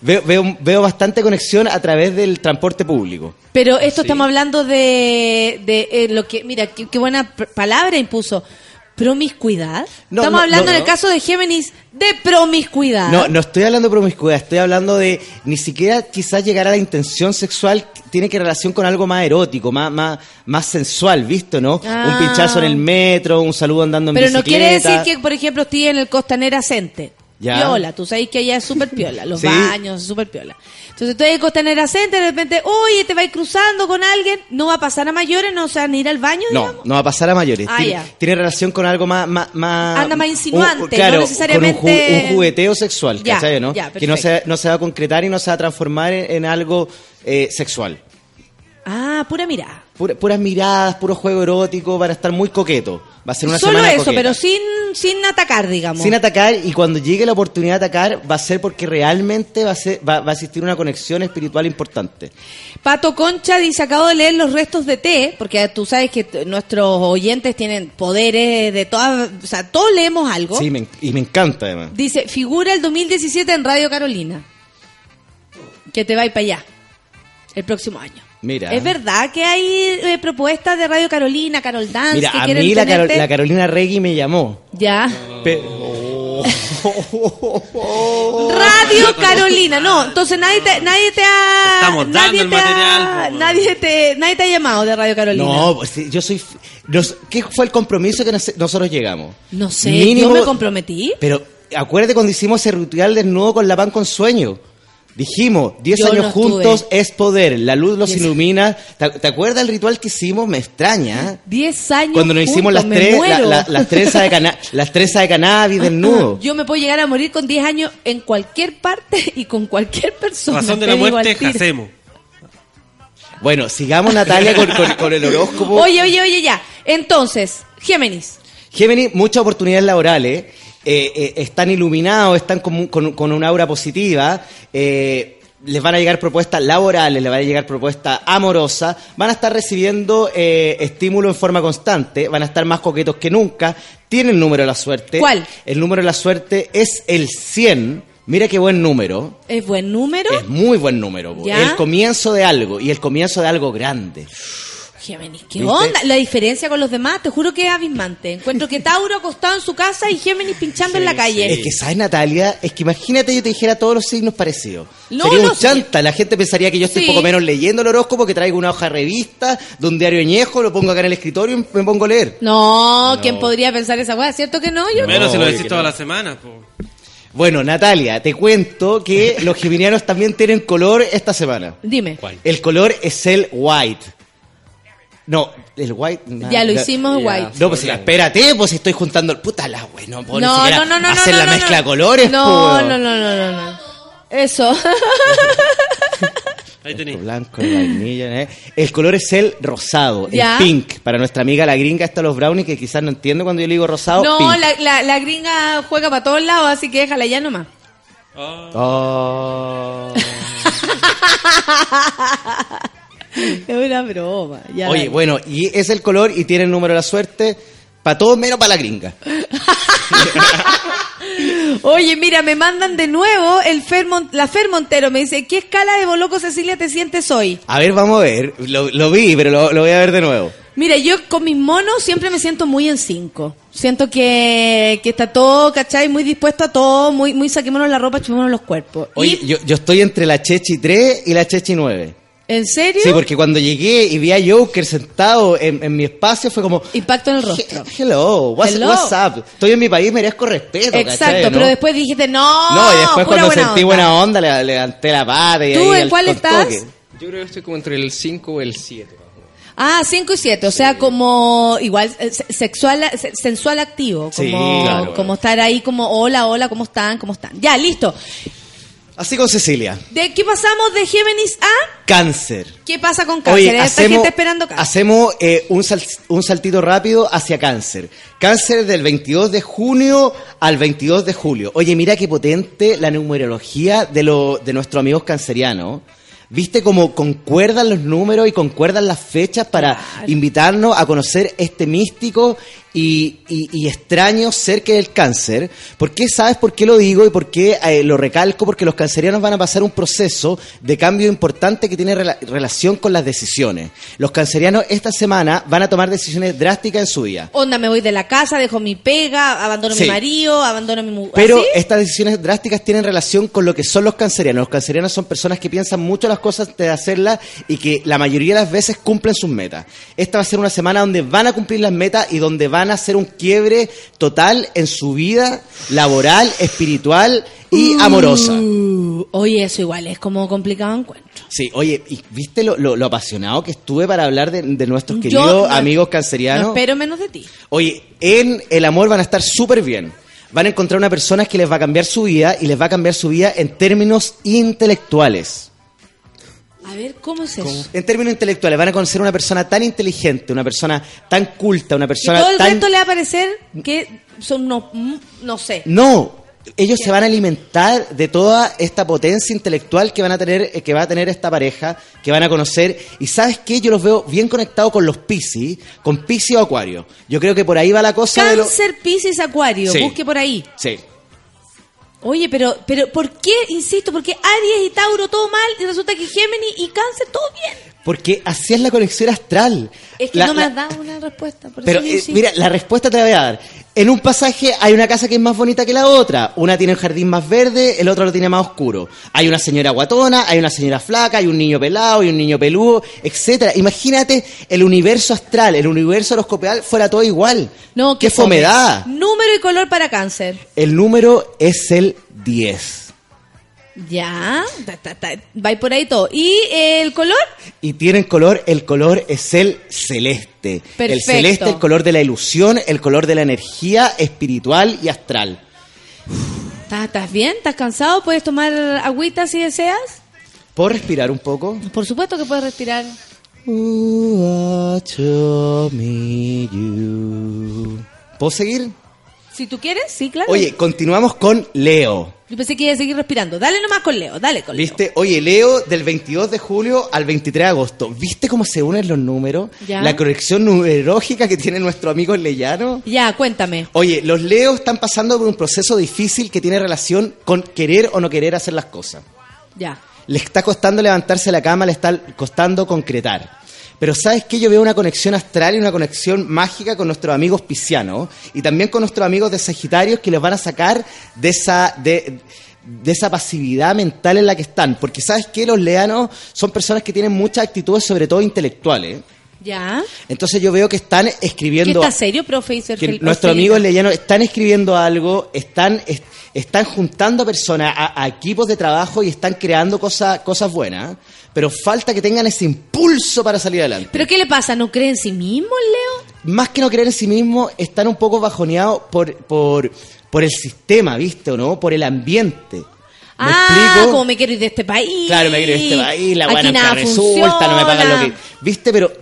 Speaker 10: veo, veo, veo bastante conexión a través del transporte público.
Speaker 1: Pero esto estamos hablando de, de eh, lo que, mira, qué, qué buena palabra impuso. Promiscuidad.
Speaker 10: No,
Speaker 1: estamos
Speaker 10: no,
Speaker 1: hablando
Speaker 10: no,
Speaker 1: en el
Speaker 10: no.
Speaker 1: caso de Géminis de promiscuidad.
Speaker 10: No, no estoy hablando de promiscuidad, estoy hablando de ni siquiera quizás llegar a la intención sexual tiene que relación con algo más erótico, más, más, más sensual, ¿visto, no?
Speaker 1: Ah.
Speaker 10: Un pinchazo en el metro, un saludo andando en
Speaker 1: Pero no
Speaker 10: bicicleta.
Speaker 1: quiere decir que, por ejemplo, estoy en el Costanera Center.
Speaker 10: Ya.
Speaker 1: Piola, tú sabes que allá es súper piola, los
Speaker 10: Sí.
Speaker 1: baños, súper piola. Entonces estoy en el Costanera Center, de repente, oye, te vas cruzando con alguien, no va a pasar a mayores, no se van a ir al baño,
Speaker 10: No,
Speaker 1: digamos.
Speaker 10: no va a pasar a mayores.
Speaker 1: Ah,
Speaker 10: tiene, relación con algo más... más, más-
Speaker 1: Anda más insinuante,
Speaker 10: un- claro,
Speaker 1: no necesariamente-
Speaker 10: Con un, ju- un jugueteo sexual,
Speaker 1: Ya,
Speaker 10: ¿cachai, no?
Speaker 1: ya,
Speaker 10: que no se, no se va a concretar y no se va a transformar en, en algo eh, sexual.
Speaker 1: Ah, pura mirada.
Speaker 10: Pura- puras miradas, puro juego erótico, van a estar muy coquetos. Va a ser una
Speaker 1: Solo
Speaker 10: semana
Speaker 1: eso,
Speaker 10: coqueta.
Speaker 1: pero sin, sin atacar, digamos.
Speaker 10: Sin atacar y cuando llegue la oportunidad de atacar va a ser porque realmente va a, ser, va, va a existir una conexión espiritual importante.
Speaker 1: Pato Concha dice, acabo de leer los restos de té, porque tú sabes que nuestros oyentes tienen poderes de todas, o sea, todos leemos algo.
Speaker 10: Sí, me y me encanta además.
Speaker 1: Dice, figura el 2017 en Radio Carolina. Que te va a ir para allá. El próximo año.
Speaker 10: Mira.
Speaker 1: ¿Es verdad que hay eh, propuestas de Radio Carolina, Carol Dance,
Speaker 10: Mira,
Speaker 1: que
Speaker 10: a mí la, Caro-
Speaker 1: tenerte?
Speaker 10: la Carolina Regui me llamó.
Speaker 1: Ya.
Speaker 10: Pe-
Speaker 1: Radio Carolina, no, entonces nadie te, nadie te ha...
Speaker 4: Estamos dando
Speaker 1: nadie
Speaker 4: el
Speaker 1: te ha-
Speaker 4: material,
Speaker 1: nadie, te, nadie te ha llamado de Radio Carolina.
Speaker 10: No, pues yo soy... nos- ¿Qué fue el compromiso que nos- nosotros llegamos?
Speaker 1: No sé,
Speaker 10: Mínimo-
Speaker 1: yo me comprometí.
Speaker 10: Pero acuérdate cuando hicimos ese ritual desnudo con la pan con sueño. Dijimos, 10
Speaker 1: Yo
Speaker 10: años
Speaker 1: no
Speaker 10: juntos es poder, la luz los
Speaker 1: Diez-
Speaker 10: ilumina. ¿Te, te acuerdas el ritual que hicimos? Me extraña. ¿eh?
Speaker 1: 10 años
Speaker 10: Cuando nos hicimos las tres, la- la- las trenzas de, cana- las trenzas de cannabis desnudo.
Speaker 1: Yo me puedo llegar a morir con 10 años en cualquier parte y con cualquier persona.
Speaker 4: Razón de la muerte, hacemos.
Speaker 10: Bueno, sigamos Natalia con, con- con el horóscopo.
Speaker 1: Oye, oye, oye, ya. Entonces, Géminis.
Speaker 10: Géminis, muchas oportunidades laborales. Eh, eh, están iluminados, están con, un- con, con una aura positiva. eh, les van a llegar propuestas laborales, les van a llegar propuestas amorosas. Van a estar recibiendo eh, estímulo en forma constante. Van a estar más coquetos que nunca. Tienen el número de la suerte.
Speaker 1: ¿Cuál?
Speaker 10: El número de la suerte es el 100. Mira qué buen número.
Speaker 1: ¿Es buen número?
Speaker 10: Es muy buen número. El comienzo de algo y el comienzo de algo grande.
Speaker 1: Géminis, ¿qué
Speaker 10: ¿Viste?
Speaker 1: onda? La diferencia con los demás, te juro que es abismante. Encuentro que Tauro acostado en su casa y Géminis pinchando en la calle.
Speaker 10: Es que, ¿sabes, Natalia? Es que imagínate yo te dijera todos los signos parecidos.
Speaker 1: No,
Speaker 10: Sería
Speaker 1: no,
Speaker 10: un
Speaker 1: sí.
Speaker 10: chanta. La gente pensaría que yo estoy
Speaker 1: Sí.
Speaker 10: poco menos leyendo el horóscopo, que traigo una hoja de revista, de un diario añejo, lo pongo acá en el escritorio y me pongo a leer.
Speaker 1: No, ¿quién podría pensar esa weá? ¿Cierto que no? Yo
Speaker 4: Menos si lo decís toda
Speaker 10: no.
Speaker 4: la semana. po.
Speaker 10: Bueno, Natalia, te cuento que los geminianos también tienen color esta semana.
Speaker 1: Dime.
Speaker 10: El color es el white. No, el white.
Speaker 1: Ya lo hicimos white.
Speaker 10: No, pues espérate, pues si estoy juntando. Puta la wey, no puedo
Speaker 1: No, no, no, no,
Speaker 10: hacer
Speaker 1: no,
Speaker 10: la
Speaker 1: no,
Speaker 10: mezcla
Speaker 1: no.
Speaker 10: de colores,
Speaker 1: No, no, no, no, no, no. Eso.
Speaker 4: Ahí tenéis.
Speaker 10: Blanco, vainilla, ¿eh? El color es el rosado,
Speaker 1: Ya.
Speaker 10: el pink. Para nuestra amiga la gringa, está los brownies que quizás no entiende cuando yo le digo rosado.
Speaker 1: No,
Speaker 10: pink.
Speaker 1: la, la, la gringa juega para todos lados, así que déjala ya nomás.
Speaker 10: Oh.
Speaker 1: Es una broma. Ya
Speaker 10: Oye, bueno, y es el color y tiene el número de la suerte para todos menos para la gringa.
Speaker 1: Oye, mira, me mandan de nuevo el Fer Mon- la Fer Montero. Me dice, ¿qué escala de Boloco Cecilia te sientes hoy?
Speaker 10: A ver, vamos a ver. Lo, lo vi, pero lo, lo voy a ver de nuevo.
Speaker 1: Mira, yo con mis monos siempre me siento muy en cinco. Siento que, que está todo, ¿cachai? Muy dispuesto a todo, muy, muy saquémonos la ropa, chumémonos los cuerpos.
Speaker 10: Oye,
Speaker 1: ¿Y
Speaker 10: yo, yo estoy entre la Chechi 3 y la Chechi 9.
Speaker 1: En serio?
Speaker 10: Sí, porque cuando llegué y vi a Joker sentado en, en mi espacio fue como...
Speaker 1: Impacto en el rostro.
Speaker 10: Hello, what's,
Speaker 1: Hello.
Speaker 10: what's up? Estoy en mi país, merezco respeto,
Speaker 1: Exacto,
Speaker 10: ¿cachai, no?
Speaker 1: pero después dijiste, no,
Speaker 10: No, y después cuando
Speaker 1: buena
Speaker 10: sentí
Speaker 1: onda.
Speaker 10: buena onda, le, levanté la pata y
Speaker 1: ¿Tú
Speaker 10: ahí
Speaker 1: en cuál estás?
Speaker 10: toque.
Speaker 16: Yo creo que estoy como entre el 5 o el 7.
Speaker 1: Ah, 5 y 7, o sea, como igual eh, se- sexual, se- sensual activo, como,
Speaker 10: Sí, claro.
Speaker 1: como estar ahí como hola, hola, ¿cómo están? ¿Cómo están? Ya, listo.
Speaker 10: Así con Cecilia.
Speaker 1: ¿De qué pasamos de Géminis a
Speaker 10: Cáncer.
Speaker 1: qué pasa con cáncer?
Speaker 10: Oye,
Speaker 1: Esta
Speaker 10: hacemos,
Speaker 1: gente esperando cáncer.
Speaker 10: hacemos eh, un, sal- un saltito rápido hacia cáncer. Cáncer del 22 de junio al 22 de julio. Oye, mira qué potente la numerología de, lo, de nuestros amigos cancerianos. ¿Viste cómo concuerdan los números y concuerdan las fechas para invitarnos a conocer este místico y, y- y extraño ser que es el cáncer? ¿Por qué sabes por qué lo digo y por qué eh, lo recalco? Porque los cancerianos van a pasar un proceso de cambio importante que tiene rela- relación con las decisiones. Los cancerianos esta semana van a tomar decisiones drásticas en su vida.
Speaker 1: Onda, me voy de la casa, dejo mi pega, abandono
Speaker 10: Sí.
Speaker 1: mi marido, abandono mi mujer.
Speaker 10: Pero estas decisiones drásticas tienen relación con lo que son los cancerianos. Los cancerianos son personas que piensan mucho las cosas antes de hacerlas y que la mayoría de las veces cumplen sus metas. Esta va a ser una semana donde van a cumplir las metas y donde van a hacer un quiebre total en su vida laboral, espiritual y amorosa.
Speaker 1: Uh, oye, eso igual es como complicado encuentro.
Speaker 10: Sí, oye, ¿y viste lo, lo- lo apasionado que estuve para hablar de, de nuestros queridos
Speaker 1: no-
Speaker 10: amigos
Speaker 1: No
Speaker 10: cancerianos?
Speaker 1: espero menos de ti.
Speaker 10: Oye, en el amor van a estar súper bien. Van a encontrar una persona que les va a cambiar su vida y les va a cambiar su vida en términos intelectuales.
Speaker 1: A ver, ¿cómo es eso?
Speaker 10: En términos intelectuales, van a conocer una persona tan inteligente, una persona tan culta, una
Speaker 1: Y
Speaker 10: persona
Speaker 1: todo el
Speaker 10: tan...
Speaker 1: resto le va a parecer que son unos, no sé.
Speaker 10: No, ellos se van a alimentar de toda esta potencia intelectual que van a tener, eh, que va a tener esta pareja, que van a conocer. Y sabes qué, yo los veo bien conectados con los Piscis, con Piscis o Acuario. Yo creo que por ahí va la cosa de.
Speaker 1: Cáncer, Piscis, Acuario,
Speaker 10: Sí.
Speaker 1: busque por ahí.
Speaker 10: Sí.
Speaker 1: Oye, pero, pero ¿por qué, insisto, por qué Aries y Tauro todo mal y resulta que Géminis y Cáncer todo bien?
Speaker 10: Porque así es la conexión astral.
Speaker 1: Es que
Speaker 10: La-
Speaker 1: no me has dado una respuesta. Por
Speaker 10: Pero
Speaker 1: eso
Speaker 10: eh, mira, la respuesta te la voy a dar. En un pasaje hay una casa que es más bonita que la otra. Una tiene el jardín más verde, el otro lo tiene más oscuro. Hay una señora guatona, hay una señora flaca, hay un niño pelado, y un niño peludo, etcétera. Imagínate el universo astral, el universo horoscopial fuera todo igual.
Speaker 1: No,
Speaker 10: qué
Speaker 1: fome.
Speaker 10: fomedad.
Speaker 1: Número y color para Cáncer.
Speaker 10: El número es el 10.
Speaker 1: Ya, ta, ta, ta, va por ahí todo. ¿Y el color?
Speaker 10: Y tienen color, el color es el celeste. El
Speaker 1: Perfecto.
Speaker 10: celeste, el color de la ilusión, el color de la energía espiritual y astral.
Speaker 1: ¿Estás estás bien? ¿Estás cansado? ¿Puedes tomar agüita si deseas?
Speaker 10: ¿Puedo respirar un poco?
Speaker 1: Por supuesto que puedes respirar.
Speaker 10: ¿Puedo seguir?
Speaker 1: Si tú quieres, sí, claro.
Speaker 10: Oye, continuamos con Leo.
Speaker 1: Yo pensé que iba a seguir respirando. Dale nomás con Leo, dale con Leo.
Speaker 10: ¿Viste? Oye, Leo del 22 de julio al 23 de agosto. ¿Viste cómo se unen los números?
Speaker 1: Ya.
Speaker 10: La corrección numerológica que tiene nuestro amigo Leyano.
Speaker 1: Ya, cuéntame.
Speaker 10: Oye, los Leos están pasando por un proceso difícil que tiene relación con querer o no querer hacer las cosas.
Speaker 1: Ya.
Speaker 10: Le está costando levantarse de la cama, le está costando concretar. Pero ¿sabes qué? Yo veo una conexión astral y una conexión mágica con nuestros amigos piscianos y también con nuestros amigos de Sagitarios que les van a sacar de esa... De, de esa pasividad mental en la que están. Porque sabes qué? Los leanos son personas que tienen muchas actitudes, sobre todo intelectuales.
Speaker 1: Ya.
Speaker 10: Entonces yo veo que están
Speaker 1: ¿Qué
Speaker 10: escribiendo...
Speaker 1: está serio, profe?
Speaker 10: Que nuestros amigos leyanos están escribiendo algo, están, est- están juntando personas a, a equipos de trabajo y están creando cosas, cosas buenas. Pero falta que tengan ese impulso para salir adelante.
Speaker 1: ¿Pero qué le pasa? ¿No cree en sí mismo, Leo?
Speaker 10: Más que no creer en sí mismo, están un poco bajoneados por, por, por el sistema, ¿viste o no? Por el ambiente. ¿Me
Speaker 1: ah,
Speaker 10: explico?
Speaker 1: como me quiero ir de este país.
Speaker 10: Claro, me quiero ir de este país, la buena
Speaker 1: nada
Speaker 10: resulta, no me pagan lo que... ¿Viste? Pero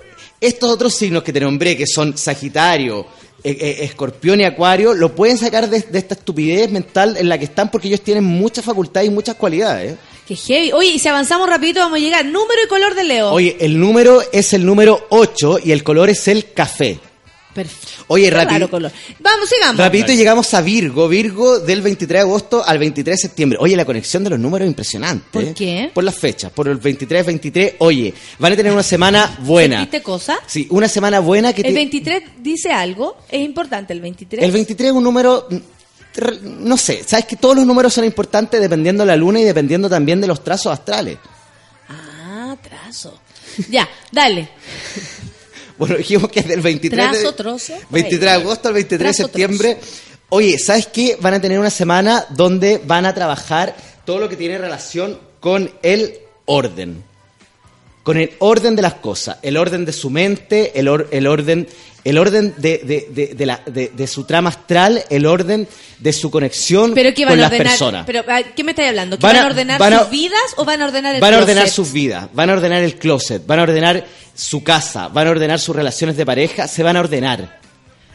Speaker 10: estos otros signos que te nombré, que son Sagitario, eh, eh, Escorpión y Acuario, lo pueden sacar de, de esta estupidez mental en la que están porque ellos tienen muchas facultades y muchas cualidades.
Speaker 1: Qué heavy. Oye, y si avanzamos rapidito vamos a llegar. Número y color de Leo.
Speaker 10: Oye, el número es el número 8 y el color es el café.
Speaker 1: Perfecto.
Speaker 10: Oye, rápido.
Speaker 1: color. Vamos, sigamos.
Speaker 10: Rapidito llegamos a Virgo, Virgo del 23 de agosto al 23 de septiembre. Oye, la conexión de los números es impresionante.
Speaker 1: ¿Por
Speaker 10: ¿eh?
Speaker 1: qué?
Speaker 10: Por las fechas, por el 23, 23. Oye, van a tener una semana buena.
Speaker 1: ¿Sentiste cosa?
Speaker 10: Sí, una semana buena que
Speaker 1: El
Speaker 10: te-
Speaker 1: 23 dice algo. Es importante el 23.
Speaker 10: El 23 es un número, no sé, sabes que todos los números son importantes dependiendo de la luna y dependiendo también de los trazos astrales.
Speaker 1: Ah, trazo. Ya, dale.
Speaker 10: Bueno, dijimos que es del 23 de,
Speaker 1: Trazo, trozo.
Speaker 10: 23 de agosto al 23 de septiembre. Oye, ¿sabes qué? Van a tener una semana donde van a trabajar todo lo que tiene relación con el orden. Con el orden de las cosas, el orden de su mente, el, or- el orden, el orden de, de- de- de la- de- de su trama astral, el orden de su conexión
Speaker 1: Pero que van
Speaker 10: con
Speaker 1: a
Speaker 10: las
Speaker 1: ordenar.
Speaker 10: personas.
Speaker 1: Pero, ah, ¿Qué me estáis hablando? ¿Que
Speaker 10: Van
Speaker 1: van
Speaker 10: a-
Speaker 1: ordenar
Speaker 10: van a-
Speaker 1: sus vidas o van a ordenar el
Speaker 10: Van a ordenar sus vidas, van a ordenar el closet, van a ordenar su casa, van a ordenar sus relaciones de pareja, se van a ordenar.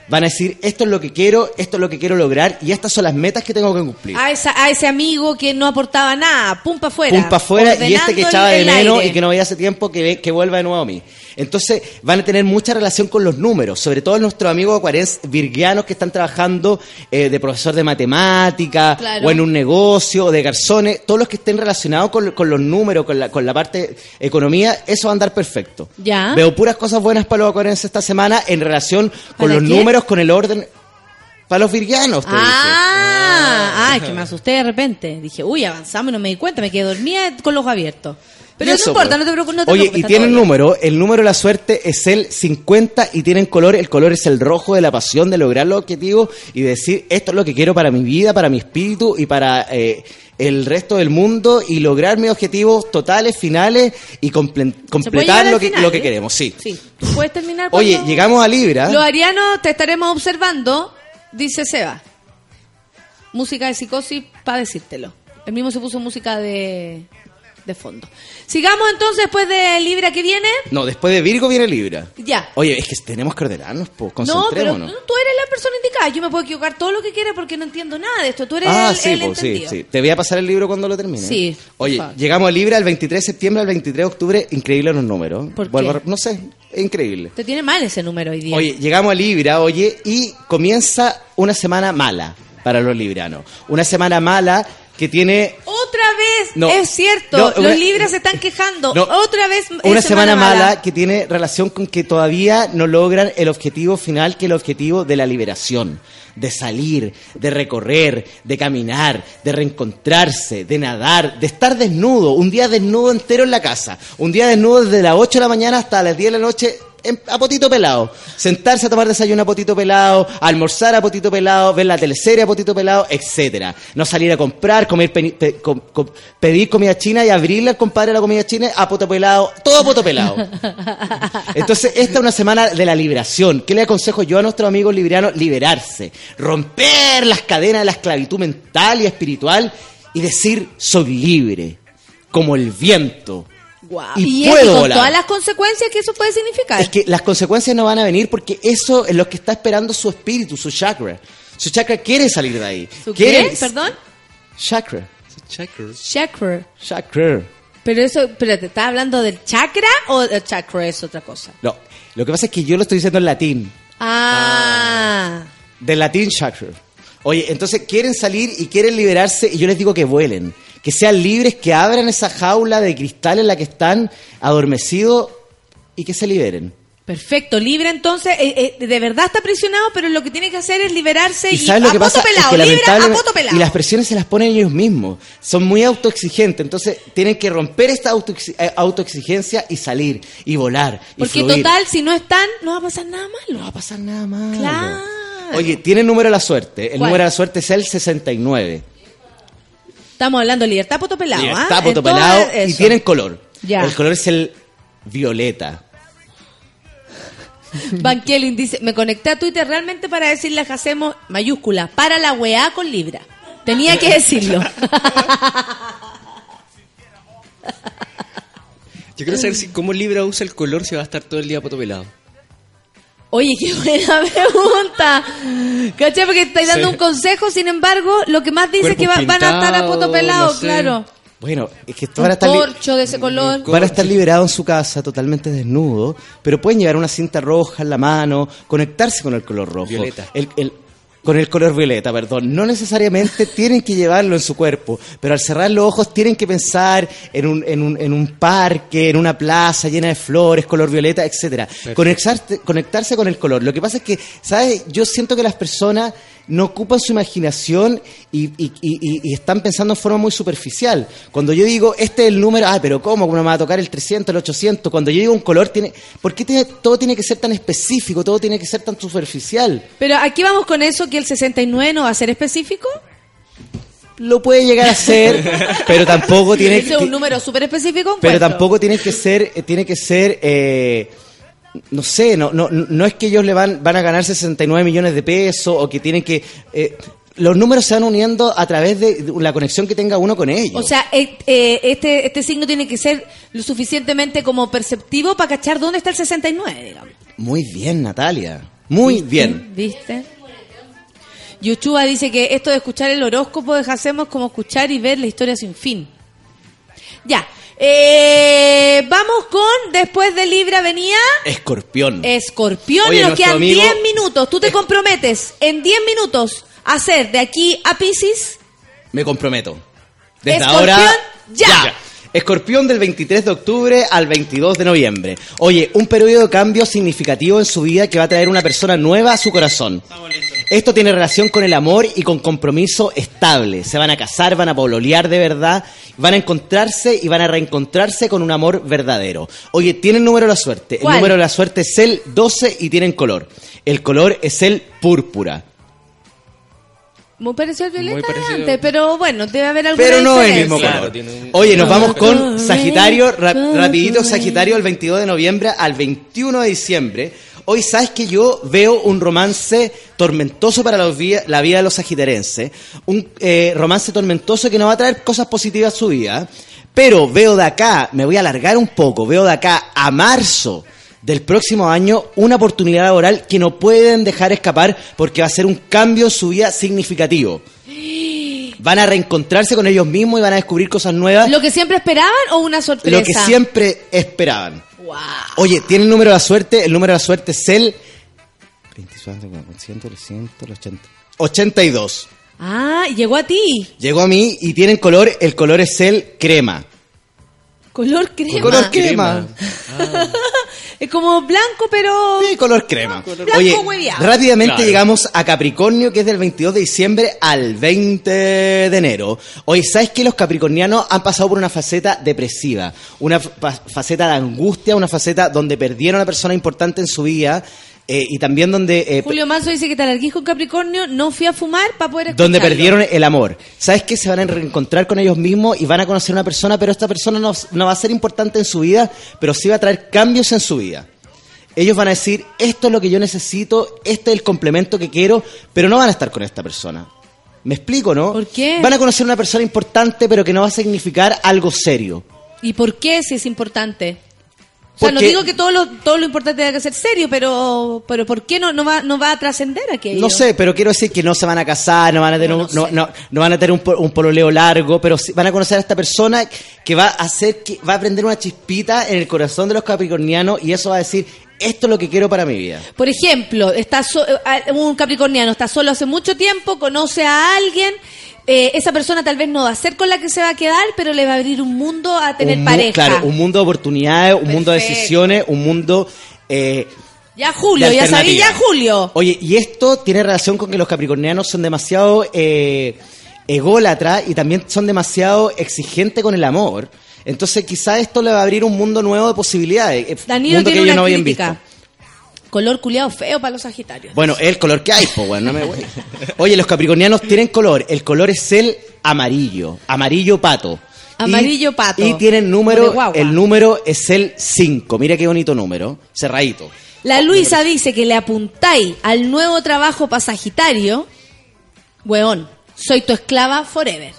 Speaker 10: Van a decir, esto es lo que quiero, esto es lo que quiero lograr y estas son las metas que tengo que cumplir.
Speaker 1: A, esa- a ese amigo que no aportaba nada, pum pa afuera.
Speaker 10: Pum afuera y este que echaba de menos y que no veía hace tiempo que, que vuelva de nuevo a mí. Entonces van a tener mucha relación con los números, sobre todo nuestros amigos acuarenses virgianos que están trabajando eh, de profesor de matemática
Speaker 1: Claro.
Speaker 10: o en un negocio o de garzones, todos los que estén relacionados con, con los números, con la, con la parte economía, eso va a andar perfecto.
Speaker 1: Ya.
Speaker 10: Veo puras cosas buenas para los acuarenses esta semana en relación con
Speaker 1: ¿Para
Speaker 10: los
Speaker 1: quién?
Speaker 10: números, con el orden. Para los virgianos, te dije.
Speaker 1: Ah, ah, es que me asusté de repente. Dije, uy, avanzamos y no me di cuenta, me quedé dormida con los ojos abiertos. Pero no importa,
Speaker 10: pues.
Speaker 1: no te preocupes. No te
Speaker 10: Oye, y tienen número, el número de la suerte es el 50 y tienen color, el color es el rojo de la pasión de lograr los objetivos y decir, esto es lo que quiero para mi vida, para mi espíritu y para eh, el resto del mundo y lograr mis objetivos totales, finales y comple- completar lo que,
Speaker 1: final,
Speaker 10: lo que
Speaker 1: ¿eh?
Speaker 10: queremos, sí.
Speaker 1: Sí, tú puedes terminar
Speaker 10: Oye, llegamos a Libra.
Speaker 1: Los arianos te estaremos observando, dice Seba. Música de psicosis para decírtelo. El mismo se puso música de, de fondo. Sigamos entonces después de Libra que viene.
Speaker 10: No, después de Virgo viene Libra.
Speaker 1: Ya.
Speaker 10: Oye, es que tenemos que ordenarnos, pues,
Speaker 1: No, pero tú eres la persona indicada. Yo me puedo equivocar todo lo que quiera porque no entiendo nada de esto. Tú eres
Speaker 10: Ah,
Speaker 1: el,
Speaker 10: sí,
Speaker 1: el
Speaker 10: pues, sí,
Speaker 1: entendido.
Speaker 10: sí. Te voy a pasar el libro cuando lo termine.
Speaker 1: Sí,
Speaker 10: Oye, llegamos a Libra el 23 de septiembre al 23 de octubre. Increíble los números.
Speaker 1: ¿Por
Speaker 10: Vuelvo
Speaker 1: qué?
Speaker 10: a- No sé, increíble.
Speaker 1: Te tiene mal ese número hoy día.
Speaker 10: Oye, llegamos a Libra, oye, y comienza una semana mala para los libranos. Una semana mala que tiene
Speaker 1: Otra vez,
Speaker 10: No.
Speaker 1: es cierto.
Speaker 10: No,
Speaker 1: los libras se están quejando.
Speaker 10: No.
Speaker 1: Otra vez es
Speaker 10: una semana, mala, que tiene relación con que todavía no logran el objetivo final, que es el objetivo de la liberación, de salir, de recorrer, de caminar, de reencontrarse, de nadar, de estar desnudo, un día desnudo entero en la casa, un día desnudo desde las 8 de la mañana hasta las 10 de la noche. En- a potito pelado, sentarse a tomar desayuno a potito pelado, almorzar a potito pelado, ver la teleserie a potito pelado, etcétera. No salir a comprar, comer pe- com- com- pedir comida china y abrirle al compadre la comida china a poto pelado, todo a poto pelado. Entonces, esta es una semana de la liberación. ¿Qué le aconsejo yo a nuestros amigos librianos? Liberarse, romper las cadenas de la esclavitud mental y espiritual y decir, soy libre, como el viento.
Speaker 1: Guau.
Speaker 10: Y
Speaker 1: Y,
Speaker 10: puedo
Speaker 1: y con
Speaker 10: volar.
Speaker 1: todas las consecuencias que eso puede significar.
Speaker 10: Es que las consecuencias no van a venir porque eso es lo que está esperando su espíritu, su chakra. Su chakra quiere salir de ahí.
Speaker 1: ¿Su
Speaker 10: quiere
Speaker 1: qué? ¿Perdón?
Speaker 10: Chakra.
Speaker 1: Chakra.
Speaker 10: Chakra.
Speaker 1: Pero eso, pero ¿te estás hablando del chakra o el chakra es otra cosa?
Speaker 10: No, lo que pasa es que yo lo estoy diciendo en latín.
Speaker 1: Ah.
Speaker 10: Del latín chakra. Oye, entonces quieren salir y quieren liberarse y yo les digo que vuelen. Que sean libres, que abran esa jaula de cristal en la que están adormecidos y que se liberen.
Speaker 1: Perfecto, libre entonces, eh, eh, de verdad está presionado, pero lo que tiene que hacer es liberarse y,
Speaker 10: Y
Speaker 1: a poto
Speaker 10: pasa
Speaker 1: pelado,
Speaker 10: es que
Speaker 1: libre a poto pelado.
Speaker 10: y las presiones se las ponen ellos mismos. Son muy autoexigentes, entonces tienen que romper esta eh, autoexigencia y salir y volar y
Speaker 1: Porque
Speaker 10: fluir.
Speaker 1: total, si no están, no va a pasar nada malo. No
Speaker 10: va a pasar nada malo.
Speaker 1: Claro.
Speaker 10: Oye, tiene el número de la suerte. El
Speaker 1: ¿Cuál?
Speaker 10: número de la suerte es el 69.
Speaker 1: Estamos hablando de libertad poto pelado, ¿ah?
Speaker 10: Está
Speaker 1: En
Speaker 10: poto
Speaker 1: todo
Speaker 10: pelado y
Speaker 1: eso.
Speaker 10: tienen color.
Speaker 1: Ya.
Speaker 10: El color es el violeta.
Speaker 1: Van Kelly dice, me conecté a Twitter realmente para decirle a Hacemos mayúscula, para la weá con Libra. Tenía que decirlo.
Speaker 16: Yo quiero saber si cómo Libra usa el color si va a estar todo el día potopelado.
Speaker 1: Oye, qué buena pregunta. ¿Cachai? Porque estáis dando
Speaker 16: Sí.
Speaker 1: un consejo, sin embargo, lo que más dice es que va- van a estar a poto pelado,
Speaker 16: no sé.
Speaker 1: claro.
Speaker 10: Bueno, es que van a estar
Speaker 1: corcho de ese color.
Speaker 10: Van a estar liberados en su casa, totalmente desnudos, pero pueden llevar una cinta roja en la mano, conectarse con el color rojo.
Speaker 16: Violeta.
Speaker 10: El- el- con el color violeta, perdón. No necesariamente tienen que llevarlo en su cuerpo, pero al cerrar los ojos tienen que pensar en un, en un, en un parque, en una plaza llena de flores, color violeta, etcétera. Conectarse, conectarse con el color. Lo que pasa es que, ¿sabes? Yo siento que las personas no ocupan su imaginación y, y- y- y- y están pensando en forma muy superficial. Cuando yo digo, este es el número, ah, pero ¿cómo? ¿Cómo me va a tocar el 300, el 800? Cuando yo digo un color, tiene, ¿por qué tiene- todo tiene que ser tan específico? Todo tiene que ser tan superficial.
Speaker 1: Pero aquí vamos con eso, que el 69 no va a ser específico.
Speaker 10: Lo puede llegar a ser, pero tampoco tiene
Speaker 1: Ese es
Speaker 10: que...
Speaker 1: un número súper específico.
Speaker 10: Pero tampoco tiene que ser, eh, tiene que ser, eh, no sé, no, no, no es que ellos le van, van a ganar 69 millones de pesos o que tienen que, eh, los números se van uniendo a través de la conexión que tenga uno con ellos.
Speaker 1: O sea, eh, eh, este, este signo tiene que ser lo suficientemente como perceptivo para cachar dónde está el 69, digamos.
Speaker 10: Muy bien, Natalia. Muy bien.
Speaker 1: ¿Viste? Yuchuba dice que esto de escuchar el horóscopo de Hacemos como escuchar y ver la historia sin fin. Ya. Eh, vamos con, después de Libra venía
Speaker 10: Escorpión.
Speaker 1: Escorpión
Speaker 10: Oye,
Speaker 1: y nos quedan
Speaker 10: amigo-
Speaker 1: 10 minutos. ¿Tú te comprometes en 10 minutos a hacer de aquí a Pisces?
Speaker 10: Me comprometo. Desde
Speaker 1: Escorpión,
Speaker 10: ahora.
Speaker 1: ya.
Speaker 10: Escorpión del 23 de octubre al 22 de noviembre. Oye, un periodo de cambio significativo en su vida que va a traer una persona nueva a su corazón. Esto tiene relación con el amor y con compromiso estable. Se van a casar, van a pololear de verdad, van a encontrarse y van a reencontrarse con un amor verdadero. Oye, tienen número de la suerte. El número de la suerte es el 12 y tienen color. El color es el púrpura.
Speaker 1: Muy parecido al violeta
Speaker 16: Muy parecido.
Speaker 1: antes, pero bueno, debe haber alguna
Speaker 10: Pero no el
Speaker 1: diferencia.
Speaker 10: mismo
Speaker 16: Claro,
Speaker 10: color.
Speaker 16: un-
Speaker 10: Oye, nos vamos con Sagitario, ra- rapidito Sagitario, el 22 de noviembre al 21 de diciembre. Hoy sabes que yo veo un romance tormentoso para la vida, la vida de los sagitarenses. Un eh, romance tormentoso que no va a traer cosas positivas a su vida. Pero veo de acá, me voy a alargar un poco, veo de acá a marzo del próximo año una oportunidad laboral que no pueden dejar escapar porque va a ser un cambio en su vida significativo. Van a reencontrarse con ellos mismos y van a descubrir cosas nuevas,
Speaker 1: ¿Lo que siempre esperaban o una sorpresa?
Speaker 10: lo que siempre esperaban.
Speaker 1: Wow.
Speaker 10: Oye, tiene el número de la suerte, el número de la suerte es el 100, 180, 82.
Speaker 1: Ah, llegó a ti.
Speaker 10: Llegó a mí y tienen color, el color es el crema.
Speaker 1: Color crema.
Speaker 10: Color crema.
Speaker 1: es como blanco, pero...
Speaker 10: Sí, color crema.
Speaker 1: Blanco
Speaker 10: Oye, rápidamente
Speaker 16: Claro.
Speaker 10: llegamos a Capricornio, que es del 22 de diciembre al 20 de enero. Oye, ¿sabes que los capricornianos han pasado por una faceta depresiva? Una fa- faceta de angustia, una faceta donde perdieron a una persona importante en su vida eh, y también donde... eh,
Speaker 1: Julio Manso dice que te alarguís con Capricornio, no fui a fumar para poder escucharlo.
Speaker 10: donde perdieron el amor. ¿Sabes qué? Se van a reencontrar con ellos mismos y van a conocer a una persona, pero esta persona no, no va a ser importante en su vida, pero sí va a traer cambios en su vida. Ellos van a decir, esto es lo que yo necesito, este es el complemento que quiero, pero no van a estar con esta persona. ¿Me explico, no?
Speaker 1: ¿Por qué?
Speaker 10: Van a conocer a una persona importante, pero que no va a significar algo serio.
Speaker 1: ¿Y por qué si es importante? O sea, no digo que todo lo, todo lo importante tenga que ser serio, pero, pero ¿por qué no, no, va, no va a trascender aquello?
Speaker 10: No sé, pero quiero decir que no se van a casar, no van a tener,
Speaker 1: No,
Speaker 10: un,
Speaker 1: no
Speaker 10: no,
Speaker 1: sé.
Speaker 10: no- no van a tener un, un pololeo largo, pero sí van a conocer a esta persona que va a hacer que va a prender una chispita en el corazón de los capricornianos y eso va a decir esto es lo que quiero para mi vida.
Speaker 1: Por ejemplo, está so- eh, un capricorniano está solo hace mucho tiempo, conoce a alguien, eh, esa persona tal vez no va a ser con la que se va a quedar, pero le va a abrir un mundo a tener
Speaker 10: Un
Speaker 1: pareja.
Speaker 10: Claro, un mundo de oportunidades, un mundo de decisiones, un mundo eh,
Speaker 1: Ya Julio, ya sabía
Speaker 10: alternativa.
Speaker 1: ya Julio.
Speaker 10: Oye, y esto tiene relación con que los capricornianos son demasiado eh, ególatras y también son demasiado exigentes con el amor. Entonces, quizá esto le va a abrir un mundo nuevo de posibilidades. eh,
Speaker 1: Danilo
Speaker 10: mundo
Speaker 1: tiene
Speaker 10: que ellos
Speaker 1: una
Speaker 10: no habían
Speaker 1: crítica.
Speaker 10: visto.
Speaker 1: Color culiado feo para los sagitarios.
Speaker 10: Bueno, es el color que hay, pues, bueno, no me voy. Oye, los capricornianos tienen color. El color es el amarillo, amarillo pato.
Speaker 1: Amarillo pato.
Speaker 10: Y tienen número, el número es el 5. Mira qué bonito número, cerradito.
Speaker 1: La Luisa dice que le apuntáis al nuevo trabajo para Sagitario. Weón, soy tu esclava forever.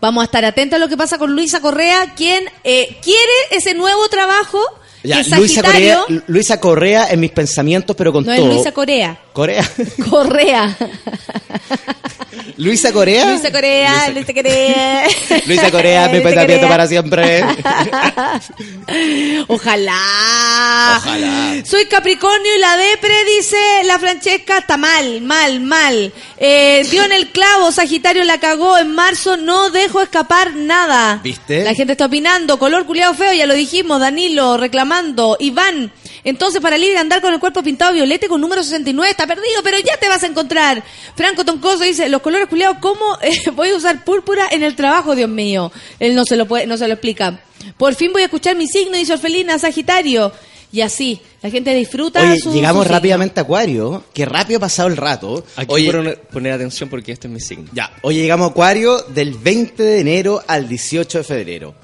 Speaker 1: Vamos a estar atentos a lo que pasa con Luisa Correa, quien eh, quiere ese nuevo trabajo.
Speaker 10: Ya, Luisa Correa,
Speaker 1: Sagitario.
Speaker 10: Luisa Correa en mis pensamientos, pero con
Speaker 1: No
Speaker 10: todo.
Speaker 1: es Luisa Corea.
Speaker 10: Corea.
Speaker 1: Correa.
Speaker 10: Luisa Corea.
Speaker 1: Luisa Corea, Luisa Corea.
Speaker 10: Luisa Corea, mi
Speaker 1: Luisa
Speaker 10: pensamiento
Speaker 1: Corea.
Speaker 10: para siempre.
Speaker 1: Ojalá.
Speaker 10: Ojalá.
Speaker 1: Soy Capricornio y la depre, dice la Francesca, está mal, mal, mal. Eh, dio en el clavo, Sagitario la cagó en marzo, no dejo escapar nada.
Speaker 10: ¿Viste?
Speaker 1: La gente está opinando, color culiado feo, ya lo dijimos, Danilo reclamando, Iván. Entonces, para libre andar con el cuerpo pintado violeta y con número 69, está perdido, pero ya te vas a encontrar. Franco Toncoso dice, los colores culiados, ¿cómo eh, voy a usar púrpura en el trabajo, Dios mío? Él no se lo puede, no se lo explica. Por fin voy a escuchar mi signo, dice Orfelina, Sagitario. Y así, la gente disfruta
Speaker 10: Oye,
Speaker 1: su-
Speaker 10: llegamos
Speaker 1: su signo.
Speaker 10: rápidamente a Acuario. Qué rápido ha pasado el rato.
Speaker 16: Aquí
Speaker 10: Oye,
Speaker 16: poner, poner atención porque este es mi signo.
Speaker 10: Ya, hoy llegamos a Acuario del 20 de enero al 18 de febrero.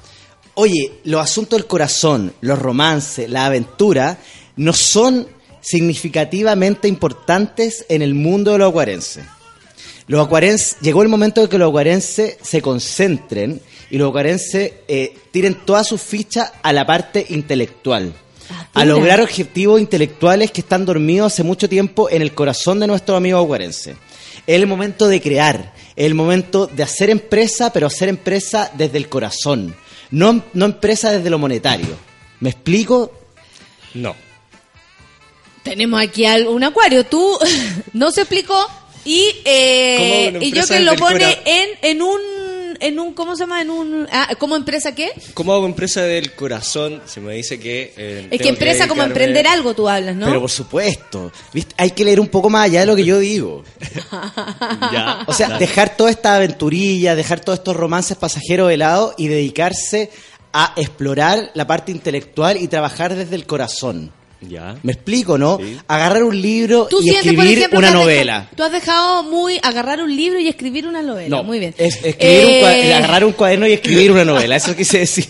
Speaker 10: Oye, los asuntos del corazón, los romances, la aventura, no son significativamente importantes en el mundo de los acuarenses. Los acuarenses, llegó el momento de que los acuarenses se concentren y los acuarenses eh, tiren todas sus fichas a la parte intelectual. A
Speaker 1: mira.
Speaker 10: lograr objetivos intelectuales que están dormidos hace mucho tiempo en el corazón de nuestros amigos acuarenses. Es el momento de crear, es el momento de hacer empresa, pero hacer empresa desde el corazón, no, no empresa desde lo monetario. ¿Me explico?
Speaker 16: No.
Speaker 1: Tenemos aquí al- un acuario. Tú no se explicó y, eh,
Speaker 16: ¿Cómo una
Speaker 1: y yo que lo pone en, en un en un ¿cómo se llama? En un ah, ¿cómo empresa qué?
Speaker 16: ¿Cómo hago empresa del corazón? Se me dice que... eh,
Speaker 1: Es que empresa como emprender algo tú hablas, ¿no?
Speaker 10: Pero por supuesto, ¿viste? hay que leer un poco más allá de lo que yo digo.
Speaker 16: Ya,
Speaker 10: O sea,
Speaker 16: dale.
Speaker 10: dejar toda esta aventurilla, dejar todos estos romances pasajeros de lado y dedicarse a explorar la parte intelectual y trabajar desde el corazón.
Speaker 16: Ya.
Speaker 10: ¿Me explico, no? Agarrar un libro
Speaker 1: Tú
Speaker 10: y
Speaker 1: sientes, por
Speaker 10: escribir
Speaker 1: ejemplo,
Speaker 10: una novela.
Speaker 1: dejado- tú has dejado muy agarrar un libro y escribir una novela.
Speaker 10: No,
Speaker 1: muy bien.
Speaker 10: Es escribir un cua-
Speaker 1: Eh,
Speaker 10: agarrar un cuaderno y escribir una novela, eso quise decir.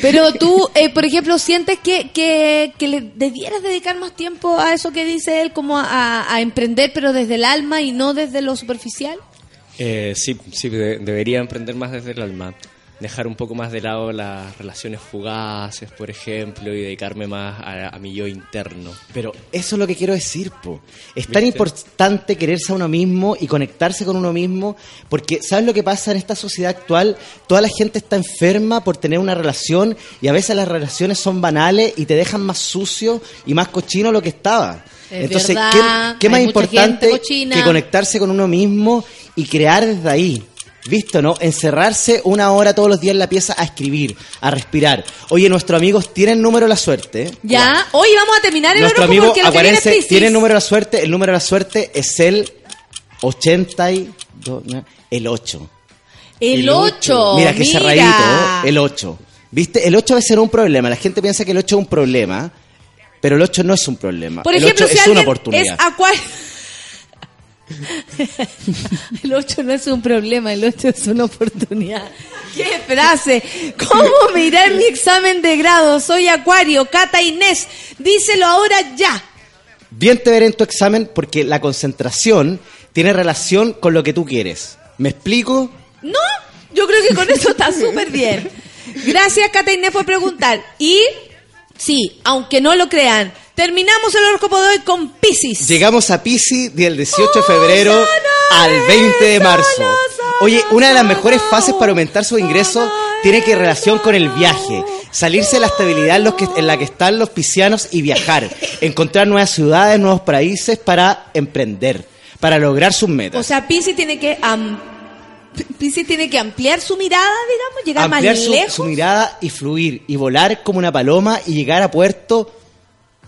Speaker 1: Pero tú, eh, por ejemplo, sientes que, que, que le debieras dedicar más tiempo a eso que dice él, como a, a emprender, pero desde el alma y no desde lo superficial.
Speaker 16: Eh, sí, sí, de- debería emprender más desde el alma. Dejar un poco más de lado las relaciones fugaces, por ejemplo, y dedicarme más a, a mi yo interno.
Speaker 10: Pero eso es lo que quiero decir, po. Es tan importante quererse a uno mismo y conectarse con uno mismo, porque ¿sabes lo que pasa en esta sociedad actual? Toda la gente está enferma por tener una relación y a veces las relaciones son banales y te dejan más sucio y más cochino lo que estaba.
Speaker 1: Es
Speaker 10: Entonces,
Speaker 1: verdad,
Speaker 10: ¿qué, qué más importante que conectarse con uno mismo y crear desde ahí? ¿Visto, no? Encerrarse una hora todos los días en la pieza a escribir, a respirar. Oye, nuestros amigos tienen número de la suerte.
Speaker 1: Ya, hoy vamos a terminar el
Speaker 10: Nuestro amigo
Speaker 1: porque es
Speaker 10: tiene el número de la suerte. El número de la suerte es el 82, no, el 8.
Speaker 1: El 8.
Speaker 10: Mira, que cerradito, ¿eh? el 8. ¿Viste? El 8 va a ser un problema. La gente piensa que el 8 es un problema, pero el 8 no es un problema.
Speaker 1: Por
Speaker 10: el
Speaker 1: ejemplo,
Speaker 10: 8
Speaker 1: si
Speaker 10: es una oportunidad.
Speaker 1: es acuario. el 8 no es un problema, el 8 es una oportunidad. ¡Qué frase! ¿Cómo mirar mi examen de grado? Soy acuario, Cata Inés. Díselo ahora ya.
Speaker 10: Bien te veré en tu examen porque la concentración tiene relación con lo que tú quieres. ¿Me explico?
Speaker 1: ¿No? Yo creo que con eso está súper bien. Gracias, Cata Inés, por preguntar. Y, sí, aunque no lo crean, terminamos el horóscopo de hoy con Pisces.
Speaker 10: Llegamos a Pisces del 18 de febrero al 20 de marzo. Oye, una de las mejores fases para aumentar sus ingresos tiene que relación con el viaje. Salirse de la estabilidad en, los que, en la que están los piscianos y viajar. Encontrar nuevas ciudades, nuevos países para emprender, para lograr sus metas.
Speaker 1: O sea, Pisces tiene que am- Piscis tiene que ampliar su mirada, digamos, llegar
Speaker 10: Ampliar
Speaker 1: más lejos.
Speaker 10: su mirada y fluir y volar como una paloma y llegar a puerto.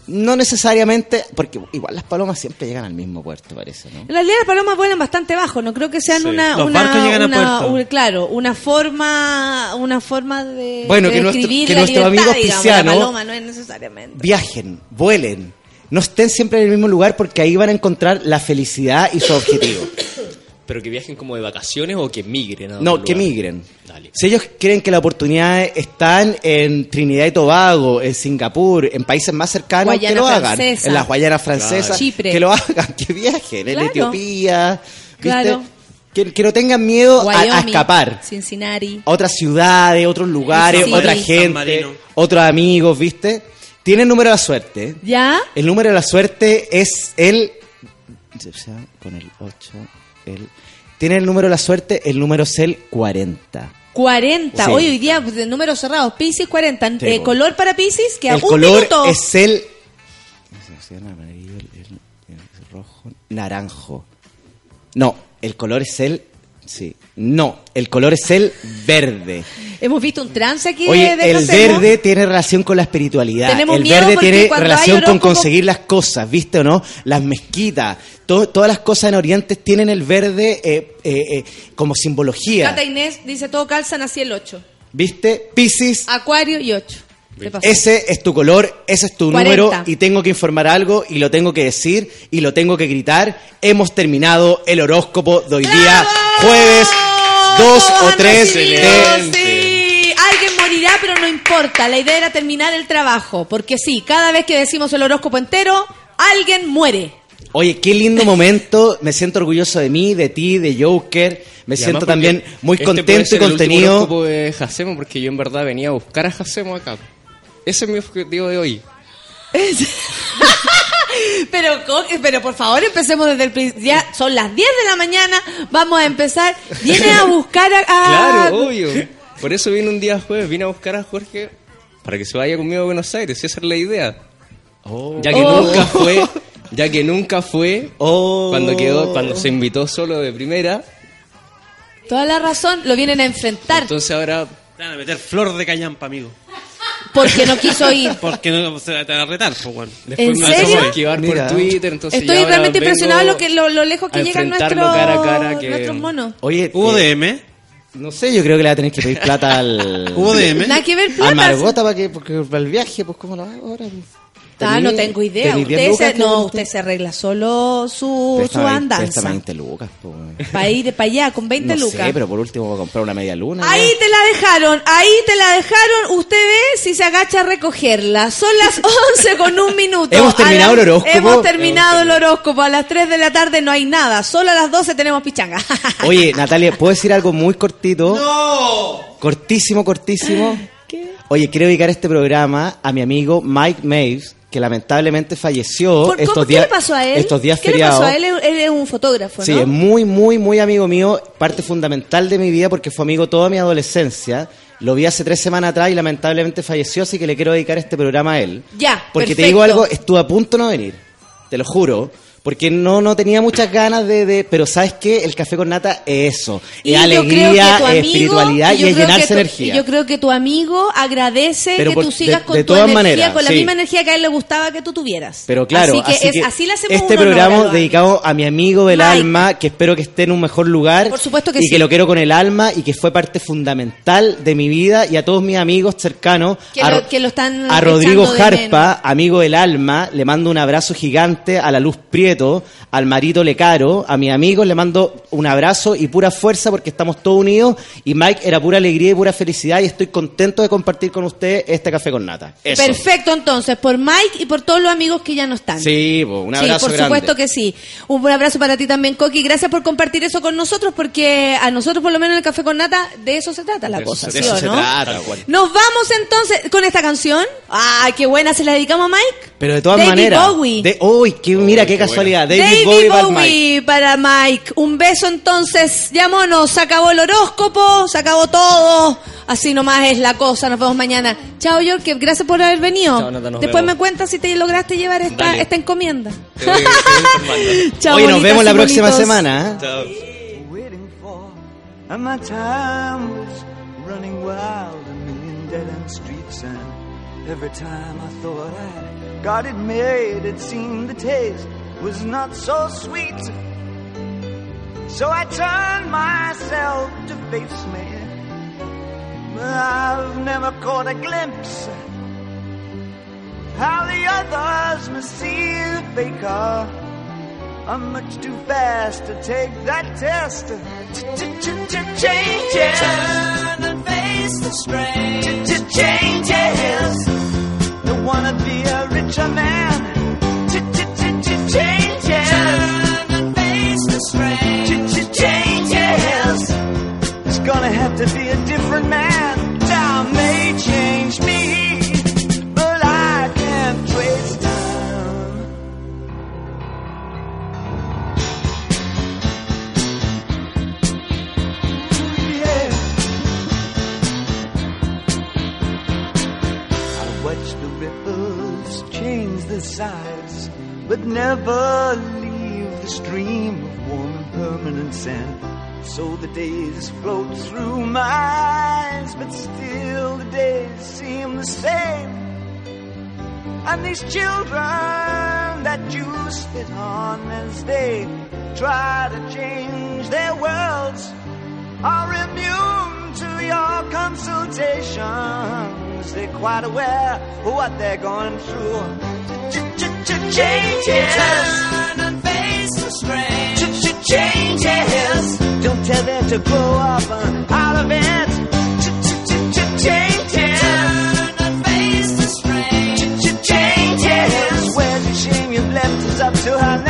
Speaker 10: No necesariamente, porque igual las palomas siempre llegan al mismo puerto, parece, ¿no?
Speaker 1: En realidad las palomas vuelan bastante bajo, no creo que sean
Speaker 10: Sí.
Speaker 1: una,
Speaker 10: Los
Speaker 1: una,
Speaker 10: barcos llegan a
Speaker 1: una-
Speaker 10: puerto.
Speaker 1: un- claro, una forma, una forma de,
Speaker 10: Bueno,
Speaker 1: de
Speaker 10: que nuestro- que
Speaker 1: la
Speaker 10: nuestros
Speaker 1: libertad,
Speaker 10: amigos
Speaker 1: digamos,
Speaker 10: piscianos-
Speaker 1: La paloma no es necesariamente.
Speaker 10: Viajen, vuelen, no estén siempre en el mismo lugar porque ahí van a encontrar la felicidad y su objetivo.
Speaker 16: Pero que viajen como de vacaciones o que migren. a otro
Speaker 10: No, que
Speaker 16: lugar.
Speaker 10: migren.
Speaker 16: Dale.
Speaker 10: Si ellos creen que las oportunidades están en Trinidad y Tobago, en Singapur, en países más cercanos,
Speaker 1: Guayana
Speaker 10: que lo hagan.
Speaker 1: Francesa.
Speaker 10: En las Guayanas francesas,
Speaker 1: Claro. Chipre.
Speaker 10: que lo hagan, que viajen. En. Etiopía, ¿viste?
Speaker 1: Claro.
Speaker 10: Que, que no tengan miedo a- a, escapar.
Speaker 1: Cincinnati.
Speaker 10: Otras ciudades, otros lugares,
Speaker 1: Sí.
Speaker 10: otra gente, otros amigos, ¿viste? Tienen número de la suerte.
Speaker 1: ¿Ya?
Speaker 10: El número de la suerte es el. Con el 8, el. Tiene el número de la suerte, el número es el 40.
Speaker 1: 40.
Speaker 10: Sí.
Speaker 1: Hoy, hoy día, de números cerrados. Piscis 40.
Speaker 10: Sí,
Speaker 1: Eh, color para Piscis, que a
Speaker 10: el
Speaker 1: un
Speaker 10: color
Speaker 1: minuto.
Speaker 10: es el. el amarillo, el- el- el rojo, naranjo. No, el color es el. Sí. No, el color es el verde.
Speaker 1: Hemos visto un trance aquí
Speaker 10: Oye,
Speaker 1: de
Speaker 10: el verde tiene relación con la espiritualidad.
Speaker 1: Tenemos
Speaker 10: el
Speaker 1: miedo
Speaker 10: verde tiene relación con conseguir las cosas, ¿viste o no? Las mezquitas. to- todas las cosas en Oriente tienen el verde eh, eh, eh, como simbología.
Speaker 1: Cata Inés dice todo calza, nací el 8.
Speaker 10: ¿Viste? Piscis,
Speaker 1: Acuario y 8.
Speaker 10: Ese es tu color, ese es tu
Speaker 1: 40.
Speaker 10: número y tengo que informar algo y lo tengo que decir y lo tengo que gritar. Hemos terminado el horóscopo de hoy día, jueves 2
Speaker 1: Todos
Speaker 10: o
Speaker 1: han
Speaker 10: 3
Speaker 1: recibido,
Speaker 10: de...
Speaker 1: Sí, alguien morirá, pero no importa. La idea era terminar el trabajo. Porque sí, cada vez que decimos el horóscopo entero, alguien muere.
Speaker 10: Oye, qué lindo momento. Me siento orgulloso de mí, de ti, de Joker. Me
Speaker 16: Y
Speaker 10: siento también muy
Speaker 16: este puede
Speaker 10: contento y
Speaker 16: el
Speaker 10: contenido.
Speaker 16: horóscopo de Jacemo porque yo en verdad venía a buscar a Jacemo acá. Ese es mi objetivo de hoy.
Speaker 1: Pero, pero por favor, empecemos desde el principio. Ya son las 10 de la mañana, vamos a empezar. Viene a buscar a... a-
Speaker 16: Claro, obvio. Por eso vine un día jueves, vine a buscar a Jorge para que se vaya conmigo a Buenos Aires. Esa es la idea. Ya que
Speaker 1: Oh.
Speaker 16: nunca fue, ya que nunca fue
Speaker 10: Oh.
Speaker 16: cuando quedó, cuando se invitó solo de primera.
Speaker 1: Toda la razón, lo vienen a enfrentar
Speaker 16: Entonces ahora
Speaker 4: Te van a meter flor de callampa, amigo.
Speaker 1: Porque no quiso ir.
Speaker 4: Porque no se van a retar, pues bueno.
Speaker 16: después
Speaker 1: ¿En
Speaker 16: me
Speaker 1: serio?
Speaker 16: a esquivar
Speaker 10: Mira.
Speaker 16: por Twitter. Entonces
Speaker 1: Estoy
Speaker 16: ya ahora
Speaker 1: realmente
Speaker 16: vengo
Speaker 1: impresionado lo, que, lo, lo lejos que
Speaker 16: a
Speaker 1: llegan
Speaker 16: enfrentarlo
Speaker 1: nuestros,
Speaker 16: cara a cara que-
Speaker 1: nuestros monos.
Speaker 10: Oye,
Speaker 4: ¿Hubo
Speaker 10: eh,
Speaker 4: DM?
Speaker 10: no sé, yo creo que le va a tener que pedir plata al...
Speaker 4: ¿Hubo DM?
Speaker 1: Nada que ver,
Speaker 10: A
Speaker 1: plata.
Speaker 10: Margota para que, porque para el viaje, pues cómo lo hago ahora. pues?
Speaker 1: Ah, no tengo idea. Usted
Speaker 10: lucas
Speaker 1: se, no, usted se arregla solo su, su andanza.
Speaker 10: préstame 20 lucas, pues.
Speaker 1: Para ir para allá con 20
Speaker 10: No
Speaker 1: lucas.
Speaker 10: sé, pero por último voy a comprar una media luna.
Speaker 1: Ahí te la dejaron, ahí te la dejaron. Usted ve si se agacha a recogerla. Son las 11 con un minuto.
Speaker 10: Hemos terminado
Speaker 1: las-
Speaker 10: el horóscopo.
Speaker 1: Hemos terminado el horóscopo. A las 3 de la tarde no hay nada. Solo a las 12 tenemos pichanga.
Speaker 10: Oye, Natalia, ¿puedo decir algo muy cortito? ¡No! Cortísimo, cortísimo. Oye, quiero dedicar este programa a mi amigo Mike Maves, que lamentablemente falleció
Speaker 1: ¿Por-
Speaker 10: estos
Speaker 1: ¿Qué
Speaker 10: días.
Speaker 1: le pasó a él?
Speaker 10: Estos días
Speaker 1: ¿Qué le
Speaker 10: feriados.
Speaker 1: pasó a él? Él es un fotógrafo,
Speaker 10: Sí,
Speaker 1: ¿no?
Speaker 10: es muy, muy, muy amigo mío, parte fundamental de mi vida porque fue amigo toda mi adolescencia. Lo vi hace tres semanas atrás y lamentablemente falleció, así que le quiero dedicar este programa a él.
Speaker 1: Ya,
Speaker 10: Porque te digo algo, estuve a punto de no venir, te lo juro. Porque no, no tenía muchas ganas de, de- Pero ¿sabes qué? El café con nata es eso.
Speaker 1: Y
Speaker 10: es alegría, es espiritualidad
Speaker 1: y
Speaker 10: y, es llenarse
Speaker 1: tu-
Speaker 10: energía.
Speaker 1: Yo creo que tu amigo agradece
Speaker 10: Pero
Speaker 1: que
Speaker 10: por-
Speaker 1: tú sigas
Speaker 10: de-
Speaker 1: con
Speaker 10: de
Speaker 1: tu energía,
Speaker 10: maneras,
Speaker 1: con la
Speaker 10: sí.
Speaker 1: misma energía que a él le gustaba que tú tuvieras.
Speaker 10: Pero claro,
Speaker 1: así que, es- así le hacemos
Speaker 10: este
Speaker 1: honor
Speaker 10: programa dedicado a mi amigo del
Speaker 1: Mike.
Speaker 10: alma, que espero que esté en un mejor lugar.
Speaker 1: Por supuesto que
Speaker 10: y
Speaker 1: sí.
Speaker 10: que lo quiero con el alma y que fue parte fundamental de mi vida y a todos mis amigos cercanos.
Speaker 1: Que
Speaker 10: a,
Speaker 1: lo- que lo están
Speaker 10: a Rodrigo Jarpa, amigo del alma, le mando un abrazo gigante a la Luz Prieto, al Marito Lecaro, a mis amigos le mando un abrazo y pura fuerza porque estamos todos unidos y Mike era pura alegría y pura felicidad y estoy contento de compartir con ustedes este café con nata. Eso.
Speaker 1: Perfecto, entonces, por Mike y por todos los amigos que ya no están.
Speaker 10: Sí, po, un
Speaker 1: Sí,
Speaker 10: abrazo
Speaker 1: por
Speaker 10: grande.
Speaker 1: supuesto que sí. Un buen abrazo para ti también, Coqui. Gracias por compartir eso con nosotros, porque a nosotros, por lo menos en el Café con Nata, de eso se trata la
Speaker 10: De
Speaker 1: cosa,
Speaker 10: eso- de
Speaker 1: ¿sí
Speaker 10: eso
Speaker 1: o
Speaker 10: se
Speaker 1: no?
Speaker 10: trata, tal cual.
Speaker 1: Nos vamos entonces con esta canción. ¡Ay, qué buena! ¿Se la dedicamos a Mike?
Speaker 10: Pero de todas
Speaker 1: David
Speaker 10: maneras.
Speaker 1: Bowie.
Speaker 10: De, uy, qué, mira qué, casualidad. David,
Speaker 1: David
Speaker 10: Bowie, para
Speaker 1: Bowie
Speaker 10: Mike.
Speaker 1: para Mike. Un beso entonces. Ya monos, se acabó el horóscopo, se acabó todo. Así nomás es la cosa. Nos vemos mañana. Chao, York. Gracias por haber venido.
Speaker 16: Chao, Nata, nos
Speaker 1: Después
Speaker 16: vemos.
Speaker 1: me cuentas si te lograste llevar esta,
Speaker 16: Dale.
Speaker 1: esta encomienda.
Speaker 16: te voy- te voy informando.
Speaker 1: Chao,
Speaker 10: Oye, nos vemos la próxima
Speaker 1: bonitos.
Speaker 10: semana. ¿eh?
Speaker 16: Chao.
Speaker 6: waiting for, and my time was running wild, a million dead end streets, and every time I thought I got it made, it seemed the taste was not so sweet. So I turned myself to face me, but I've never caught a glimpse how the others must see the faker
Speaker 8: I'm much too fast to take that test. Changes. Turn and face the strain. Changes. Don't wanna be a richer man. But never leave the stream of warm and permanent sand. So the days float through my eyes, but still the days seem the same. And these children that you spit on as they try to change their worlds are immune to your consultations. They're quite aware of what they're going through. Changes. Turn and face the strain. Changes. Don't tell them to grow up uh, out of it. Changes. Turn and face the strain. Changes. Where's the shame you've left us up to her next